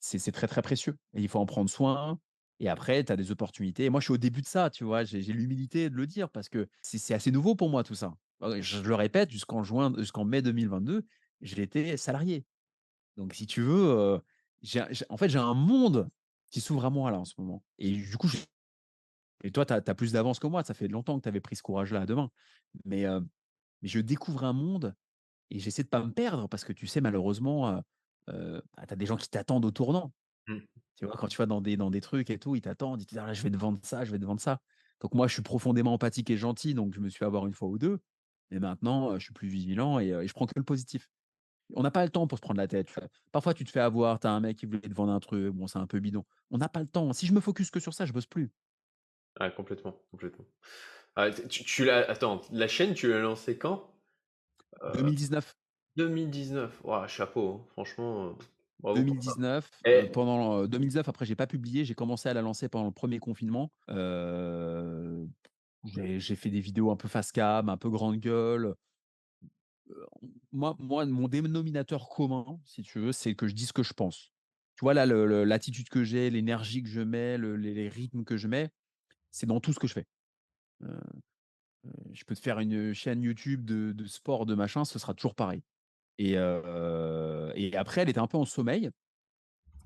c'est très, très précieux il faut en prendre soin et après tu as des opportunités moi, je suis au début de ça, tu vois? J'ai l'humilité de le dire parce que c'est assez nouveau pour moi tout ça. Heu, je le répète, jusqu'en juin jusqu'en mai 2022, j'étais salarié. Donc si tu veux, heu, j'ai j'ai en fait, j'ai un monde qui s'ouvre à moi là, en ce moment et du coup, je et toi, tu as plus d'avance que moi, ça fait longtemps que tu avais pris ce courage-là à 2 mains. Mais, je découvre un monde et j'essaie de pas me perdre parce que tu sais, malheureusement, heu heu, bah, tu as des gens qui t'attendent au tournant. Mmh. Tu vois? Quand tu vas dans des dans des trucs et tout, ils t'attendent, ils te disent: «Ah, je vais te vendre ça, je vais te vendre ça». Donc moi, je suis profondément empathique et gentil, donc je me suis fait avoir une fois ou 2. Mais maintenant, je suis plus vigilant et et je prends que le positif. On n'a pas le temps pour se prendre la tête, tu? Parfois, tu te fais avoir, tu as un mec qui voulait te vendre un truc, bon, c'est un peu bidon. On n'a pas le temps. Si je me focus que sur ça, je bosse plus. Ouais, complètement, complètement. Ah, tu tu l'as attends, la chaîne, tu l'as lancée quand? Heu, 2019. 2019. Waouh, chapeau, hein, franchement, heu, bravo pour ça. 2019, heu, Et pendant, heu, 2019 après j'ai pas publié, j'ai commencé à la lancer pendant le premier confinement. J'ai j'ai fait des vidéos un peu face cam, un peu grande gueule. Moi mon dénominateur commun, si tu veux, c'est que je dis ce que je pense. Tu vois là l'attitude que j'ai, l'énergie que je mets, le les rythmes que je mets, c'est dans tout ce que je fais. Heu heu, je peux te faire une chaîne YouTube de sport, de machin, ce sera toujours pareil et heu et après elle était un peu en sommeil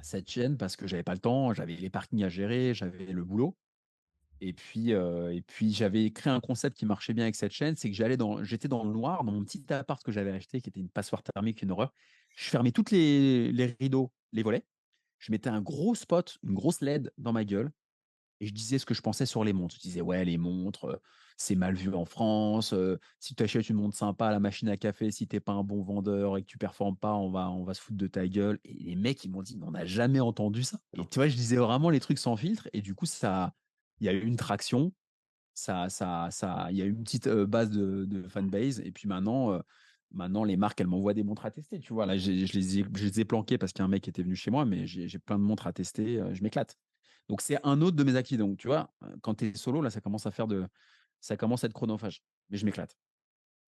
cette chaîne parce que j'avais pas le temps, j'avais les parkings à gérer, j'avais le boulot et puis, j'avais créé un concept qui marchait bien avec cette chaîne, c'est que j'allais dans j'étais dans le noir, dans mon petit appart que j'avais acheté qui était une passoire thermique, une horreur. Je fermais toutes les rideaux, les volets. Je mettais un gros spot, une grosse LED dans ma gueule et je disais ce que je pensais sur les montres. Je disais: «Ouais, les montres, c'est mal vu en France, si tu achètes une montre sympa à la machine à café, si tu es pas un bon vendeur et que tu performes pas, on va on va se foutre de ta gueule» et les mecs, ils m'ont dit: «Mais on n'a jamais entendu ça» et tu vois, je disais vraiment les trucs sans filtre et du coup, ça il y a eu une traction, ça ça ça il y a eu une petite, base de fanbase et puis maintenant, Maintenant, les marques, elles m'envoient des montres à tester, tu vois? Là, je les ai je les ai planquées parce qu'un mec était venu chez moi, mais j'ai plein de montres à tester, je m'éclate. Donc c'est un autre de mes acquis. Donc tu vois, quand tu es solo, là, ça commence à faire de ça commence à être chronophage, mais je m'éclate.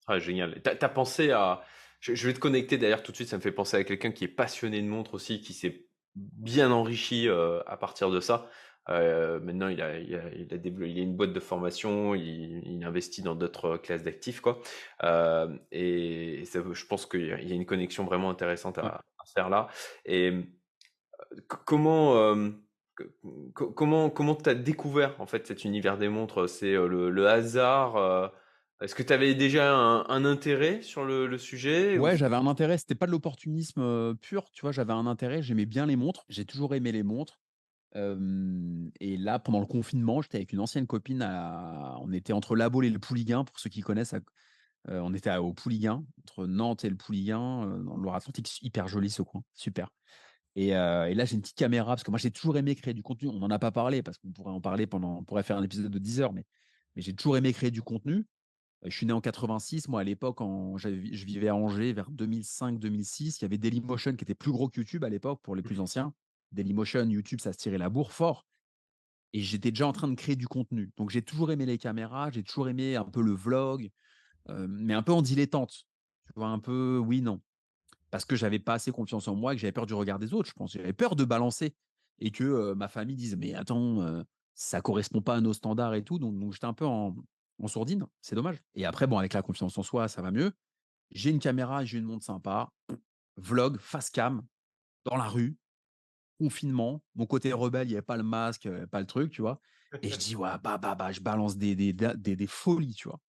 Ah génial. Tu pensé à je vais te connecter d'ailleurs tout de suite, ça me fait penser à quelqu'un qui est passionné de montres aussi, qui s'est bien enrichi, à partir de ça. Heu, maintenant il a il a il a dévelop il a une boîte de formation, il il investit dans d'autres classes d'actifs quoi. Hem et ça je pense qu'il y a une connexion vraiment intéressante Ouais. à faire là et co comment, co comment comment tu as découvert en fait cet univers des montres? C'est, le le hasard? Est-ce que tu avais déjà un un intérêt sur le le sujet ou Ouais, j'avais un intérêt, c'était pas de l'opportunisme, pur, tu vois? J'avais un intérêt, j'aimais bien les montres, j'ai toujours aimé les montres. Et là, pendant le confinement, j'étais avec une ancienne copine à on était entre La Baule et le Pouliguen, pour ceux qui connaissent, à on était à au Pouliguen, entre Nantes et le Pouliguen, dans le Loire-Atlantique, hyper joli ce coin, super et là, j'ai une petite caméra parce que moi, j'ai toujours aimé créer du contenu. On n'en a pas parlé parce qu'on pourrait en parler pendant on pourrait faire un épisode de 10 heures, mais mais j'ai toujours aimé créer du contenu. Je suis né en 86, moi, à l'époque, en je vivais à Angers vers 2005-2006. Il y avait Dailymotion qui était plus gros que YouTube à l'époque, pour les plus anciens. Dailymotion, YouTube, ça se tirait la bourre fort et j'étais déjà en train de créer du contenu. Donc j'ai toujours aimé les caméras, j'ai toujours aimé un peu le vlog, heu, mais un peu en dilettante. Tu vois? Un peu oui, non. Parce que j'avais pas assez confiance en moi et que j'avais peur du regard des autres, je pense. J'avais peur de balancer et que, ma famille dise: «Mais attends, heu, ça correspond pas à nos standards et tout», donc j'étais un peu en sourdine, c'est dommage et après bon, avec la confiance en soi, ça va mieux. J'ai une caméra, j'ai une montre sympa, vlog, face cam, dans la rue, confinement, mon côté rebelle, il y avait pas le masque, pas le truc, tu vois? Et je dis: «Ouais, bah, bah, bah», je balance des des des des folies, tu vois?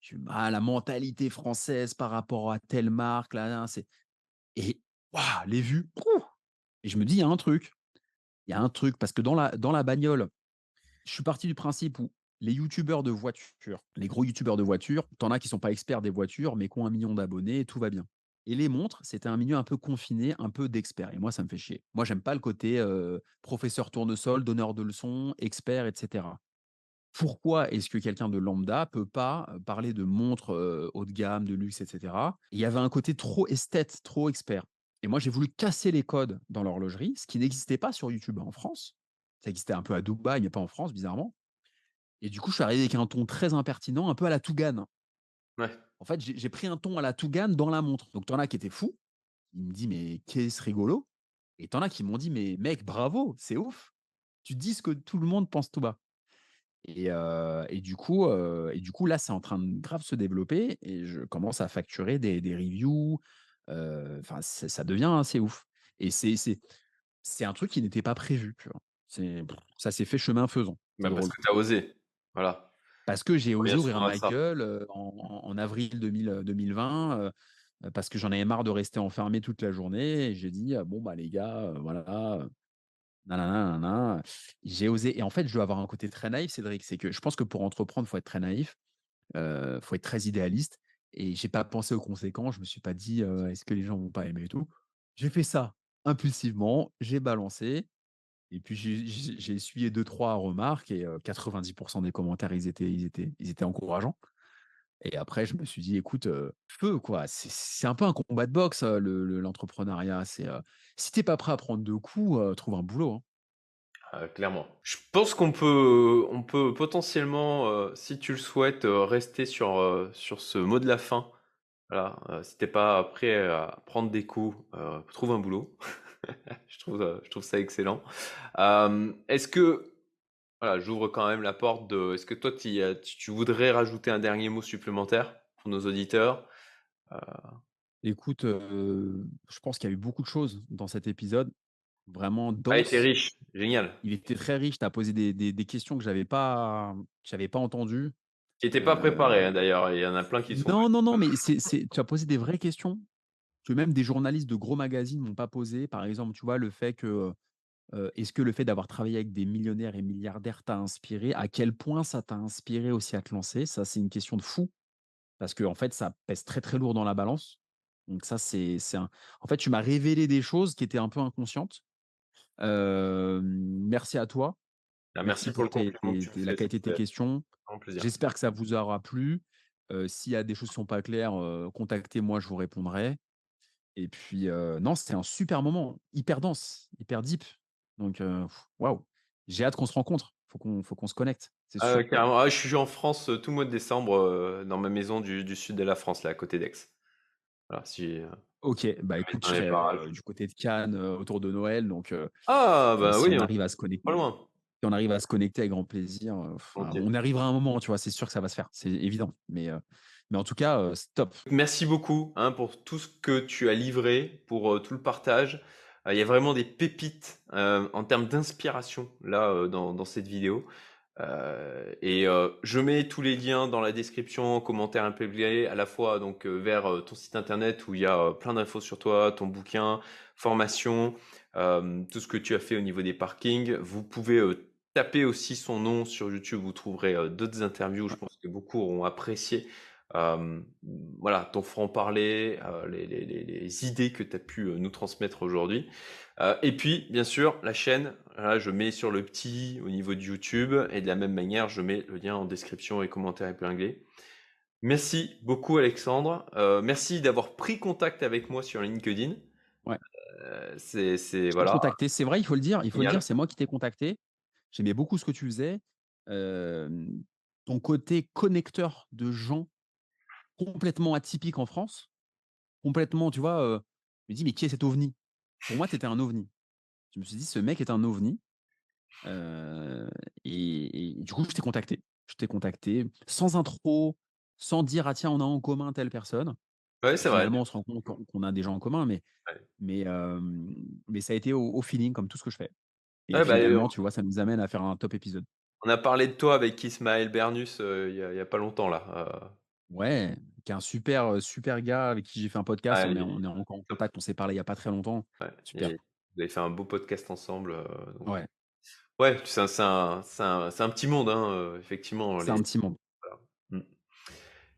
Je dis: «Ah, la mentalité française par rapport à telle marque là, là, c'est» et waouh, les vues! Et je me dis: «Il y a un truc, il y a un truc» parce que dans la dans la bagnole, je suis parti du principe où les youtubeurs de voitures, les gros youtubeurs de voitures, tu en as qui sont pas experts des voitures, mais qui ont 1 000 000 d'abonnés et tout va bien. Et les montres, c'était un milieu un peu confiné, un peu d'experts et moi, ça me fait chier. Moi, j'aime pas le côté, professeur tournesol, donneur de leçons, expert et cetera. Pourquoi est-ce que quelqu'un de lambda peut pas, parler de montres, haut de gamme, de luxe et cetera? Il y avait un côté trop esthète, trop expert et moi, j'ai voulu casser les codes dans l'horlogerie, ce qui n'existait pas sur YouTube en France. Ça existait un peu à Dubaï, mais pas en France, bizarrement et du coup, je suis arrivé avec un ton très impertinent, un peu à la Tougane. Ouais. En fait, j'ai pris un ton à la Tougane dans la montre. Donc tu en as qui étaient fous. Il me dit: «Mais qu'est-ce rigolo?» et tu en as qui m'ont dit: «Mais mec, bravo, c'est ouf. Tu dis ce que tout le monde pense tout bas» et heu et du coup, heu et du coup, là, c'est en train de grave se développer et je commence à facturer des des reviews, heu, enfin, ça devient assez ouf et c'est un truc qui n'était pas prévu, tu vois? C'est ça s'est fait chemin faisant. Bah, parce drôle. que tu as osé. Voilà. Parce que j'ai osé ouvrir un heu, en avril 2000, heu, 2020, heu heu, parce que j'en avais marre de rester enfermé toute la journée et j'ai dit: «Heu, bon, bah, les gars, voilà, nanana, nanana». J'ai osé et en fait, je dois avoir un côté très naïf, Cédric. C'est que je pense que pour entreprendre, il faut être très naïf, heu, faut être très idéaliste et j'ai pas pensé aux conséquences. Je me suis pas dit, heu: «Est-ce que les gens vont pas aimer et tout?» j'ai fait ça impulsivement, j'ai balancé et puis j'ai essuyé 2-3 remarques et heu, 90 des commentaires, ils étaient ils étaient ils étaient encourageants et après je me suis dit: «Écoute, quoi». C'est un peu un combat de boxe, heu, le le l'entrepreneuriat. C'est, si tu es pas prêt à prendre de coups, trouve un boulot, hein. Heu, clairement. Je pense qu'on peut on peut potentiellement, si tu le souhaites, rester sur, sur ce mot de la fin. Voilà, si tu es pas prêt à prendre des coups, trouve un boulot. Je trouve, heu, je trouve ça excellent. Est-ce que voilà, j'ouvre quand même la porte de est-ce que toi tu voudrais rajouter un dernier mot supplémentaire pour nos auditeurs? Heu, Écoute, je pense qu'il y a eu beaucoup de choses dans cet épisode, vraiment a été dense. riche, génial. Il était très riche, tu as posé des des des questions que j'avais pas que j'avais pas entendues. Qui était pas préparé, hein, d'ailleurs, il y en a plein qui sont non, non, non, mais c'est c'est tu as posé des vraies questions que même des journalistes de gros magazines m'ont pas posées. Par exemple, tu vois, le fait que, est-ce que le fait d'avoir travaillé avec des millionnaires et milliardaires t'a inspiré? À quel point ça t'a inspiré aussi à te lancer? Ça, c'est une question de fou parce qu'en fait, ça pèse très, très lourd dans la balance. Donc ça, c'est un en fait, tu m'as révélé des choses qui étaient un peu inconscientes. Merci à toi. Ah, merci Merci pour le compliment que tes tes la qualité de tes questions. J'espère que ça vous aura plu. Heu, s'il y a des choses qui sont pas claires, contactez-moi, je vous répondrai et puis, non, c'était un super moment, hyper dense, hyper deep donc waouh! J'ai hâte qu'on se rencontre. Faut qu'on faut qu'on se connecte, c'est Ah ouais, sûr. carrément. Ah, je suis en France, tout le mois de décembre, dans ma maison du du sud de la France, là, à côté d'Aix. Voilà, si, OK, bah, écoute, je serai, du côté de Cannes, autour de Noël donc Ah bah, si oui, on on arrive à se pas connecter loin. si on arrive à se connecter avec grand plaisir, on arrivera à un moment, tu vois? C'est sûr que ça va se faire, c'est évident mais mais en tout cas, heu, c'est top. Merci beaucoup, hein, pour tout ce que tu as livré, pour, heu, tout le partage. Heu, il y a vraiment des pépites, heu, en termes d'inspiration là, dans dans cette vidéo. Et je mets tous les liens dans la description, en commentaire épinglé, à la fois donc vers, ton site internet où il y a, plein d'infos sur toi, ton bouquin, formation, tout ce que tu as fait au niveau des parkings. Vous pouvez, taper aussi son nom sur YouTube, vous trouverez, d'autres interviews. Je pense que beaucoup auront apprécié, voilà, ton franc-parler, les les les les idées que tu as pu, nous transmettre aujourd'hui. Et puis, bien sûr, la chaîne, voilà, je mets sur le petit au niveau de YouTube et de la même manière, je mets le lien en description et commentaire épinglé. Merci beaucoup Alexandre, merci d'avoir pris contact avec moi sur LinkedIn. Ouais. C'est voilà. contacté, c'est vrai, il faut le dire il faut le dire, c'est moi qui t'ai contacté. J'aimais beaucoup ce que tu faisais. Ton côté connecteur de gens complètement atypiques en France, complètement, tu vois, je me dis: «Mais qui est cet ovni?» pour moi, tu étais un ovni. Je me suis dit: «Ce mec est un ovni». Et et du coup, je t'ai contacté. Je t'ai contacté sans intro, sans dire: «Ah tiens, on a en commun telle personne». Bon, c'est vrai. finalement, on se rend compte qu'on a des gens en commun mais Ouais. mais mais ça a été au au feeling comme tout ce que je fais et Ouais, bah, finalement, tu vois, ça nous amène à faire un top épisode. On a parlé de toi avec Ismaël Bernus, il y a il y a pas longtemps là, Ouais, qui est un super, super gars avec qui j'ai fait un podcast. Ah, On est est on est encore en contact, on s'est parlé il y a pas très longtemps. Ouais Super. vous avez fait un beau podcast ensemble, donc Ouais. ouais, c'est un un un petit monde, hein, effectivement C'est les un petit monde. voilà. Mmh.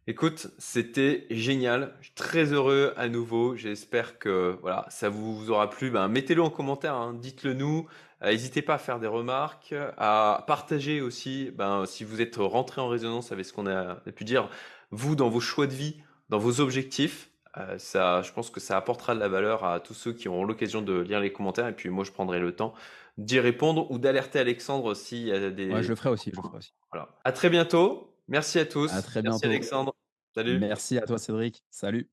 Écoute, c'était génial. Je suis très heureux à nouveau. J'espère que, voilà, ça vous aura plu. Ben, mettez-le en commentaire, hein, dites-le nous. Heu, hésitez pas à faire des remarques, à partager aussi, ben, si vous êtes rentrés en résonance avec ce qu'on a pu dire, vous, dans vos choix de vie, dans vos objectifs. Heu, ça je pense que ça apportera de la valeur à tous ceux qui auront l'occasion de lire les commentaires et puis moi, je prendrai le temps d'y répondre ou d'alerter Alexandre s'il y a Ouais, des je le ferai aussi, je le ferai aussi. voilà. À très bientôt. Merci à À tous. très Merci bientôt. Alexandre. Salut. Merci à toi Cédric. Salut.